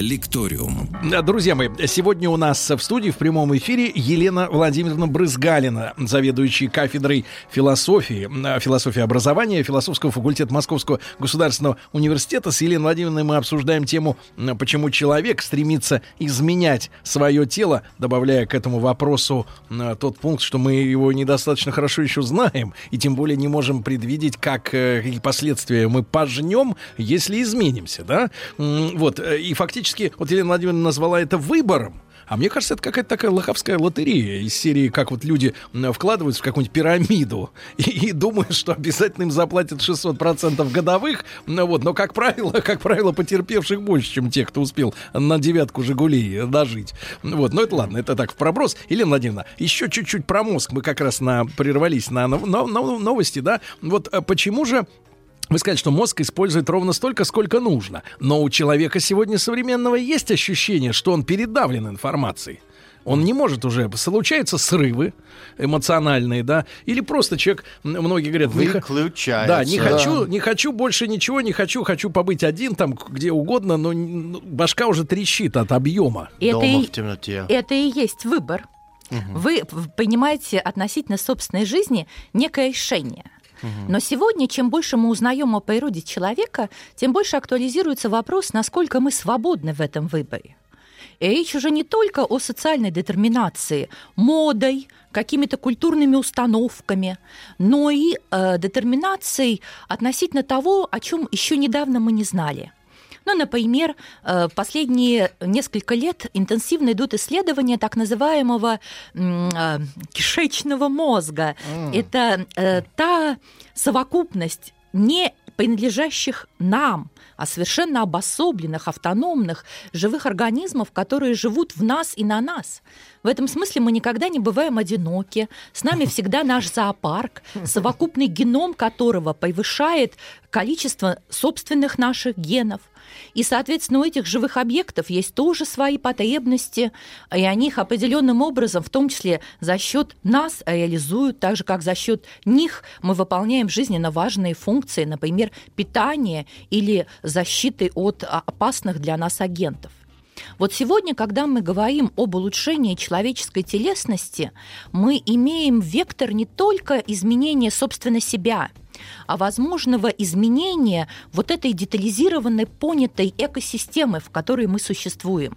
Лекториум. Друзья мои, сегодня у нас в студии в прямом эфире Елена Владимировна Брызгалина, заведующий кафедрой философии, э, философии образования философского факультета Московского государственного университета. С Еленой Владимировной мы обсуждаем тему, почему человек стремится изменять свое тело, добавляя к этому вопросу э, тот пункт, что мы его недостаточно хорошо еще знаем, и тем более не можем предвидеть, как, э, какие последствия мы пожнем, если изменимся, да? Вот, и фактически, вот Елена Владимировна назвала это выбором, а мне кажется, это какая-то такая лоховская лотерея из серии, как вот люди вкладываются в какую-нибудь пирамиду и, и думают, что обязательно им заплатят 600% годовых, ну вот, но, как правило, как правило, потерпевших больше, чем те, кто успел на девятку «Жигулей» дожить. Вот, но это ладно, это так в проброс. Елена Владимировна, еще чуть-чуть про мозг. Мы как раз на, прервались на, нов- нов- нов- новости, да? Вот э, почему же вы сказали, что мозг использует ровно столько, сколько нужно. Но у человека сегодня современного есть ощущение, что он передавлен информацией. Он не может уже, случаются срывы эмоциональные, да, или просто человек, многие говорят, не да, не Да. хочу, не хочу больше ничего, не хочу, хочу побыть один там где угодно, но ну, башка уже трещит от объема. Это Дома и- в темноте. Это и есть выбор. Вы в- понимаете относительно собственной жизни некое решение. Но сегодня, чем больше мы узнаем о природе человека, тем больше актуализируется вопрос, насколько мы свободны в этом выборе. И речь уже не только о социальной детерминации, модой, какими-то культурными установками, но и э, детерминацией относительно того, о чем еще недавно мы не знали. Ну, например, э, последние несколько лет интенсивно идут исследования так называемого э, кишечного мозга. Это э, та совокупность не принадлежащих нам, а совершенно обособленных, автономных живых организмов, которые живут в нас и на нас. В этом смысле мы никогда не бываем одиноки. С нами всегда наш зоопарк, совокупный геном которого превышает количество собственных наших генов. И, соответственно, у этих живых объектов есть тоже свои потребности, и они их определенным образом, в том числе за счет нас, реализуют, так же, как за счет них мы выполняем жизненно важные функции, например, питание или защиты от а, опасных для нас агентов. Вот сегодня, когда мы говорим об улучшении человеческой телесности, мы имеем вектор не только изменения, собственно, себя, возможного изменения вот этой детализированной, понятой экосистемы, в которой мы существуем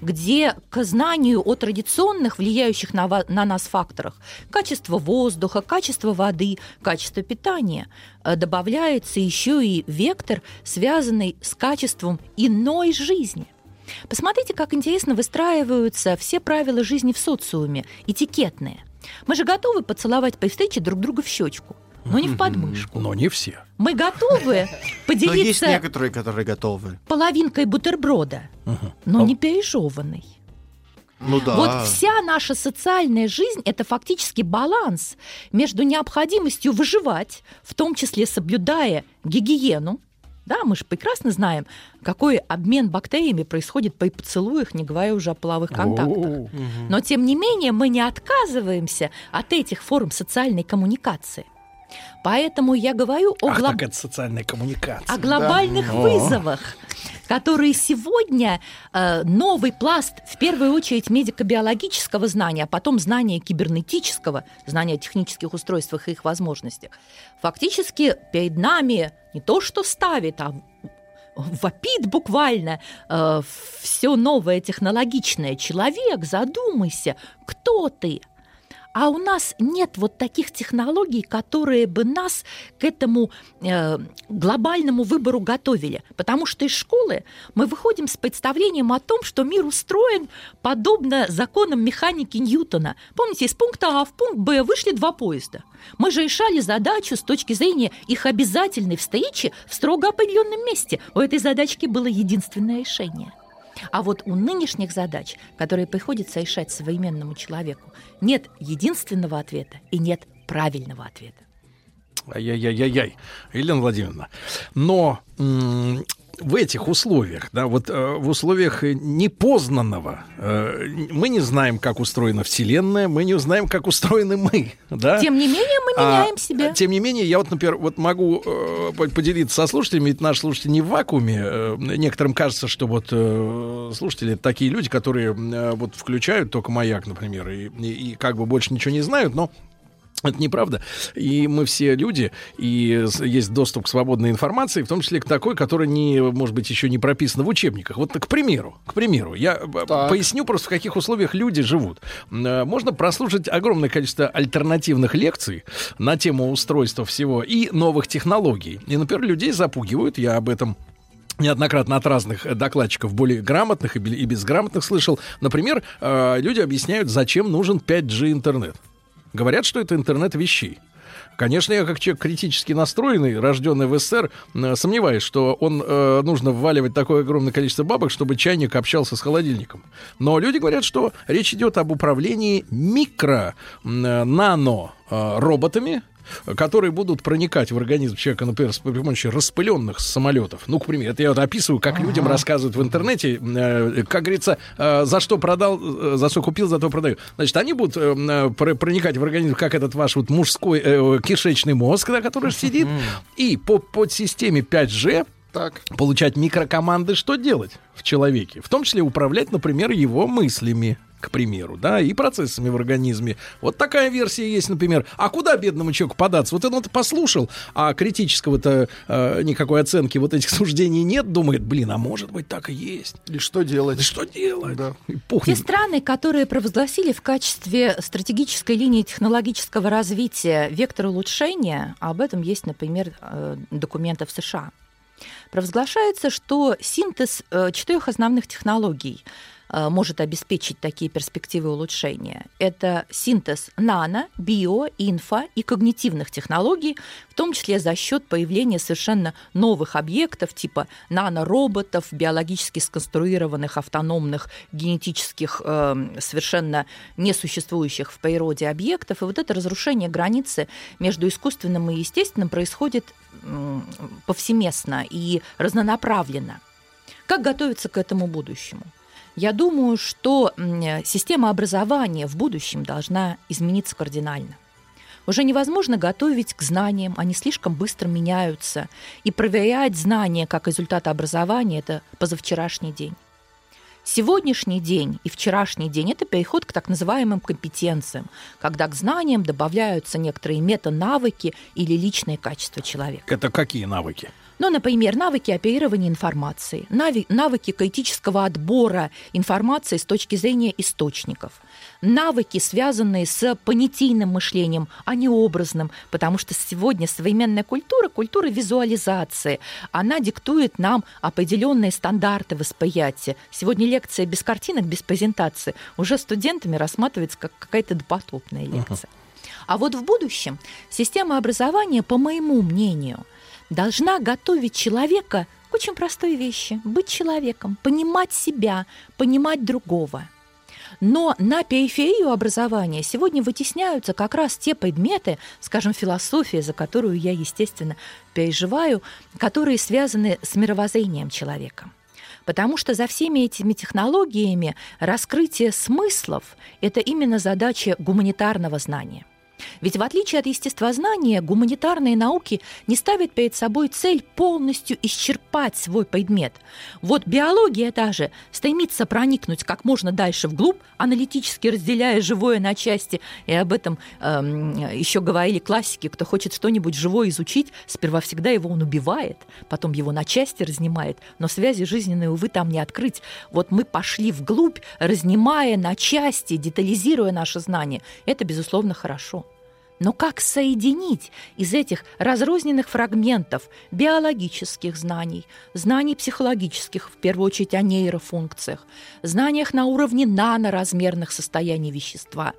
где к знанию о традиционных, влияющих на, на нас факторах, качество воздуха, качество воды, качество питания, э, добавляется еще и вектор, связанный с качеством иной жизни. Посмотрите, как интересно выстраиваются все правила жизни в социуме, этикетные. Мы же готовы поцеловать при встрече друг друга в щечку, но не в подмышку. Но не все. Мы готовы Но есть поделиться некоторые, которые готовы. половинкой бутерброда, но не пережеванной. Ну да. Вот вся наша социальная жизнь – это фактически баланс между необходимостью выживать, в том числе соблюдая гигиену, да, мы же прекрасно знаем, какой обмен бактериями происходит при поцелуях, не говоря уже о половых контактах. Но, тем не менее, мы не отказываемся от этих форм социальной коммуникации. Поэтому я говорю о Ах, глоб- так это социальная коммуникация. о глобальных О. вызовах, которые сегодня э, новый пласт, в первую очередь, медико-биологического знания, а потом знания кибернетического, знания о технических устройствах и их возможностях, фактически перед нами не то что ставит, а вопит буквально э, все новое технологичное. Человек, задумайся, кто ты? А у нас нет вот таких технологий, которые бы нас к этому э, глобальному выбору готовили. Потому что из школы мы выходим с представлением о том, что мир устроен подобно законам механики Ньютона. Помните, из пункта А в пункт Б вышли два поезда. Мы же решали задачу с точки зрения их обязательной встречи в строго определенном месте. У этой задачки было единственное решение. А вот у нынешних задач, которые приходится решать современному человеку, нет единственного ответа и нет правильного ответа. Ай-яй-яй-яй-яй, Елена Владимировна. Но м, в этих условиях, да, вот э, в условиях непознанного, э, мы не знаем, как устроена Вселенная, мы не знаем, как устроены мы, да. Тем не менее, мы А, меняем себя. Тем не менее, я вот, например, вот могу э, по- поделиться со слушателями, ведь наши слушатели не в вакууме. Э, некоторым кажется, что вот э, слушатели это такие люди, которые э, вот включают только маяк, например, и, и- и как бы больше ничего не знают, но это неправда. И мы все люди, и есть доступ к свободной информации, в том числе к такой, которая не, может быть, еще не прописана в учебниках. Вот, к примеру, к примеру, я э, поясню просто, в каких условиях люди живут. Э, Можно прослушать огромное количество альтернативных лекций на тему устройства всего и новых технологий. И, например, людей запугивают, я об этом неоднократно от разных докладчиков, более грамотных и безграмотных слышал. Например, э, люди объясняют, зачем нужен 5G интернет. Говорят, что это интернет вещей. Конечно, я как человек критически настроенный, рожденный в СССР, э, сомневаюсь, что он э, нужно вваливать такое огромное количество бабок, чтобы чайник общался с холодильником. Но люди говорят, что речь идет об управлении микро, э, нано э, роботами, которые будут проникать в организм человека, например, с при помощи распыленных самолетов. Ну, к примеру, это я вот описываю, как людям рассказывают в интернете, э, как говорится, э, за что продал, э, за что купил, за то продаю. Значит, они будут э, э, про- проникать в организм, как этот ваш вот мужской э, кишечный мозг, да, который сидит, и по подсистеме 5G Так. получать микрокоманды, что делать в человеке. В том числе управлять, например, его мыслями к примеру, да, и процессами в организме. Вот такая версия есть, например. А куда бедному человеку податься? Вот он это послушал, а критического-то э, никакой оценки вот этих суждений нет, думает, блин, а может быть так и есть. И что делать? И что делать? Да. И Те пухнет. страны, которые провозгласили в качестве стратегической линии технологического развития вектор улучшения, а об этом есть, например, э, документы в США, провозглашается, что синтез э, четырех основных технологий может обеспечить такие перспективы улучшения. Это синтез нано, био, инфо и когнитивных технологий, в том числе за счет появления совершенно новых объектов типа нанороботов, биологически сконструированных автономных генетических э, совершенно несуществующих в природе объектов. И вот это разрушение границы между искусственным и естественным происходит повсеместно и разнонаправленно. Как готовиться к этому будущему? Я думаю, что система образования в будущем должна измениться кардинально. Уже невозможно готовить к знаниям, они слишком быстро меняются. И проверять знания как результат образования – это позавчерашний день. Сегодняшний день и вчерашний день – это переход к так называемым компетенциям, когда к знаниям добавляются некоторые мета-навыки или личные качества человека. Это какие навыки? Ну, например, навыки оперирования информацией, нави- навыки критического отбора информации с точки зрения источников, навыки, связанные с понятийным мышлением, а не образным, потому что сегодня современная культура, культура визуализации, она диктует нам определенные стандарты восприятия. Сегодня лекция без картинок, без презентации уже студентами рассматривается как какая-то допотопная лекция. А вот в будущем система образования, по моему мнению, должна готовить человека к очень простой вещи – быть человеком, понимать себя, понимать другого. Но на периферию образования сегодня вытесняются как раз те предметы, скажем, философия, за которую я, естественно, переживаю, которые связаны с мировоззрением человека. Потому что за всеми этими технологиями раскрытие смыслов – это именно задача гуманитарного знания. Ведь в отличие от естествознания, гуманитарные науки не ставят перед собой цель полностью исчерпать свой предмет. Вот биология та же стремится проникнуть как можно дальше вглубь, аналитически разделяя живое на части. И об этом эм, еще говорили классики, кто хочет что-нибудь живое изучить, сперва всегда его он убивает, потом его на части разнимает, но связи жизненные, увы, там не открыть. Вот мы пошли вглубь, разнимая на части, детализируя наши знания. Это, безусловно, хорошо. Но как соединить из этих разрозненных фрагментов биологических знаний, знаний психологических, в первую очередь о нейрофункциях, знаниях на уровне наноразмерных состояний вещества,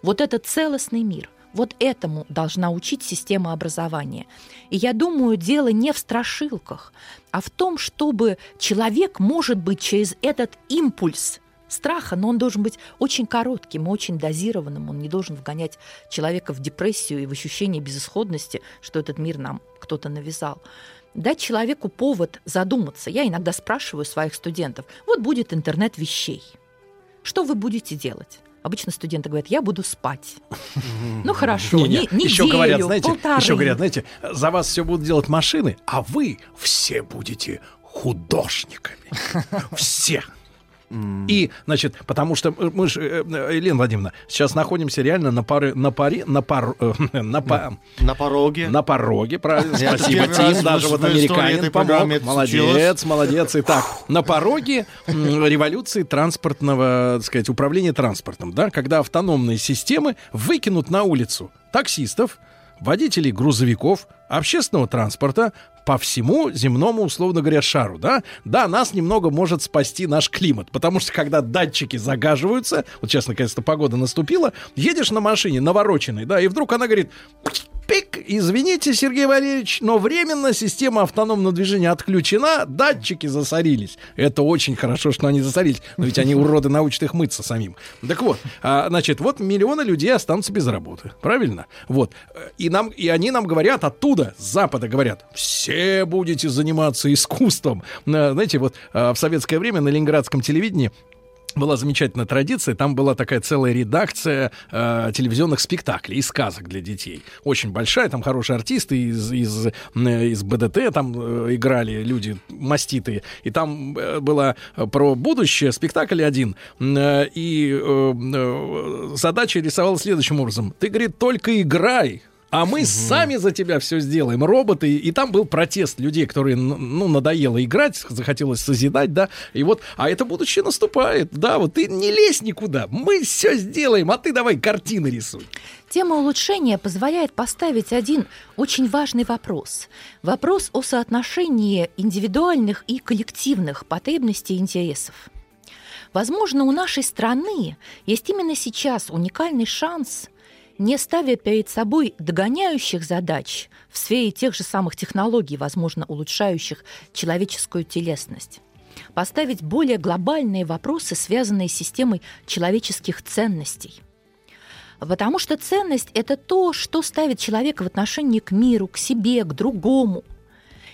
вот этот целостный мир, вот этому должна учить система образования. И я думаю, дело не в страшилках, а в том, чтобы человек, может быть, через этот импульс страха, но он должен быть очень коротким очень дозированным. Он не должен вгонять человека в депрессию и в ощущение безысходности, что этот мир нам кто-то навязал. Дать человеку повод задуматься. Я иногда спрашиваю своих студентов, вот будет интернет вещей. Что вы будете делать? Обычно студенты говорят, я буду спать. Ну хорошо, Не, не, не- еще неделю, говорят, знаете, полторы. еще говорят, знаете, за вас все будут делать машины, а вы все будете художниками. Все. И, значит, потому что мы же, Елена Владимировна, сейчас находимся реально на паре, на паре, на пар, э, на, па- На пороге. на пороге, правильно, спасибо, Тим, даже вот американин помог, молодец, молодец, итак, на пороге революции транспортного, так сказать, управления транспортом, да, когда автономные системы выкинут на улицу таксистов, водителей грузовиков, общественного транспорта по всему земному, условно говоря, шару, да? Да, нас немного может спасти наш климат, потому что когда датчики загаживаются, вот сейчас наконец-то погода наступила, едешь на машине навороченной, да, и вдруг она говорит, пик, извините, Сергей Валерьевич, но временно система автономного движения отключена, датчики засорились. Это очень хорошо, что они засорились, но ведь они уроды научат их мыться самим. Так вот, а, значит, вот миллионы людей останутся без работы, правильно? Вот, и нам, и они нам говорят оттуда, с запада говорят, все будете заниматься искусством. А, Знаете, вот а, в советское время на ленинградском телевидении была замечательная традиция. Там была такая целая редакция э, телевизионных спектаклей и сказок для детей. Очень большая, там хорошие артисты из, из, э, из БДТ там э, играли люди маститые. И там э, было про будущее спектакль один. Э, и э, э, задача рисовалась следующим образом. Ты, говорит, только играй, а мы сами за тебя все сделаем, роботы. И там был протест людей, которые, ну, надоело играть, захотелось созидать, да. И вот, а это будущее наступает, да, вот ты не лезь никуда, мы все сделаем, а ты давай картины рисуй. Тема улучшения позволяет поставить один очень важный вопрос. Вопрос о соотношении индивидуальных и коллективных потребностей и интересов. Возможно, у нашей страны есть именно сейчас уникальный шанс, не ставя перед собой догоняющих задач в сфере тех же самых технологий, возможно, улучшающих человеческую телесность, поставить более глобальные вопросы, связанные с системой человеческих ценностей. Потому что ценность – это то, что ставит человека в отношении к миру, к себе, к другому.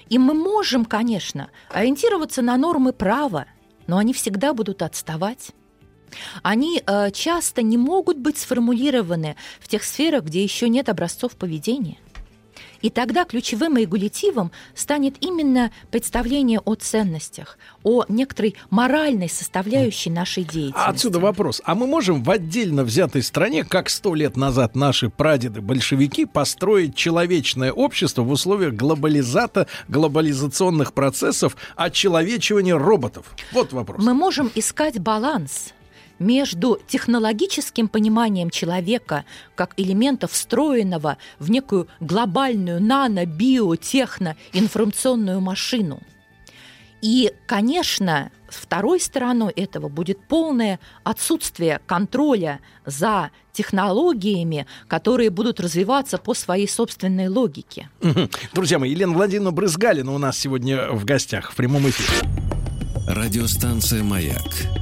И мы можем, конечно, ориентироваться на нормы права, но они всегда будут отставать. Они э, часто не могут быть сформулированы в тех сферах, где еще нет образцов поведения. И тогда ключевым регулятивом станет именно представление о ценностях, о некоторой моральной составляющей нашей деятельности. А отсюда вопрос. А мы можем в отдельно взятой стране, как сто лет назад наши прадеды-большевики, построить человечное общество в условиях глобализата, глобализационных процессов, очеловечивания роботов? Вот вопрос. Мы можем искать баланс между технологическим пониманием человека как элемента встроенного в некую глобальную нано, био, техно, информационную машину. И, конечно, второй стороной этого будет полное отсутствие контроля за технологиями, которые будут развиваться по своей собственной логике. Друзья мои, Елена Владимировна Брызгалина у нас сегодня в гостях в прямом эфире. Радиостанция «Маяк»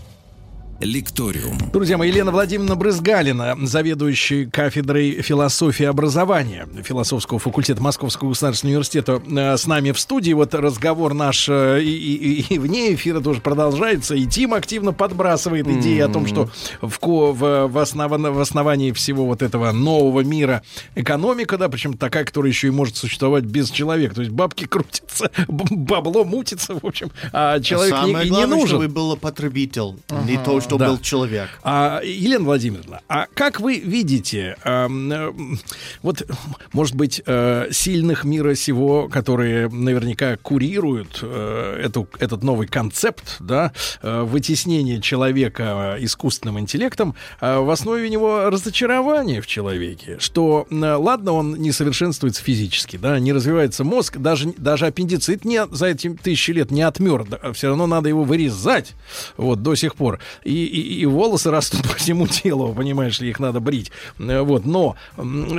«Лекториум». Друзья мои, Елена Владимировна Брызгалина, заведующая кафедрой философии и образования философского факультета Московского государственного университета, э, с нами в студии. Вот разговор наш э, и, и- и вне эфира тоже продолжается. И Тим активно подбрасывает идеи о том, что в, в, в, основан- в основании всего вот этого нового мира экономика, да, причем такая, которая еще и может существовать без человека. То есть бабки крутятся, бабло мутится, в общем, а человек не- Самое и не, главное, нужен. чтобы был потребитель, не то, что Да. был человек. А, Елена Владимировна, а как вы видите, эм, э, вот, может быть, э, сильных мира сего, которые наверняка курируют э, эту, этот новый концепт, да, э, вытеснение человека искусственным интеллектом, э, в основе него разочарование в человеке, что, э, ладно, он не совершенствуется физически, да, не развивается мозг, даже, даже аппендицит не, за эти тысячи лет не отмер, все равно надо его вырезать, вот, до сих пор. И и, и, и волосы растут по всему телу, понимаешь ли, их надо брить. Э, Вот. Но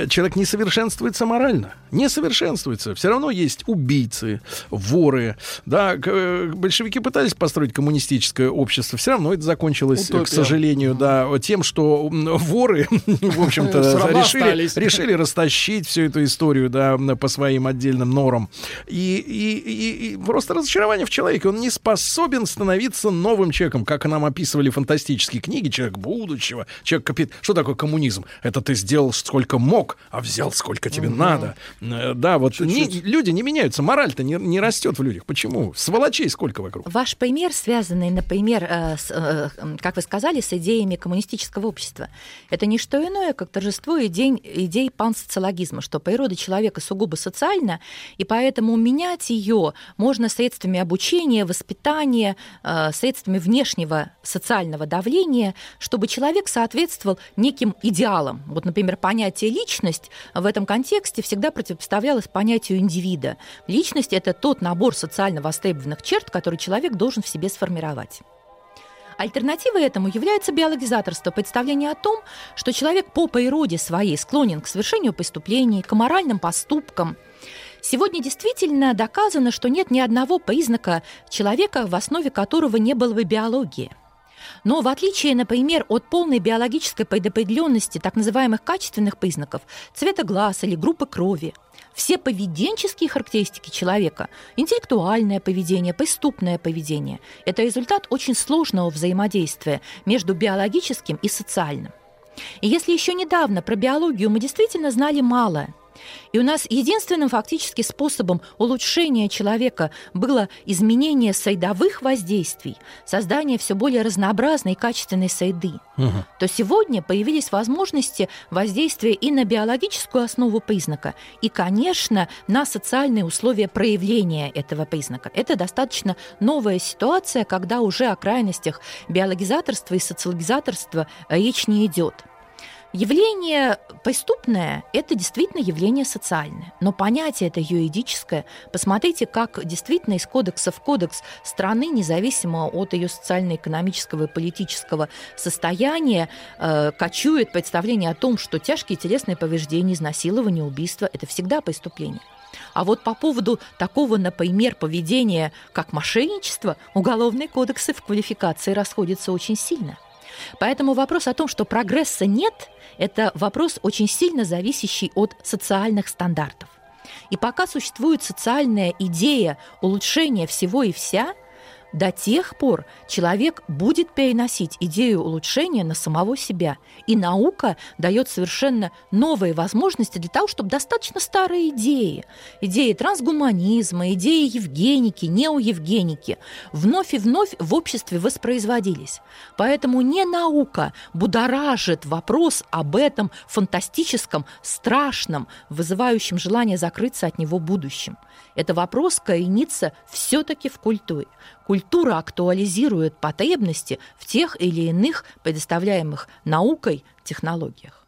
человек не совершенствуется морально. Не совершенствуется. Все равно есть убийцы, воры. Да, э, большевики пытались построить коммунистическое общество. Все равно это закончилось, Утопия. к сожалению, да, тем, что воры, в общем-то, решили, решили растащить всю эту историю, да, по своим отдельным норам. И, и, и- и просто разочарование в человеке. Он не способен становиться новым человеком, как нам описывали фантастические книги. Человек будущего, человек капит. Что такое коммунизм? Это ты сделал сколько мог, а взял сколько тебе надо. Э, Да, вот не- люди не меняются, мораль-то не, не растет в людях. Почему? Сволочей сколько вокруг? Ваш пример, связанный, например, э, с, э, как вы сказали, с идеями коммунистического общества, это не что иное, как торжество идей, идей пансоциологизма, что природа человека сугубо социальна, и поэтому менять ее можно средствами обучения, воспитания, э, средствами внешнего социального давления, чтобы человек соответствовал неким идеалам. Вот, например, понятие личность в этом контексте всегда противопоставлялось понятию индивида. Личность – это тот набор социально востребованных черт, который человек должен в себе сформировать. Альтернативой этому является биологизаторство, представление о том, что человек по природе своей склонен к совершению преступлений, к моральным поступкам. Сегодня действительно доказано, что нет ни одного признака человека, в основе которого не было бы биологии. Но в отличие, например, от полной биологической предопределенности так называемых качественных признаков цвета глаз или группы крови, все поведенческие характеристики человека, интеллектуальное поведение, преступное поведение, это результат очень сложного взаимодействия между биологическим и социальным. И если еще недавно про биологию мы действительно знали мало, и у нас единственным фактически способом улучшения человека было изменение средовых воздействий, создание все более разнообразной и качественной среды, то сегодня появились возможности воздействия и на биологическую основу признака, и, конечно, на социальные условия проявления этого признака. Это достаточно новая ситуация, когда уже о крайностях биологизаторства и социологизаторства речь не идет. Явление преступное – это действительно явление социальное, но понятие это юридическое. Посмотрите, как действительно из кодекса в кодекс страны, независимо от ее социально-экономического и политического состояния, э, кочует представление о том, что тяжкие телесные повреждения, изнасилование, убийство – это всегда преступление. А вот по поводу такого, например, поведения, как мошенничество, уголовные кодексы в квалификации расходятся очень сильно. Поэтому вопрос о том, что прогресса нет, это вопрос очень сильно зависящий от социальных стандартов. И пока существует социальная идея улучшения всего и вся, до тех пор человек будет переносить идею улучшения на самого себя. И наука дает совершенно новые возможности для того, чтобы достаточно старые идеи, идеи трансгуманизма, идеи евгеники, неоевгеники, вновь и вновь в обществе воспроизводились. Поэтому не наука будоражит вопрос об этом фантастическом, страшном, вызывающем желание закрыться от него будущем. Это вопрос коренится все-таки в культуре. Культура актуализирует потребности в тех или иных предоставляемых наукой технологиях.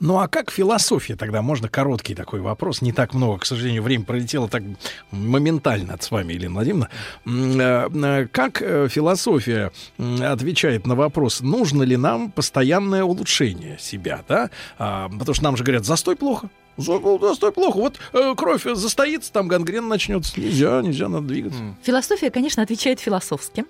Ну а как философия тогда? Можно короткий такой вопрос. Не так много, к сожалению, время пролетело так моментально с вами, Елена Владимировна. Э, э, Как э, философия отвечает на вопрос, нужно ли нам постоянное улучшение себя, да? А, Потому что нам же говорят, застой плохо. За- Застой плохо. Вот э, кровь застоится, там гангрен начнется. Нельзя, нельзя, надо двигаться. Философия, конечно, отвечает философски.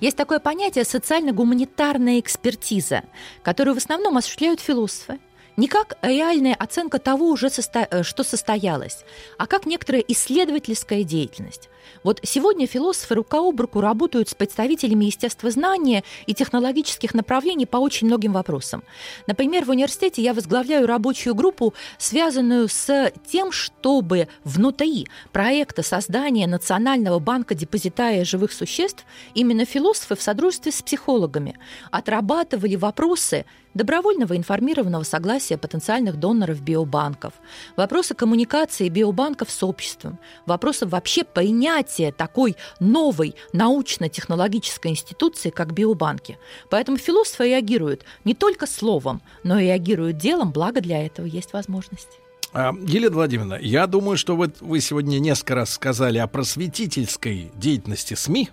Есть такое понятие социально-гуманитарная экспертиза, которую в основном осуществляют философы. Не как реальная оценка того, уже э, что состоялось, а как некоторая исследовательская деятельность. Вот сегодня философы рука об руку работают с представителями естествознания и технологических направлений по очень многим вопросам. Например, в университете я возглавляю рабочую группу, связанную с тем, чтобы внутри проекта создания Национального банка депозитария живых существ именно философы в содружестве с психологами отрабатывали вопросы добровольного информированного согласия потенциальных доноров биобанков, вопросы коммуникации биобанков с обществом, вопросы вообще принятия такой новой научно-технологической институции, как биобанки. Поэтому философы реагируют не только словом, но и реагируют делом, благо для этого есть возможность. А, Елена Владимировна, я думаю, что вот вы сегодня несколько раз сказали о просветительской деятельности СМИ.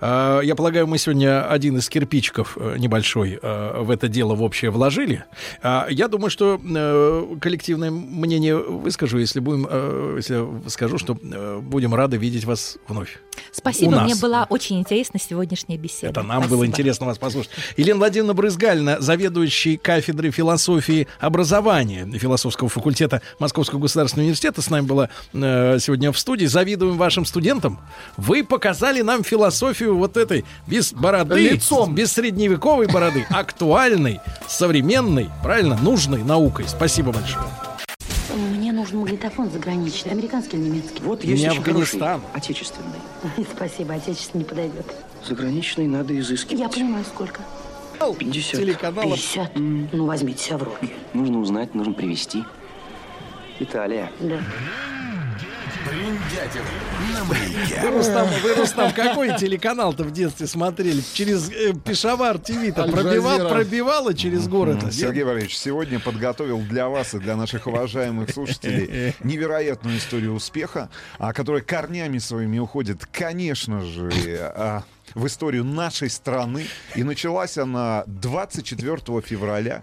А, Я полагаю, мы сегодня один из кирпичиков э, небольшой э, в это дело в общее вложили. Я думаю, что э, коллективное мнение выскажу, если будем, э, если скажу, что э, будем рады видеть вас вновь. Спасибо, У нас. мне была очень интересна сегодняшняя беседа. Это нам Спасибо. было интересно вас послушать. Елена Владимировна Брызгальна, заведующий кафедрой философии образования философского факультета Московского государственного университета, с нами была э, сегодня в студии. Завидуем вашим студентам. Вы показали нам философию вот этой без бороды, Лицом. без средневековой бороды, актуальной, современной, правильно, нужной наукой. Спасибо большое. Мне нужен магнитофон заграничный, американский или немецкий. Вот Не есть очень Афганистан. хороший, отечественный. Спасибо, отечественный не подойдет. Заграничный надо изыскивать. Я понимаю, сколько. 50. Телеканалов. 50. Ну, возьмите себя в руки. Нужно узнать, нужно привезти. Италия. Да. Вы, Рустам, вы, Рустам, какой телеканал-то в детстве смотрели? Через э, Пешавар ТВ-то Аль пробивал, пробивало через город. Сергей Валерьевич, сегодня подготовил для вас и для наших уважаемых слушателей невероятную историю успеха, а, которая корнями своими уходит, конечно же, а, в историю нашей страны. И началась она 24 февраля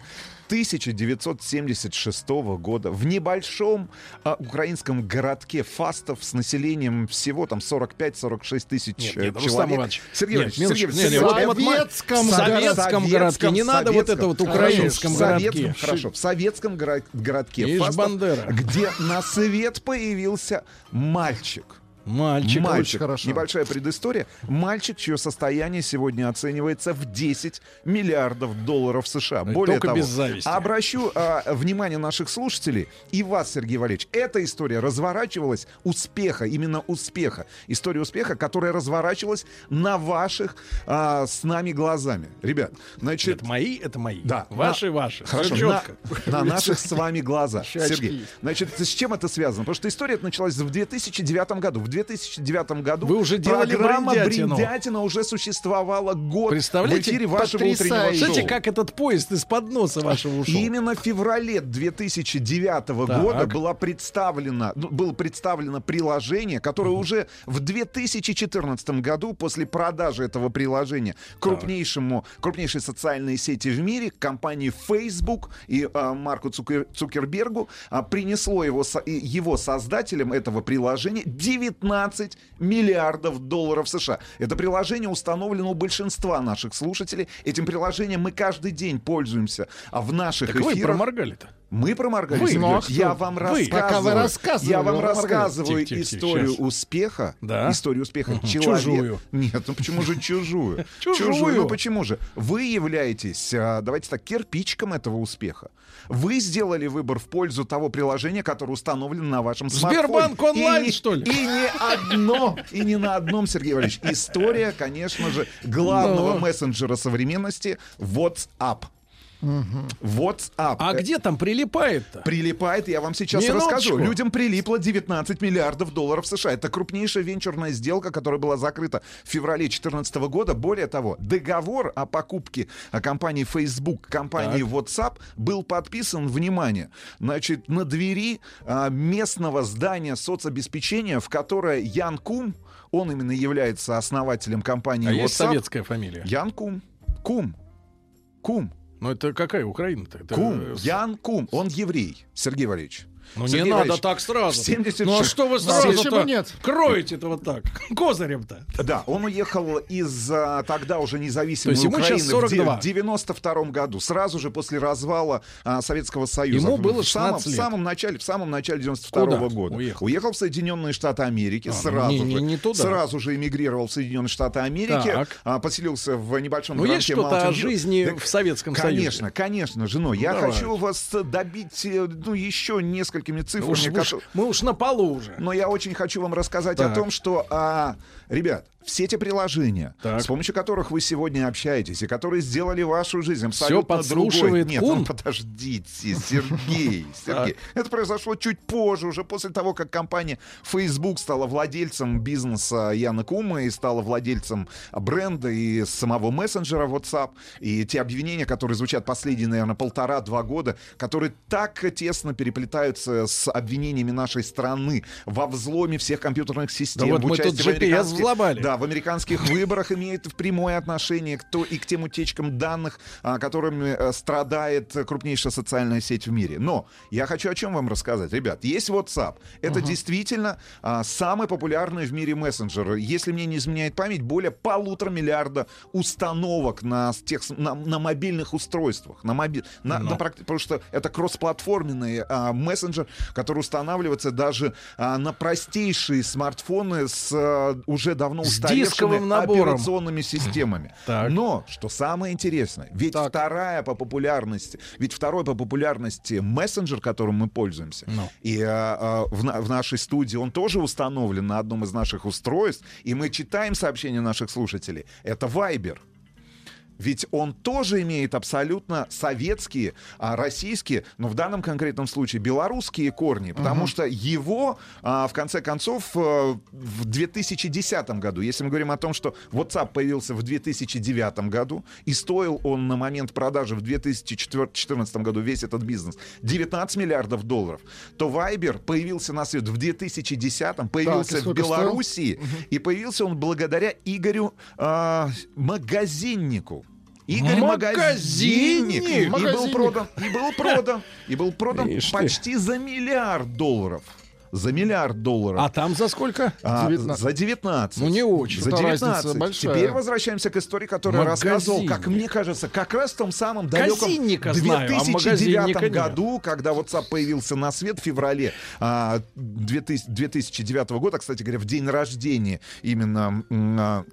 1976 года в небольшом а, украинском городке Фастов с населением всего там 45-46 тысяч Нет, э, нет, Рустам человек. Иванович, Сергей нет, Иванович, минуточку, Сергей Иванович, это вот ма- советском в советском городке, не надо вот это вот украинском Хорошо, городке. советском- Хорошо, в советском горо- городке Фастов, Бандера. где на свет появился мальчик. Мальчик. Мальчик. хорошо. Небольшая предыстория. Мальчик, чье состояние сегодня оценивается в 10 миллиардов долларов США. Более только того, без зависти. обращу а, внимание наших слушателей и вас, Сергей Валерьевич. Эта история разворачивалась успеха, именно успеха. История успеха, которая разворачивалась на ваших а, с нами глазами. Ребят, значит... Это мои, это мои. Да. Ваши, на- ваши. Хорошо. На, на наших с вами глазах. Сергей. Значит, с чем это связано? Потому что история началась в 2009 году. В 2009 году Вы уже делали программа «Бриндятину». «Бриндятина» уже существовала год Представляете? в эфире вашего Потрясающе. утреннего шоу. Представляете, как этот поезд из-под носа вашего ушел? Именно в феврале 2009 Так. года была представлена, ну, было представлено приложение, которое уже в 2014 году после продажи этого приложения крупнейшему, крупнейшей социальной сети в мире, компании Facebook и а, Марку Цукер- Цукербергу, а, принесло его, со- его создателям этого приложения 19 миллиардов долларов США. Это приложение установлено у большинства наших слушателей. Этим приложением мы каждый день пользуемся а в наших Так вы эфирах. проморгали-то. Мы проморгались. Вы, Сергей ну, а я вам Вы. рассказываю. Пока вы рассказывали, я вам рассказываю Тихо, тихо, историю щас. успеха. Да. Историю успеха Мгм. человека. Чужую. Нет, ну почему же чужую? Чужую. Ну почему же? Вы являетесь, а, давайте так, кирпичиком этого успеха. Вы сделали выбор в пользу того приложения, которое установлено на вашем смартфоне. Сбербанк онлайн, что ли? И не одно, и не на одном, Сергей Валерьевич. История, конечно же, главного Ну. мессенджера современности WhatsApp. WhatsApp. А где там прилипает-то? Прилипает, я вам сейчас Минуточку. расскажу. Людям прилипло 19 миллиардов долларов США. Это крупнейшая венчурная сделка, которая была закрыта в феврале 2014 года. Более того, договор о покупке а, компании Facebook, компании WhatsApp был подписан, внимание, значит, на двери а, местного здания соцобеспечения, в которое Ян Кум, он именно является основателем компании А WhatsApp. есть советская фамилия? Ян Кум. Кум. Кум. Ну это какая Украина-то? Это, Кум. э, с- Ян Кум. Он еврей, Сергей Валерьевич. Ну не Сергей надо так сразу. в 76 Ну а что вы сразу почему нет? кроете-то вот так? Козырем-то. Да, он уехал из а, тогда уже независимой То Украины в де- 42. в 92 году, сразу же после развала а, Советского Союза. Ему В- было в самом, 16 лет. в самом начале, в самом начале 92 Куда года. уехал? в Соединенные Штаты Америки, А, ну, сразу не- не- же. не туда. Сразу же эмигрировал в Соединенные Штаты Америки, Так. а, поселился в небольшом Ну есть что-то о жизни Так, в Советском Союзе? Конечно, конечно, жено. Я Давайте. хочу вас добить э, ну, еще несколькими цифрами. Уж- уж- которые- мы уж на полу уже. но я очень хочу вам рассказать Так. о том, что, а, ребят, все эти приложения, Так. с помощью которых вы сегодня общаетесь и которые сделали вашу жизнь абсолютно подслушивает другой. Нет, ну подождите, Сергей, Сергей. Это произошло чуть позже, уже после того, как компания Facebook стала владельцем бизнеса Яна Кума и стала владельцем бренда и самого мессенджера WhatsApp. И те обвинения, которые звучат последние, наверное, полтора-два года, которые так тесно переплетаются с обвинениями нашей страны во взломе всех компьютерных систем. Да вот мы тут GPS взломали. Да, в американских выборах имеет прямое отношение к то, и к тем утечкам данных, а, которыми э, страдает крупнейшая социальная сеть в мире. Но я хочу о чем вам рассказать. Ребят, есть WhatsApp. Это Ага. действительно а, самый популярный в мире мессенджер. Если мне не изменяет память, более полутора миллиарда установок на, тех, на, на мобильных устройствах. На моби... на- Ну. на практи- потому что это кроссплатформенный а, мессенджер, который устанавливается даже а, на простейшие смартфоны с а, уже давно С устаревшими дисковым набором. операционными системами. Но, что самое интересное, ведь вторая по популярности, ведь второй по популярности мессенджер, которым мы пользуемся, и а, а, в, в нашей студии он тоже установлен на одном из наших устройств, и мы читаем сообщения наших слушателей, это Viber. Ведь он тоже имеет абсолютно советские, а, российские, но в данном конкретном случае белорусские корни, потому Мгм. что его, а, в конце концов, э, в 2010 году, если мы говорим о том, что WhatsApp появился в 2009 году, и стоил он на момент продажи в 2014 году весь этот бизнес 19 миллиардов долларов, то Viber появился на свет в 2010, появился и в сколько стоил? Белоруссии, и появился он благодаря Игорю а, Магазиннику. Игорь Магазинник! Магазинник. И был продан, и был продан, и был продан Ишь ты. почти за миллиард долларов. За миллиард долларов. А там за сколько? А, 19. За 19. Ну, не очень. За Что-то разница 19. большая. Теперь возвращаемся к истории, которую рассказывал, как мне кажется, как раз в том самом далеком Казинника знаю, а 2009 нет. году, когда WhatsApp появился на свет в феврале а, 2000 2009 года, кстати говоря, в день рождения именно а,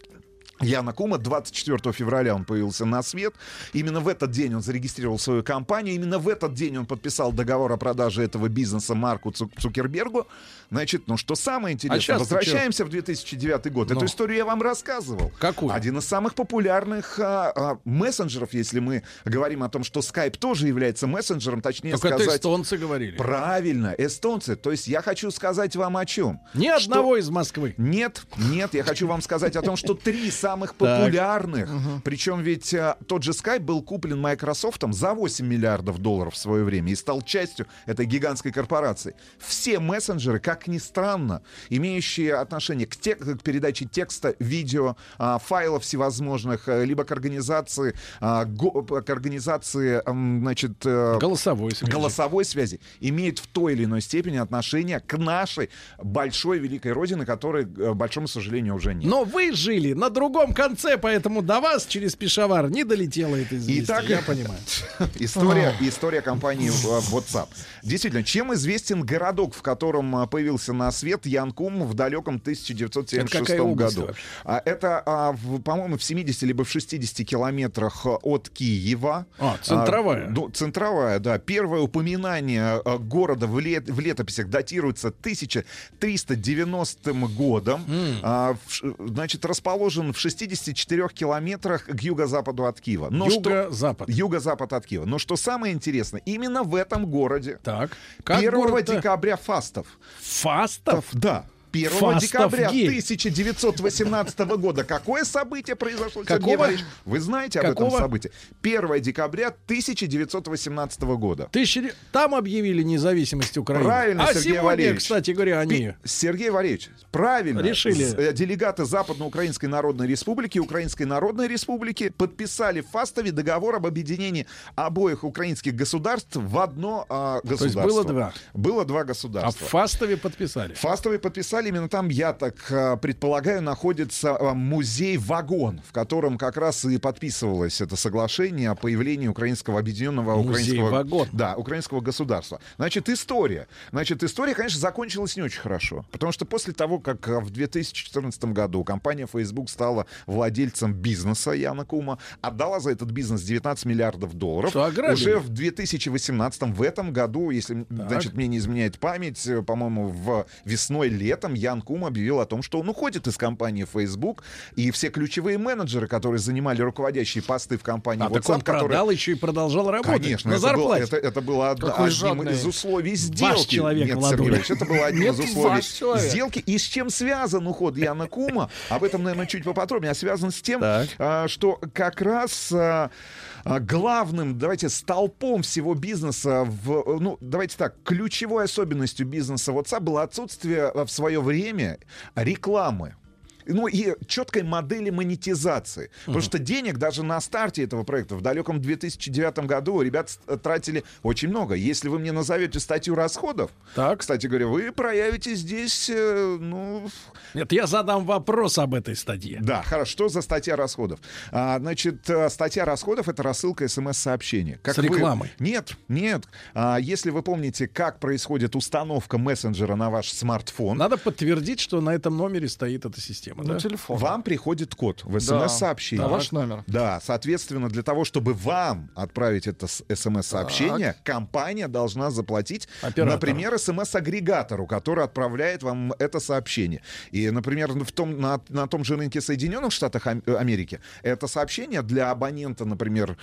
Яна Кума, 24 февраля он появился на свет. Именно в этот день он зарегистрировал свою компанию. Именно в этот день он подписал договор о продаже этого бизнеса Марку Цу- Цукербергу. Значит, ну что самое интересное, А возвращаемся в 2009 год. Ну. Эту историю я вам рассказывал. Какую? Один из самых популярных а, а, мессенджеров, если мы говорим о том, что Skype тоже является мессенджером, точнее Только это сказать... эстонцы говорили. Правильно, эстонцы. То есть я хочу сказать вам о чем. Ни одного из Москвы. Нет, нет, я хочу вам сказать о том, что три самых Так. популярных, причем ведь а, тот же Skype был куплен Microsoft за 8 миллиардов долларов в свое время и стал частью этой гигантской корпорации. Все мессенджеры, как ни странно, имеющие отношение к, тек- к передаче текста, видео, а, файлов всевозможных, а, либо к организации, а, го- к организации, значит, э, Голосовой связи. голосовой связи, имеют в той или иной степени отношение к нашей большой великой родине, которой, к большому сожалению, уже нет. Но вы жили на другом конце, поэтому до вас через Пешавар не долетело это известие. Итак, я понимаю. История, история компании э, WhatsApp. Действительно, чем известен городок, в котором а, появился на свет Ян Кум в далеком 1976 Это какая область году? вообще? А, Это, а, по-моему, в 70 либо в 60 километрах а, от Киева. А, центровая. А, ну, центровая, да. Первое упоминание города в, лет- в летописях датируется 1390 годом. А, в значит, расположен в 64 километрах к юго-западу от Киева. Но что- Юго-запад. Юго-запад от Киева. Но что самое интересное, именно в этом городе Так. Как 1 город-то? декабря Фастов. Фастов? Да. 1 Фастов декабря гей. 1918 года. Какое событие произошло? Какого? Вы знаете об Какого? этом событии? 1 декабря 1918 года. Тысячи... Там объявили независимость Украины. Правильно, а Сергей сегодня, Валерьевич. кстати говоря, они... Сергей Валерьевич, правильно. Решили. Э, Делегаты Западноукраинской Народной Республики и Украинской Народной Республики подписали в Фастове договор об объединении обоих украинских государств в одно а, есть государство. было два? Было два А в государства. Фастове подписали. Фастовые подписали, именно там, я так а, предполагаю, находится а, музей-вагон, в котором как раз и подписывалось это соглашение о появлении украинского объединенного украинского... Музей-вагон. Да, украинского государства. Значит, история. Значит, история, конечно, закончилась не очень хорошо. Потому что после того, как а, в 2014 году компания Facebook стала владельцем бизнеса Яна Кума, отдала за этот бизнес 19 миллиардов долларов. Что, ограбили? Уже в 2018, в этом году, если, значит, мне не изменяет память, э, по-моему, в весной-летом Ян Кум объявил о том, что он уходит из компании Facebook, и все ключевые менеджеры, которые занимали руководящие посты в компании А WhatsApp, так он которые- продал еще и продолжал работать. Конечно, на это было, зарплате. это, это было од- Какой одним жадный. из условий Ваш сделки. человек, Нет, Ильич, это было одним Нет, из условий ваш сделки. И с чем связан уход Яна Кума? Об этом, наверное, чуть поподробнее. А связан с тем, а, что как раз а, главным, давайте, столпом всего бизнеса, в, ну, давайте так, ключевой особенностью бизнеса WhatsApp было отсутствие а, в свое время рекламы. Ну и четкой модели монетизации. Потому что денег даже на старте этого проекта в далеком 2009 году ребят с- тратили очень много. Если вы мне назовете статью расходов, кстати говоря, вы проявите здесь, э, ну... Нет, я задам вопрос об этой статье. Да, хорошо. Что за статья расходов? А, значит, э, статья расходов это рассылка смс-сообщения. С рекламой? Нет, нет. А, если вы помните, как происходит установка мессенджера на ваш смартфон, Надо подтвердить, что на этом номере стоит эта система. Да? вам приходит код в Да. смс-сообщение. На ваш номер. Да, соответственно, для того, чтобы вам отправить это смс-сообщение, компания должна заплатить, Оператору. например, смс-агрегатору, который отправляет вам это сообщение. И, например, в том, на, на том же рынке Соединенных Штатов Ам- Америки это сообщение для абонента, например,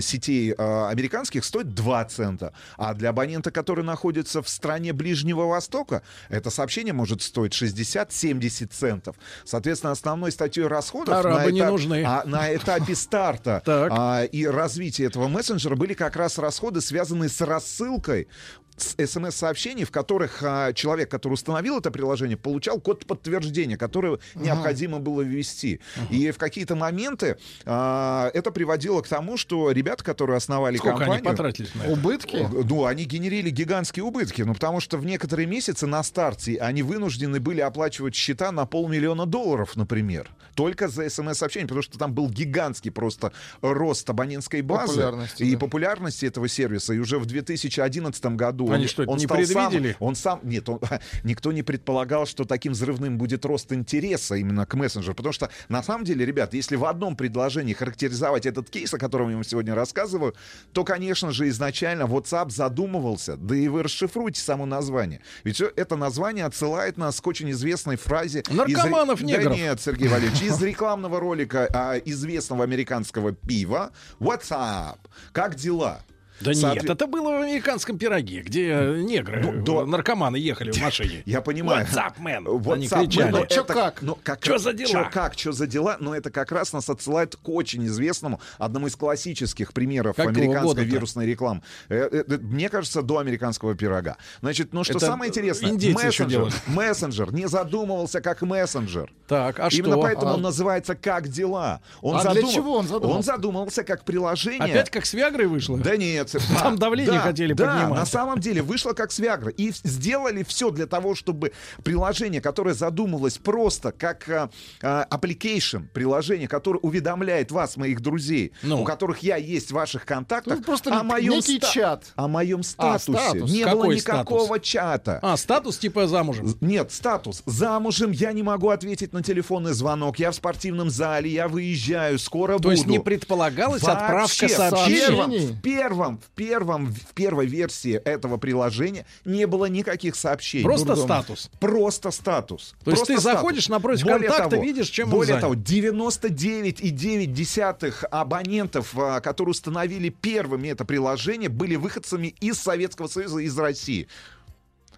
сетей э, американских стоит 2 цента, а для абонента, который находится в стране Ближнего Востока, это сообщение может стоить 60-70 центов. Соответственно, основной статьей расходов Арабы на, не нужны. а, на этапе старта а, и развития этого мессенджера были как раз расходы, связанные с рассылкой смс-сообщений, в которых а, человек, который установил это приложение, получал код подтверждения, который необходимо было ввести. И в какие-то моменты а, это приводило к тому, что ребята, которые основали Сколько они компанию... потратились на это? Убытки? Ну, они генерили гигантские убытки, ну, потому что в некоторые месяцы на старте они вынуждены были оплачивать счета на полмиллиона долларов, например, только за смс-сообщение, потому что там был гигантский просто рост абонентской базы Популярности, и да. популярности этого сервиса. И уже в 2011 году Они он, что, это он не стал сам- предвидели? он сам, нет, он- никто не предполагал, что таким взрывным будет рост интереса именно к мессенджеру, потому что на самом деле, ребят, если в одном предложении характеризовать этот кейс, о котором я вам сегодня рассказываю, то, конечно же, изначально WhatsApp задумывался, да и вы расшифруйте само название. Ведь это название отсылает нас к очень известной фразе... из Наркоманов, Да негров. нет, Сергей Валерьевич, из рекламного ролика а, известного американского пива WhatsApp. Как дела? Да Соотве- нет, это было в американском пироге, где э, негры, э, наркоманы ехали в машине. Я понимаю. WhatsApp, man! WhatsApp, Они man. кричали. Ну, это- ну, как, Чё за дела? Чё как, что за дела? Но это как раз нас отсылает к очень известному, одному из классических примеров Какого американской вирусной рекламы. Э, э, Мне кажется, до американского пирога. Значит, ну что Это самое интересное, мессенджер, мессенджер не задумывался как мессенджер. Так, а Именно что? поэтому А- он называется «Как дела?». Он А для чего он задумался? Он задумался как приложение. Опять как с Виагрой вышло? Да нет. Там да, давление да, хотели да, поднимать. на самом деле вышло как с Виагрой. И сделали все для того, чтобы приложение, которое задумывалось просто как а, а, application, приложение, которое уведомляет вас, моих друзей, у которых я есть в ваших контактах, Ну, просто о моем некий чат. о моем А, статусе. статус. Не было Какой никакого чата. А, статус типа замужем. Нет, статус. Замужем я не могу ответить на телефонный звонок. Я в спортивном зале, я выезжаю, скоро буду. То есть не предполагалась отправка Вообще, сообщений? В первом, в первом, в первой версии этого приложения не было никаких сообщений. Просто Дурдом. статус? Просто статус. То есть Просто ты статус. заходишь напротив Более контакта, того- видишь, чем Более того, 99,9 абонентов, а, которые установили первыми это приложение, были выходцами из Советского Союза, из России.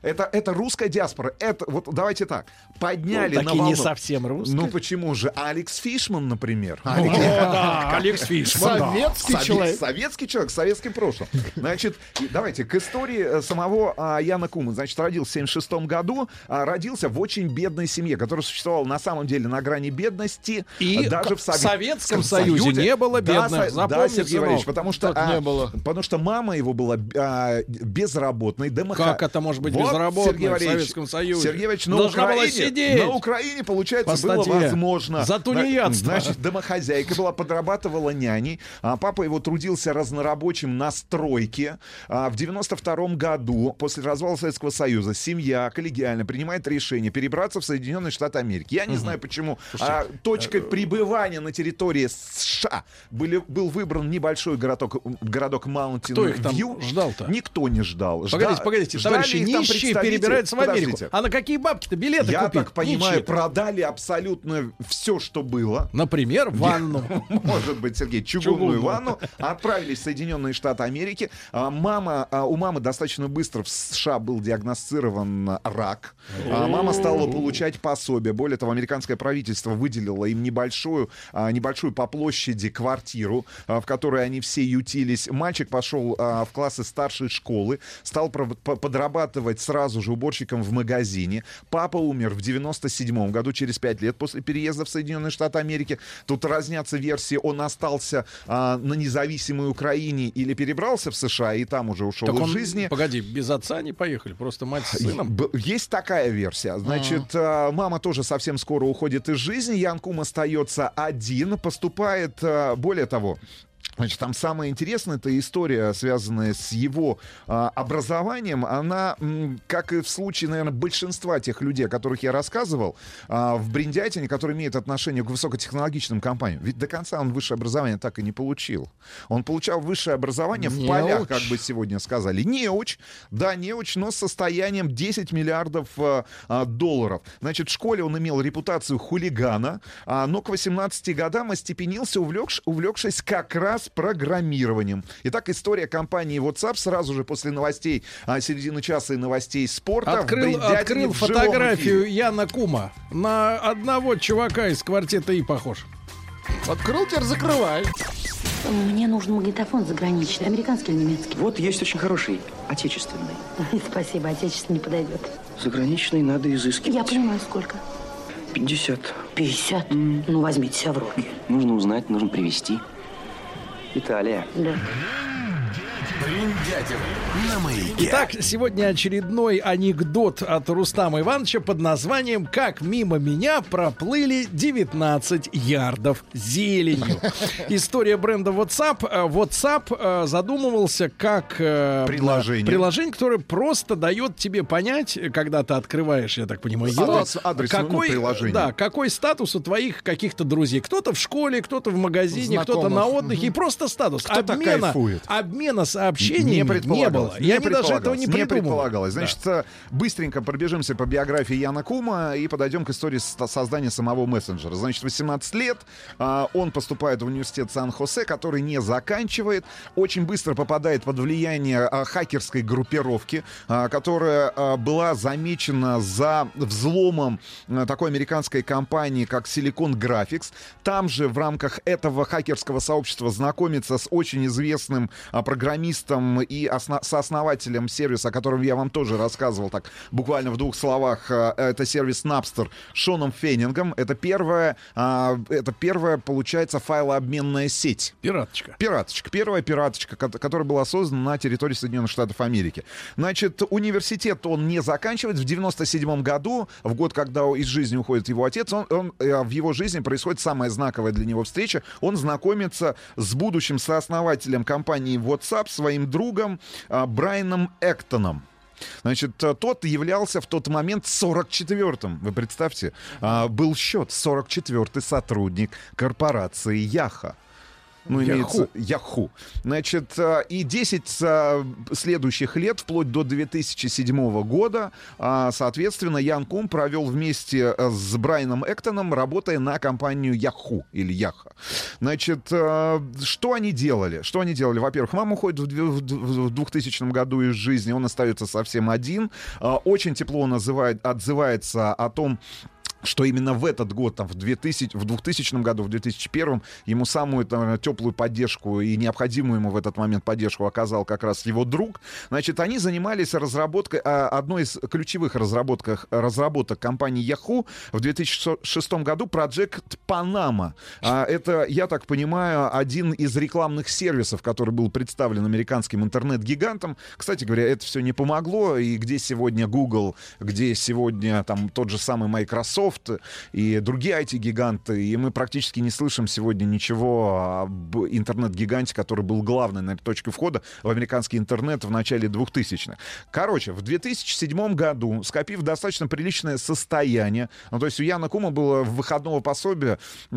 Это, это русская диаспора. Это, вот давайте так, подняли Ну, на таки не волну. совсем русская. Ну почему же? Алекс Фишман, например. О, да, Алекс Фишман, да. Советский Сове- человек. Советский человек, с советским прошлым. Значит, давайте к истории э, самого а, Яна Кума. Значит, родился в 76 году, а, родился в очень бедной семье, которая существовала на самом деле на грани бедности. И а, даже в, Сове- в Советском Союзе не было Да, бедных, запомни, да, Сергей. Валерьевич, потому что, а, не было. потому что мама его была а, безработной. домоха- Как это может быть Вот, безработной Сергей в Валерьевич, Советском Союзе? Сергей Валерьевич, на Должна была Украине, сидеть. на Украине, получается, По было статье. возможно. За тунеядство. Значит, домохозяйка была, подрабатывала няней. А папа его трудился разнорабочим на стройке. А в 92 году, после развала Советского Союза, семья коллегиально принимает решение перебраться в Соединенные Штаты Америки. Я не знаю, почему а, точкой пребывания на территории США были, был выбран небольшой городок, городок Маунтин Кто их там Вью. ждал-то? Никто не ждал. Погодите, Жда- погодите, ждали товарищи их представитель- перебирается в Америку. Подождите. А на какие бабки-то билеты Я купить? так понимаю, Ничьи. продали абсолютно все, что было. Например, ванну. Может быть, Сергей, чугунную ванну. Отправились в Соединенные Штаты Америки. А, Мама, а, у мамы достаточно быстро в США был диагностирован рак. А, Мама стала получать пособие. Более того, американское правительство выделило им небольшую, небольшую по площади квартиру, в которой они все ютились. Мальчик пошел в классы старшей школы, стал подрабатывать сразу же уборщиком в магазине. Папа умер в 97 году, через 5 лет после переезда в Соединенные Штаты Америки. Тут разнятся версии, он остался а, на независимой Украине или перебрался в США и там уже ушел Так из он, жизни. погоди, без отца не поехали, просто мать с сыном. Есть такая версия. Значит, а, мама тоже совсем скоро уходит из жизни. Ян Кум остается один, поступает, а, более того, Значит, там самое интересное, это история, связанная с его а, образованием. Она, как и в случае, наверное, большинства тех людей, о которых я рассказывал, а, в Бриндятине, которые имеют отношение к высокотехнологичным компаниям. Ведь до конца он высшее образование так и не получил. Он получал высшее образование в Неуч. полях, как бы сегодня сказали. Неуч, да, неуч, но с состоянием 10 миллиардов а, а, долларов. Значит, в школе он имел репутацию хулигана, а, но к 18 годам остепенился, увлекш- увлекшись как раз программированием. Итак, история компании WhatsApp сразу же после новостей а, середины часа и новостей спорта. Открыл, открыл фотографию эфире. Яна Кума. На одного чувака из квартета И похож. Открыл, теперь закрывай. Мне нужен магнитофон заграничный, американский или немецкий. Вот есть очень хороший, отечественный. Спасибо, отечественный не подойдет. Заграничный надо изыскивать. Я понимаю, сколько. 50. 50? Ну, возьмите себя в руки. Нужно узнать, нужно привезти. Италия. Да. На маяке. Итак, сегодня очередной анекдот от Рустама Ивановича под названием «Как мимо меня проплыли 19 ярдов зеленью». История бренда WhatsApp. Э, WhatsApp э, задумывался как э, Приложение. приложение, которое просто дает тебе понять, когда ты открываешь, я так понимаю, его, Адрес- адрес, ну, какой, приложения. да, какой статус у твоих каких-то друзей. Кто-то в школе, кто-то в магазине, кто-то на отдыхе. И просто статус. Кто-то обмена, кайфует. обмена сообщениями не не, было. Я не даже этого не не придумал. предполагалось. Значит, э, быстренько пробежимся по биографии Яна Кума и подойдем к истории создания самого мессенджера. Значит, 18 лет, а, он поступает в университет Сан-Хосе, который не заканчивает, очень быстро попадает под влияние а, хакерской группировки, а, которая была замечена за взломом такой американской компании, как Silicon Graphics. Там же в рамках этого хакерского сообщества знакомится с очень известным а, программистом и осно- сооснователем сервиса, о котором я вам тоже рассказывал, так буквально в двух словах. а, Это сервис Napster Шоном Феннингом. Это первая, это первая, получается, файлообменная сеть. Пираточка. Пираточка. Первая пираточка, ко- которая была создана на территории Соединенных Штатов Америки. Значит, университет он не заканчивает. В 97 году, в год, когда из жизни уходит его отец, он, он, э, в его жизни происходит самая знаковая для него встреча. Он знакомится с будущим сооснователем компании WhatsApp, своим другом а, Брайаном Эктоном. Значит, э, тот являлся в тот момент 44-м. Вы представьте, а, был счет 44-й сотрудник корпорации Яха. Ну, имеется Яху. Значит, э, и 10 э, следующих лет, вплоть до 2007 года, а, соответственно, Ян Кум провел вместе э, с Брайаном Эктоном, работая на компанию Яху или Яха. Значит, э, что они делали? Что они делали? Во-первых, мама уходит в две- в д- в 2000 году из жизни, он остается совсем один. Очень тепло называет, отзывается о том, что именно в этот год, там, в, 2000, в 2000 году, в 2001, ему самую там, теплую поддержку и необходимую ему в этот момент поддержку оказал как раз его друг. Значит, они занимались разработкой, а, одной из ключевых разработок, разработок компании Yahoo в 2006 году, Project Panama. А, Это, я так понимаю, один из рекламных сервисов, который был представлен американским интернет-гигантом. Кстати говоря, это все не помогло, и где сегодня Google, где сегодня там тот же самый Microsoft, Microsoft и другие IT-гиганты, и мы практически не слышим сегодня ничего об интернет-гиганте, который был главной наверное, точкой входа в американский интернет в начале 2000-х. Короче, в 2007 году, скопив достаточно приличное состояние, ну, то есть у Яна Кума было выходного пособия, э,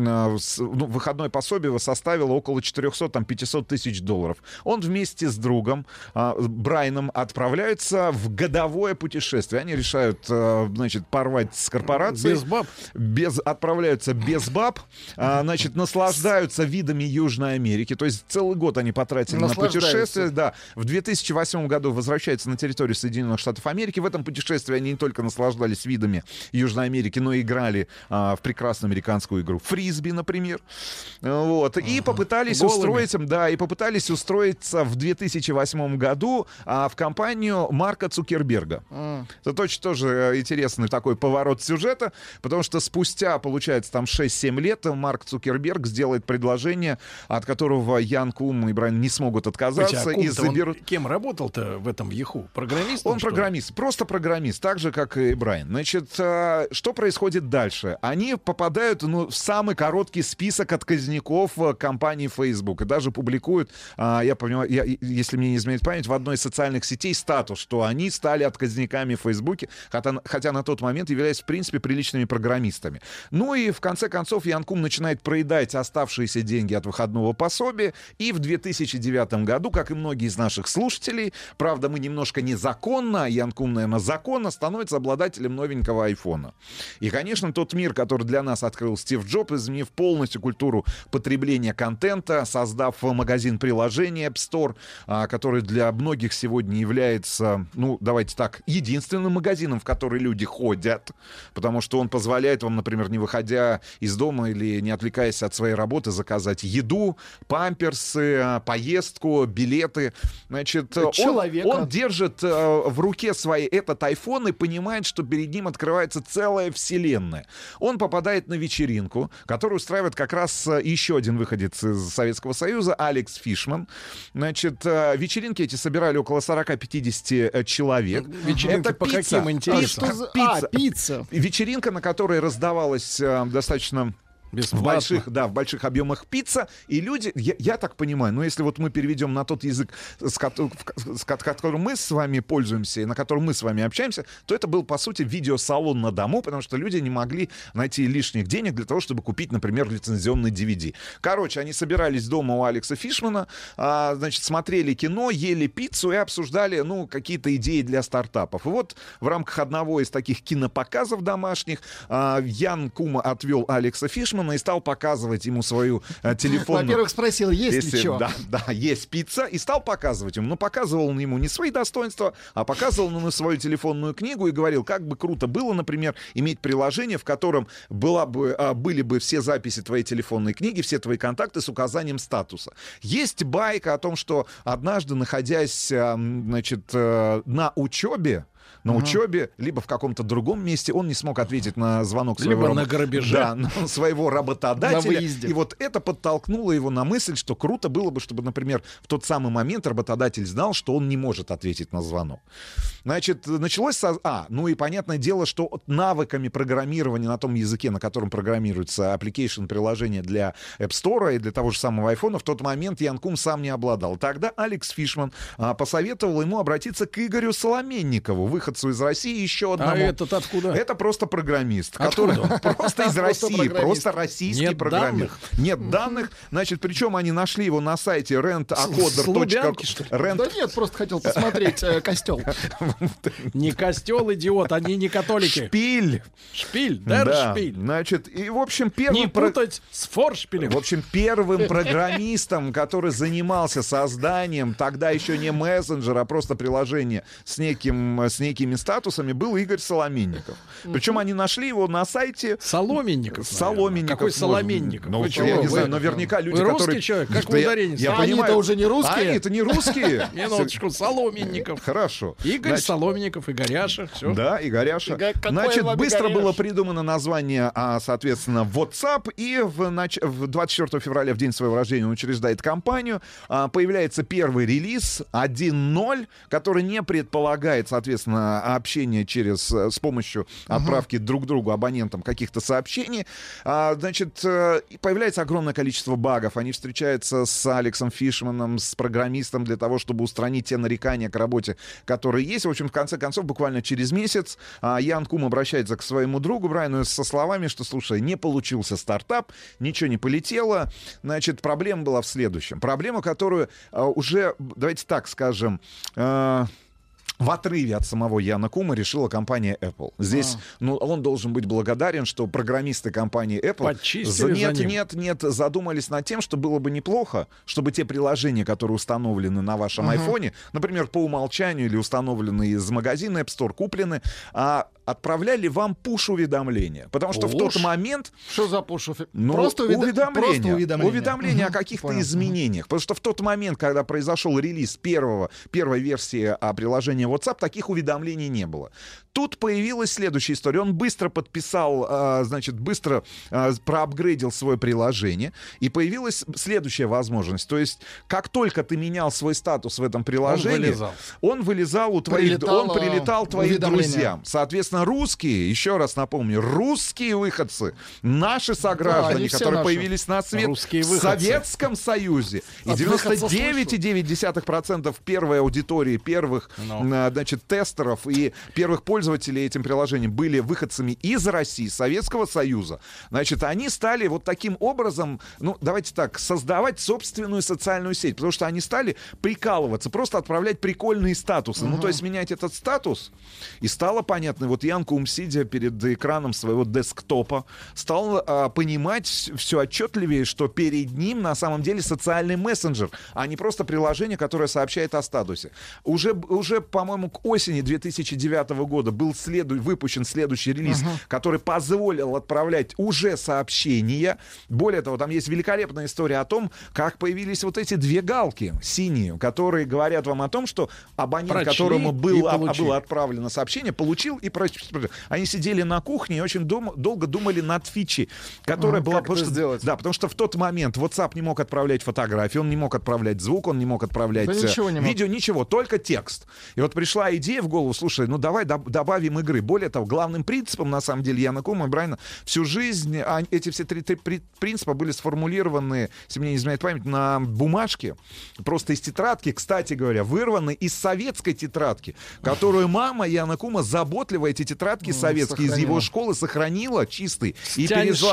ну, выходное пособие составило около 400-500 тысяч долларов. Он вместе с другом а, Брайаном отправляются в годовое путешествие. Они решают, э, значит, порвать с корпорацией. Без баб. Без, отправляются без баб, а, значит, наслаждаются видами Южной Америки. То есть целый год они потратили на путешествие. Да. В 2008 году возвращаются на территорию Соединенных Штатов Америки. В этом путешествии они не только наслаждались видами Южной Америки, но и играли а, в прекрасную американскую игру фрисби, например. Вот. И попытались Голыми. устроить, да, и попытались устроиться в 2008 году а, в компанию Марка Цукерберга. Это точно тоже э, интересный такой поворот сюжета, потому что спустя, получается, там 6-7 лет Марк Цукерберг сделает предложение, от которого Ян Кум и Брайан не смогут отказаться а и Кум-то он заберут... кем работал-то в этом Яху? Программистом? Он что программист, просто программист, так же, как и Брайан. Значит, э, что происходит дальше? Они попадают ну, в самый короткий список отказников э, компании Facebook и даже публикуют, а, я понимаю, я- если мне не изменяет память, в одной из социальных сетей статус, что они стали отказниками в Фейсбуке, хотя, хотя на тот момент являлись, в принципе, приличными программистами. Ну и в конце концов Янкум начинает проедать оставшиеся деньги от выходного пособия, и в 2009 году, как и многие из наших слушателей, правда, мы немножко незаконно, а Янкум, наверное, законно, становится обладателем новенького айфона. И, конечно, тот мир, который для нас открыл Стив Джобс, изменив полностью культуру потребления контента, создав магазин приложений App Store, а, который для многих сегодня является, ну, давайте так, единственным магазином, в который люди ходят, потому что он позволяет вам, например, не выходя из дома или не отвлекаясь от своей работы, заказать еду, памперсы, а, поездку, билеты. Значит, он- Человека. он держит э, в руке своей этот iPhone и понимает, что перед ним открывается целая вселенная. Он попадает на вечеринку, которую устраивает как раз э, еще один выходец из Советского Союза, Алекс Фишман. Значит, э, вечеринки эти собирали около 40-50 э, человек. Вечеринки Это по пицца. каким, интересно? Пицца. За- Пицца. А, пицца. Вечеринка, на которой раздавалась э, достаточно в Бесплатно. больших, да, в больших объемах пицца, и люди, я, я так понимаю, ну если вот мы переведем на тот язык, с, в- с ко- которым мы с вами пользуемся и на котором мы с вами общаемся, то это был, по сути, видеосалон на дому, потому что люди не могли найти лишних денег для того, чтобы купить, например, лицензионный DVD. Короче, они собирались дома у Алекса Фишмана, а, значит, смотрели кино, ели пиццу и обсуждали, ну, какие-то идеи для стартапов. И вот в рамках одного из таких кинопоказов домашних а, Ян Кума отвел Алекса Фишмана и стал показывать ему свою э, телефонную... Во-первых, спросил, есть ли Если- чё? Да, да, есть пицца. И стал показывать ему. Но показывал он ему не свои достоинства, а показывал он ему свою телефонную книгу и говорил, как бы круто было, например, иметь приложение, в котором была бы, а, были бы все записи твоей телефонной книги, все твои контакты с указанием статуса. Есть байка о том, что однажды, находясь, м, значит, э, на учебе, на Ага. учебе, либо в каком-то другом месте, он не смог ответить на звонок своего... Либо раб- на грабеже. Да, на своего работодателя. И вот это подтолкнуло его на мысль, что круто было бы, чтобы, например, в тот самый момент работодатель знал, что он не может ответить на звонок. Значит, началось со... А, ну и понятное дело, что навыками программирования на том языке, на котором программируется application приложение для App Store и для того же самого iPhone, в тот момент Ян Кум сам не обладал. Тогда Алекс Фишман а, посоветовал ему обратиться к Игорю Соломенникову, выходцу из России, еще одному. А этот откуда? Это просто программист, Откуда который просто из России, просто российский программист. Нет данных. Значит, причем они нашли его на сайте rentacoder.ru. Да нет, просто хотел посмотреть э, костел. Не костел, идиот, они не католики. Шпиль. Шпиль, Да, шпиль. значит, и в общем первым Не путать с форшпилем. В общем, первым программистом, который занимался созданием тогда еще не мессенджера, а просто приложения с, неким, с некими статусами, был Игорь Соломенников. Причем они нашли его на сайте Соломенников. Соломенников. Какой. Соломенников? Ну, я не знаю, наверняка люди, Вы русский которые... человек? Как вы я- ударение Я А они-то понимаю. уже не русские? Они-то не русские. Минуточку, Соломенников. Хорошо. Игорь Соломенников, Игоряша, все. Да, Игоряша. Значит, быстро было придумано название, а, соответственно, WhatsApp. И в 24 февраля, в день своего рождения, он учреждает компанию. А, Появляется первый релиз 1.0, который не предполагает, соответственно, а, общения через, э, с помощью отправки друг другу, абонентам каких-то сообщений. А, значит, э, появляется огромное количество багов. Они встречаются с Алексом Фишманом, с программистом для того, чтобы устранить те нарекания к работе, которые есть. В общем, в конце концов, буквально через месяц а, Ян Кум обращается к своему другу Брайану со словами, что, слушай, не получился стартап, ничего не полетело. Значит, проблема была в следующем. Проблема, которую а, уже, давайте так скажем, а, в отрыве от самого Яна Кума решила компания Apple. Здесь, А. ну, он должен быть благодарен, что программисты компании Apple за- за нет, ним. нет, нет, задумались над тем, что было бы неплохо, чтобы те приложения, которые установлены на вашем Мгм. айфоне, например, по умолчанию или установлены из магазина App Store, куплены, а отправляли вам пуш-уведомления. Потому что в тот Пуш? момент Что за пуш? ну, просто, уведо- уведомления, просто уведомления. уведомления о Мгм, каких-то понял. изменениях. Потому что в тот момент, когда произошел релиз первого, первой версии приложения WhatsApp, таких уведомлений не было. Тут появилась следующая история. Он быстро подписал, а, значит, быстро а, проапгрейдил свое приложение, и появилась следующая возможность. То есть, как только ты менял свой статус в этом приложении, вылезал. он вылезал у твоих, Прилетало он прилетал твоим уведомление. друзьям. Соответственно, русские, еще раз напомню, русские выходцы, наши сограждане, все которые наши. появились на свет Русские в выходцы. Советском Союзе. И От выходцев 99,9% первой аудитории, первых Ну. а, значит, тестеров и первых пользователей этим приложением были выходцами из России, Советского Союза. Значит, они стали вот таким образом, ну, давайте так, создавать собственную социальную сеть, потому что они стали прикалываться, просто отправлять прикольные статусы. Ну, то есть менять этот статус. И стало понятно, вот Ян Кум, сидя перед экраном своего десктопа, стал а, понимать все отчетливее, что перед ним на самом деле социальный мессенджер, а не просто приложение, которое сообщает о статусе. Уже, уже по-моему, к осени 2009 года был следу- выпущен следующий релиз, который позволил отправлять уже сообщения. Более того, там есть великолепная история о том, как появились вот эти две галки синие, которые говорят вам о том, что абонент, Прочли которому был, а- было отправлено сообщение, получил и про- Они сидели на кухне и очень дум- долго думали над фичи, которая Ага, была... как потому что- сделать? Да, потому что в тот момент WhatsApp не мог отправлять фотографии, он не мог отправлять звук, он не мог отправлять Да э, ничего не мог. видео, ничего, только текст. И вот пришла идея в голову, слушай, ну давай доб- добавим игры. Более того, главным принципом, на самом деле, Яна Кума и Брайана всю жизнь, а, эти все три, три при- принципа были сформулированы, если мне не изменяет память, на бумажке, просто из тетрадки, кстати говоря, вырваны из советской тетрадки, которую мама Яна Кума заботливо эти тетрадки советские из его сохранила. школы сохранила чистой и перевезла,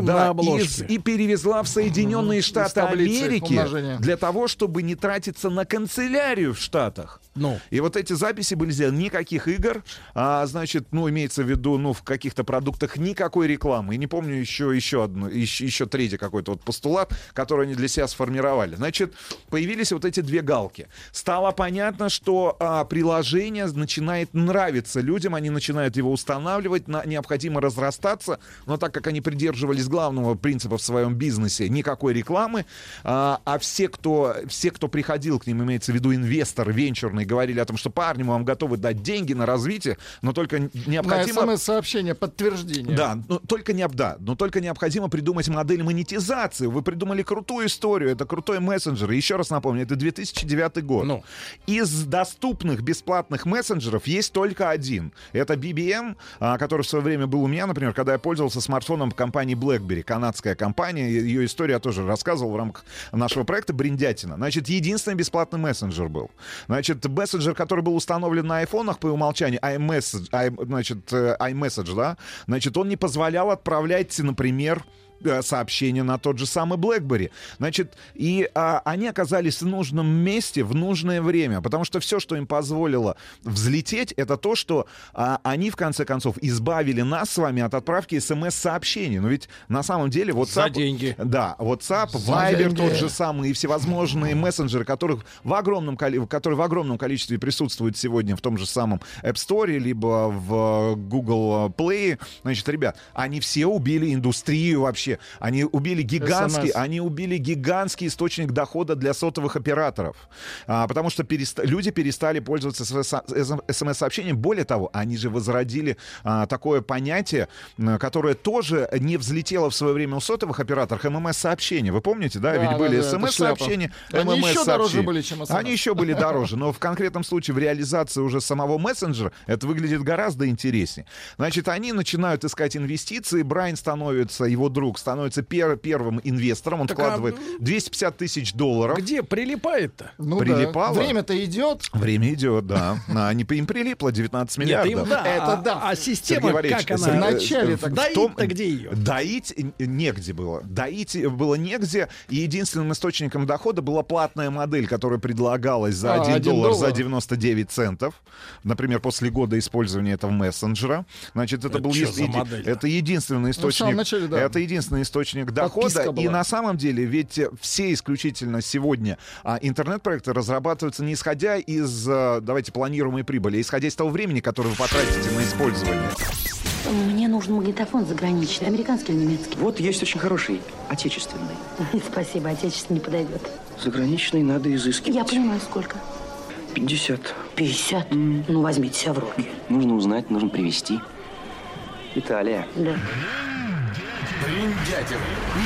да, из- и перевезла в Соединенные Штаты Америки для того, чтобы не тратиться на канцелярию в Штатах. Ну. И вот эти записи были сделаны. Никаких игр, а, значит, ну, имеется в виду, ну, в каких-то продуктах никакой рекламы. И не помню еще, еще одну, еще, еще третий какой-то вот постулат, который они для себя сформировали. Значит, появились вот эти две галки. Стало понятно, что а, приложение начинает нравиться людям, они начинают его устанавливать, на, необходимо разрастаться, но так как они придерживались главного принципа в своем бизнесе, никакой рекламы, а, а все, кто, все, кто приходил к ним, имеется в виду инвесторы венчурные, говорили о том, что парни, мы вам готовы дать деньги на развитие, но только На необходимо... смс-сообщение, подтверждение. Да, но только не да, но только необходимо придумать модель монетизации. Вы придумали крутую историю, это крутой мессенджер. И еще раз напомню, это 2009 год. Ну. Из доступных бесплатных мессенджеров есть только один. Это BBM, а, который в свое время был у меня, например, когда я пользовался смартфоном компании BlackBerry, канадская компания. Ее историю я тоже рассказывал в рамках нашего проекта «Бриндятина». Значит, единственный бесплатный мессенджер был. Значит, мессенджер, который был установлен на айфонах по умолчанию, iMessage, i- значит, э, iMessage, да, значит, он не позволял отправлять, например, э, сообщения на тот же самый BlackBerry. Значит, и а, они оказались в нужном месте в нужное время, потому что все, что им позволило взлететь, это то, что а, они, в конце концов, избавили нас с вами от отправки смс-сообщений. Но ведь на самом деле WhatsApp... За деньги. Да, WhatsApp, За Viber деньги. тот же самый и всевозможные мессенджеры, которых в огромном, которые в огромном количестве присутствуют сегодня в том же самом App Store, либо в Google Play. Значит, ребят, они все убили индустрию вообще вообще, они убили гигантский, SMS. они убили гигантский источник дохода для сотовых операторов. А, потому что переста- люди перестали пользоваться смс-сообщением. Более того, они же возродили а, такое понятие, которое тоже не взлетело в свое время у сотовых операторов, ММС-сообщения. Вы помните, да? Да, Ведь да, были да, смс-сообщения. Они еще дороже были, чем SMS. Они еще были дороже, но в конкретном случае в реализации уже самого мессенджера это выглядит гораздо интереснее. Значит, они начинают искать инвестиции, Брайан становится, его друг, становится пер- первым инвестором, он Так, а, вкладывает 250 тысяч долларов. Где прилипает-то? Ну Прилипало? да. Время-то идет. Время идет, да. А, Они, им прилипло 19 Нет, миллиардов. им да. Это а, да. А система, Валерьевич, как она? В начале так Доить-то где ее? Доить негде было. Доить было негде, и единственным источником дохода была платная модель, которая предлагалась за А, 1 один доллар за доллар. 99 центов. Например, после года использования этого мессенджера. Значит, это, Это был модель-то? это единственный в самом источник. начале, да. Это единственный источник дохода. И на самом деле, ведь все исключительно сегодня а, интернет-проекты разрабатываются не исходя из, э, давайте, планируемой прибыли, а исходя из того времени, которое вы потратите на использование. Мне нужен магнитофон заграничный, американский или немецкий? Вот есть очень хороший, отечественный. Спасибо, отечественный не подойдет. Заграничный надо изыскивать. Я понимаю, сколько. 50. 50? Ну, возьмите себя в руки. Нужно узнать, нужно привезти. Италия. Да. Бриндятин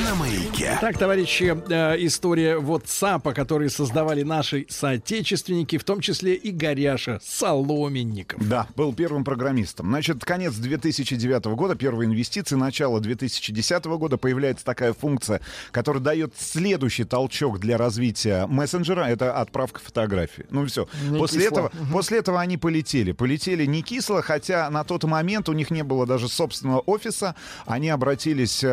на маяке. Так, товарищи, э, история WhatsApp, который создавали наши соотечественники, в том числе и Горяша Соломенников. Да, был первым программистом. Значит, конец 2009 года, первые инвестиции, начало 2010 года появляется такая функция, которая дает следующий толчок для развития мессенджера. Это отправка фотографий. Ну все. Не После кисло. этого, после этого они полетели. Полетели не кисло, хотя на тот момент у них не было даже собственного офиса. Они обратились, э,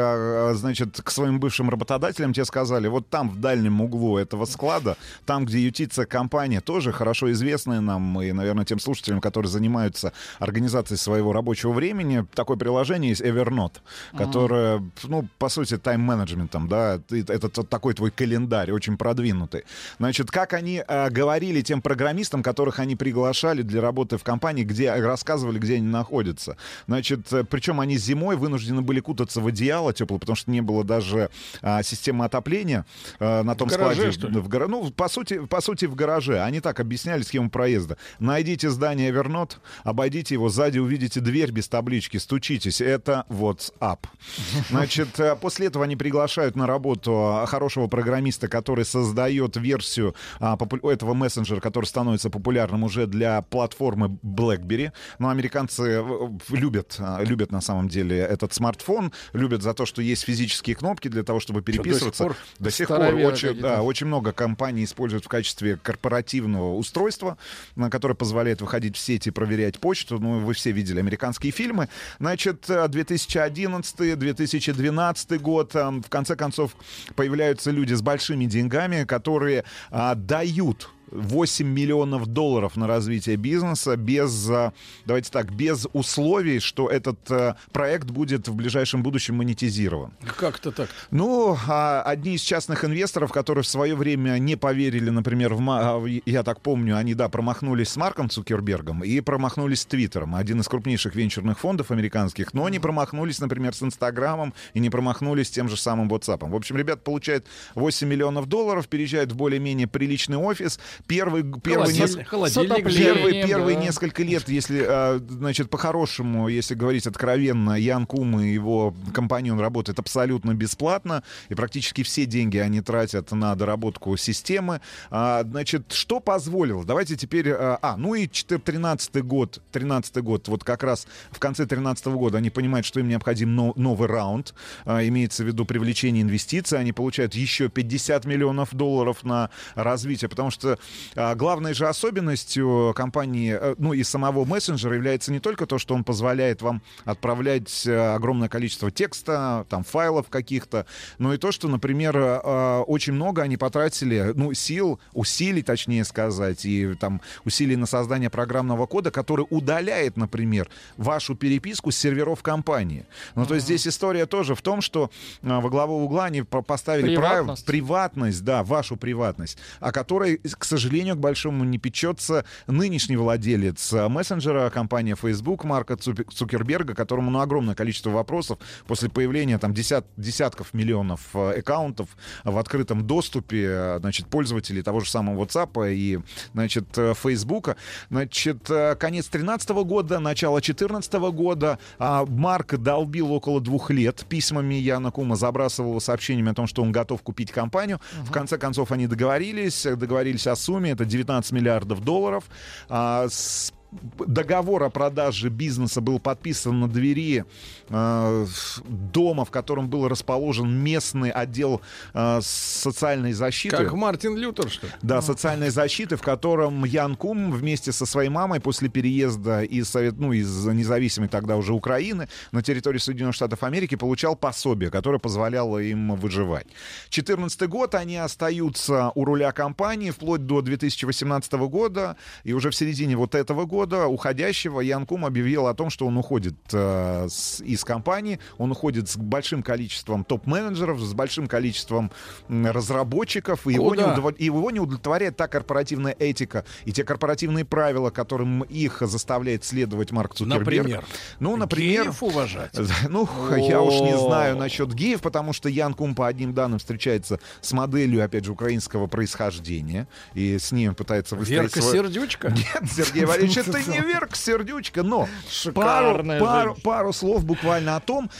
значит, к своим бывшим работодателям. Те сказали, вот там в дальнем углу этого склада, там, где ютится компания, тоже хорошо известная нам и, наверное, тем слушателям, которые занимаются организацией своего рабочего времени, такое приложение есть Evernote, которое, ну, по сути, тайм-менеджментом, да, это такой твой календарь, очень продвинутый. Значит, как они э, говорили тем программистам, которых они приглашали для работы в компании, где рассказывали, где они находятся. Значит, э, причем они зимой вынуждены были кутаться в одеяло теплое, потому что не было даже а, системы отопления э, на том В гараже, складе. В гара- Ну, по сути, по сути, в гараже. Они так объясняли схему проезда. Найдите здание Вернот, обойдите его, сзади увидите дверь без таблички, стучитесь. Это WhatsApp. Значит, э, после этого они приглашают на работу а, хорошего программиста, который создает версию а, попу- этого мессенджера, который становится популярным уже для платформы BlackBerry. Но американцы э, любят, а, любят на самом деле этот смартфон, любят за то, что есть физические кнопки для того, чтобы переписываться. пор? До сих пор Староверы очень, какие-то. да, очень много компаний используют в качестве корпоративного устройства, на которое позволяет выходить в сеть и проверять почту. Ну, вы все видели американские фильмы. Значит, э, 2011-2012 год, э, в конце концов, появляются люди с большими деньгами, которые а, дают 8 миллионов долларов на развитие бизнеса без, а, давайте так, без условий, что этот а, проект будет в ближайшем будущем монетизирован. Как-то так. Ну, а, одни из частных инвесторов, которые в свое время не поверили, например, в, а, в- я так помню, они, да, промахнулись с Марком Цукербергом и промахнулись с Твиттером, один из крупнейших венчурных фондов американских, но не промахнулись, например, с Инстаграмом и не промахнулись с тем же самым WhatsApp. В общем, ребята получают 8 миллионов долларов, переезжают в более-менее приличный офис. Первый, первый, неск- отоплением, Первые, да. несколько лет, если, а, значит, по-хорошему, если говорить откровенно, Ян Кум и его компаньон работают абсолютно бесплатно, и практически все деньги они тратят на доработку системы. А, Значит, что позволило? Давайте теперь... А, а, ну и 13 год, 13 год, вот как раз в конце 13 года они понимают, что им необходим но- новый раунд, имеется в виду привлечение инвестиций, они получают еще 50 миллионов долларов на развитие, потому что главной же особенностью компании, э, ну и самого мессенджера является не только то, что он позволяет вам отправлять э, огромное количество текста, там файлов каких-то, но и то, что, например, э, очень много они потратили, ну, сил, усилий, точнее сказать, и там усилий на создание программного кода, который удаляет, например, вашу переписку с серверов компании. Ну, то есть здесь история тоже в том, что во главу угла они по- поставили Приватность. приватность, да, вашу приватность, о которой, к сожалению, сожалению, к большому не печется нынешний владелец мессенджера компании Facebook Марка Цу- Цукерберга, которому ну, огромное количество вопросов. После появления там десят, десятков миллионов э, аккаунтов в открытом доступе, значит, пользователей того же самого WhatsApp и, значит, э, Facebook. Значит, э, конец 2013 года, начало 2014 года. А, Марк долбил около двух лет письмами. Яна Кума, забрасывал его сообщениями о том, что он готов купить компанию. В конце концов они договорились, договорились о сумме, это 19 миллиардов долларов. А, с- Договор о продаже бизнеса был подписан на двери э, дома, в котором был расположен местный отдел э, социальной защиты. Как Мартин Лютер, что ли? Да, социальной защиты, в котором Ян Кум вместе со своей мамой после переезда из, Совет, ну, из независимой тогда уже Украины на территорию Соединенных Штатов Америки получал пособие, которое позволяло им выживать. 2014 год они остаются у руля компании вплоть до 2018 года, и уже в середине вот этого года уходящего Ян Кум объявил о том, что он уходит э, с- из компании, он уходит с большим количеством топ-менеджеров, с большим количеством разработчиков, и его, не удов- его не удовлетворяет та корпоративная этика и те корпоративные правила, которым их заставляет следовать Марк Цукерберг. Например? Ну, например... Геев уважать? Ну, я уж не знаю насчет геев, потому что Ян Кум по одним данным встречается с моделью, опять же, украинского происхождения, и с он пытается выстроить Верка свой- Сердючка? Нет, Сергей Валерьевич, это не Верка Сердючка, но пару, пару, пару слов буквально о том,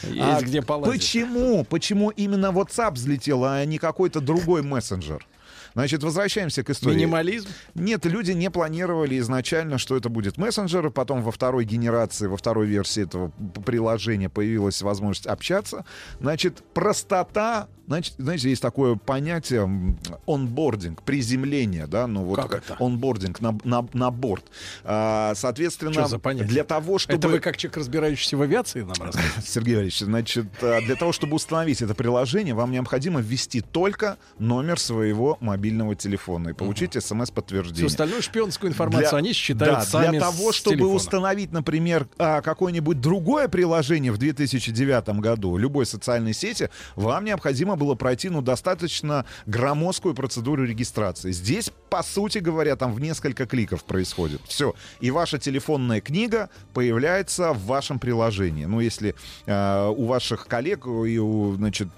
полазить. почему, почему именно WhatsApp взлетел, а не какой-то другой мессенджер. Значит, возвращаемся к истории. Минимализм? Нет, люди не планировали изначально, что это будет мессенджер. Потом во второй генерации, во второй версии этого приложения появилась возможность общаться. Значит, простота. Значит, знаете, есть такое понятие онбординг, приземление, да, ну вот Как это? онбординг на, на, на борт. А, соответственно, для того, чтобы... Это вы как человек, разбирающийся в авиации, нам рассказываете? Сергей Валерьевич, значит, а, для того, чтобы установить это приложение, вам необходимо ввести только номер своего мобильного телефона и получить Всю смс-подтверждение. остальную шпионскую информацию Для- они считают да, сами Для того, чтобы телефона. установить, например, а, какое-нибудь другое приложение в 2009 году, любой социальной сети, вам необходимо было пройти, ну, достаточно громоздкую процедуру регистрации. Здесь, по сути говоря, там в несколько кликов происходит. Все. И ваша телефонная книга появляется в вашем приложении. Ну, если э, у ваших коллег и у, значит,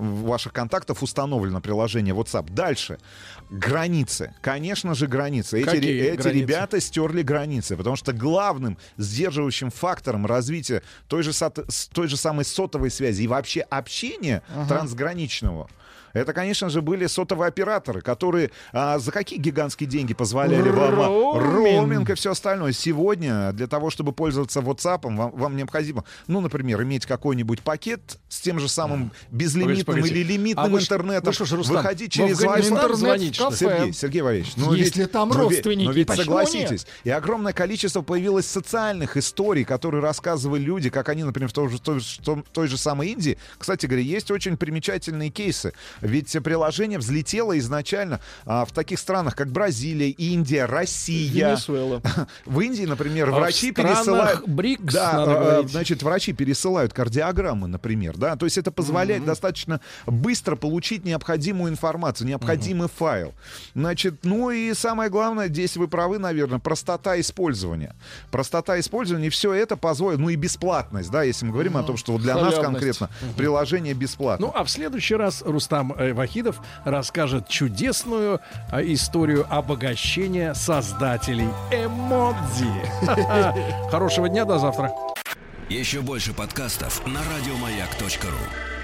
ваших контактов установлено приложение WhatsApp. Дальше. Границы. Конечно же, границы. Эти, Какие эти границы? ребята стерли границы, потому что главным сдерживающим фактором развития той же, той же самой сотовой связи и вообще общения Ага. трансграничного это, конечно же, были сотовые операторы, которые а, за какие гигантские деньги позволяли вам а, Роуминг. роуминг и все остальное. Сегодня для того, чтобы пользоваться WhatsApp, вам, вам необходимо, ну, например, иметь какой-нибудь пакет с тем же самым безлимитным Погодите, погодите. или лимитным А вы интернетом, вы что ж, Рустам, выходить через Wi-Fi. Сергей, Сергей Валерьевич, ну Если ведь- там но ведь- родственники, но ведь почему согласитесь, нет? и огромное количество появилось социальных историй, которые рассказывали люди, как они, например, в той же, той, том- той же самой Индии. Кстати говоря, есть очень примечательные кейсы. Ведь приложение взлетело изначально а, в таких странах, как Бразилия, Индия, Россия. Венесуэла. В Индии, например, А врачи пересылают... БРИКС, да, а, значит, врачи пересылают кардиограммы, например, да, то есть это позволяет достаточно быстро получить необходимую информацию, необходимый файл. Значит, ну и самое главное, здесь вы правы, наверное, простота использования. Простота использования, и все это позволит, ну и бесплатность, да, если мы говорим о том, что вот для нас Халявность. конкретно приложение бесплатно. Ну, а в следующий раз Рустам э, Вахидов расскажет чудесную а, историю обогащения создателей эмодзи. Хорошего дня, до завтра. Еще больше подкастов на радиомаяк.ру.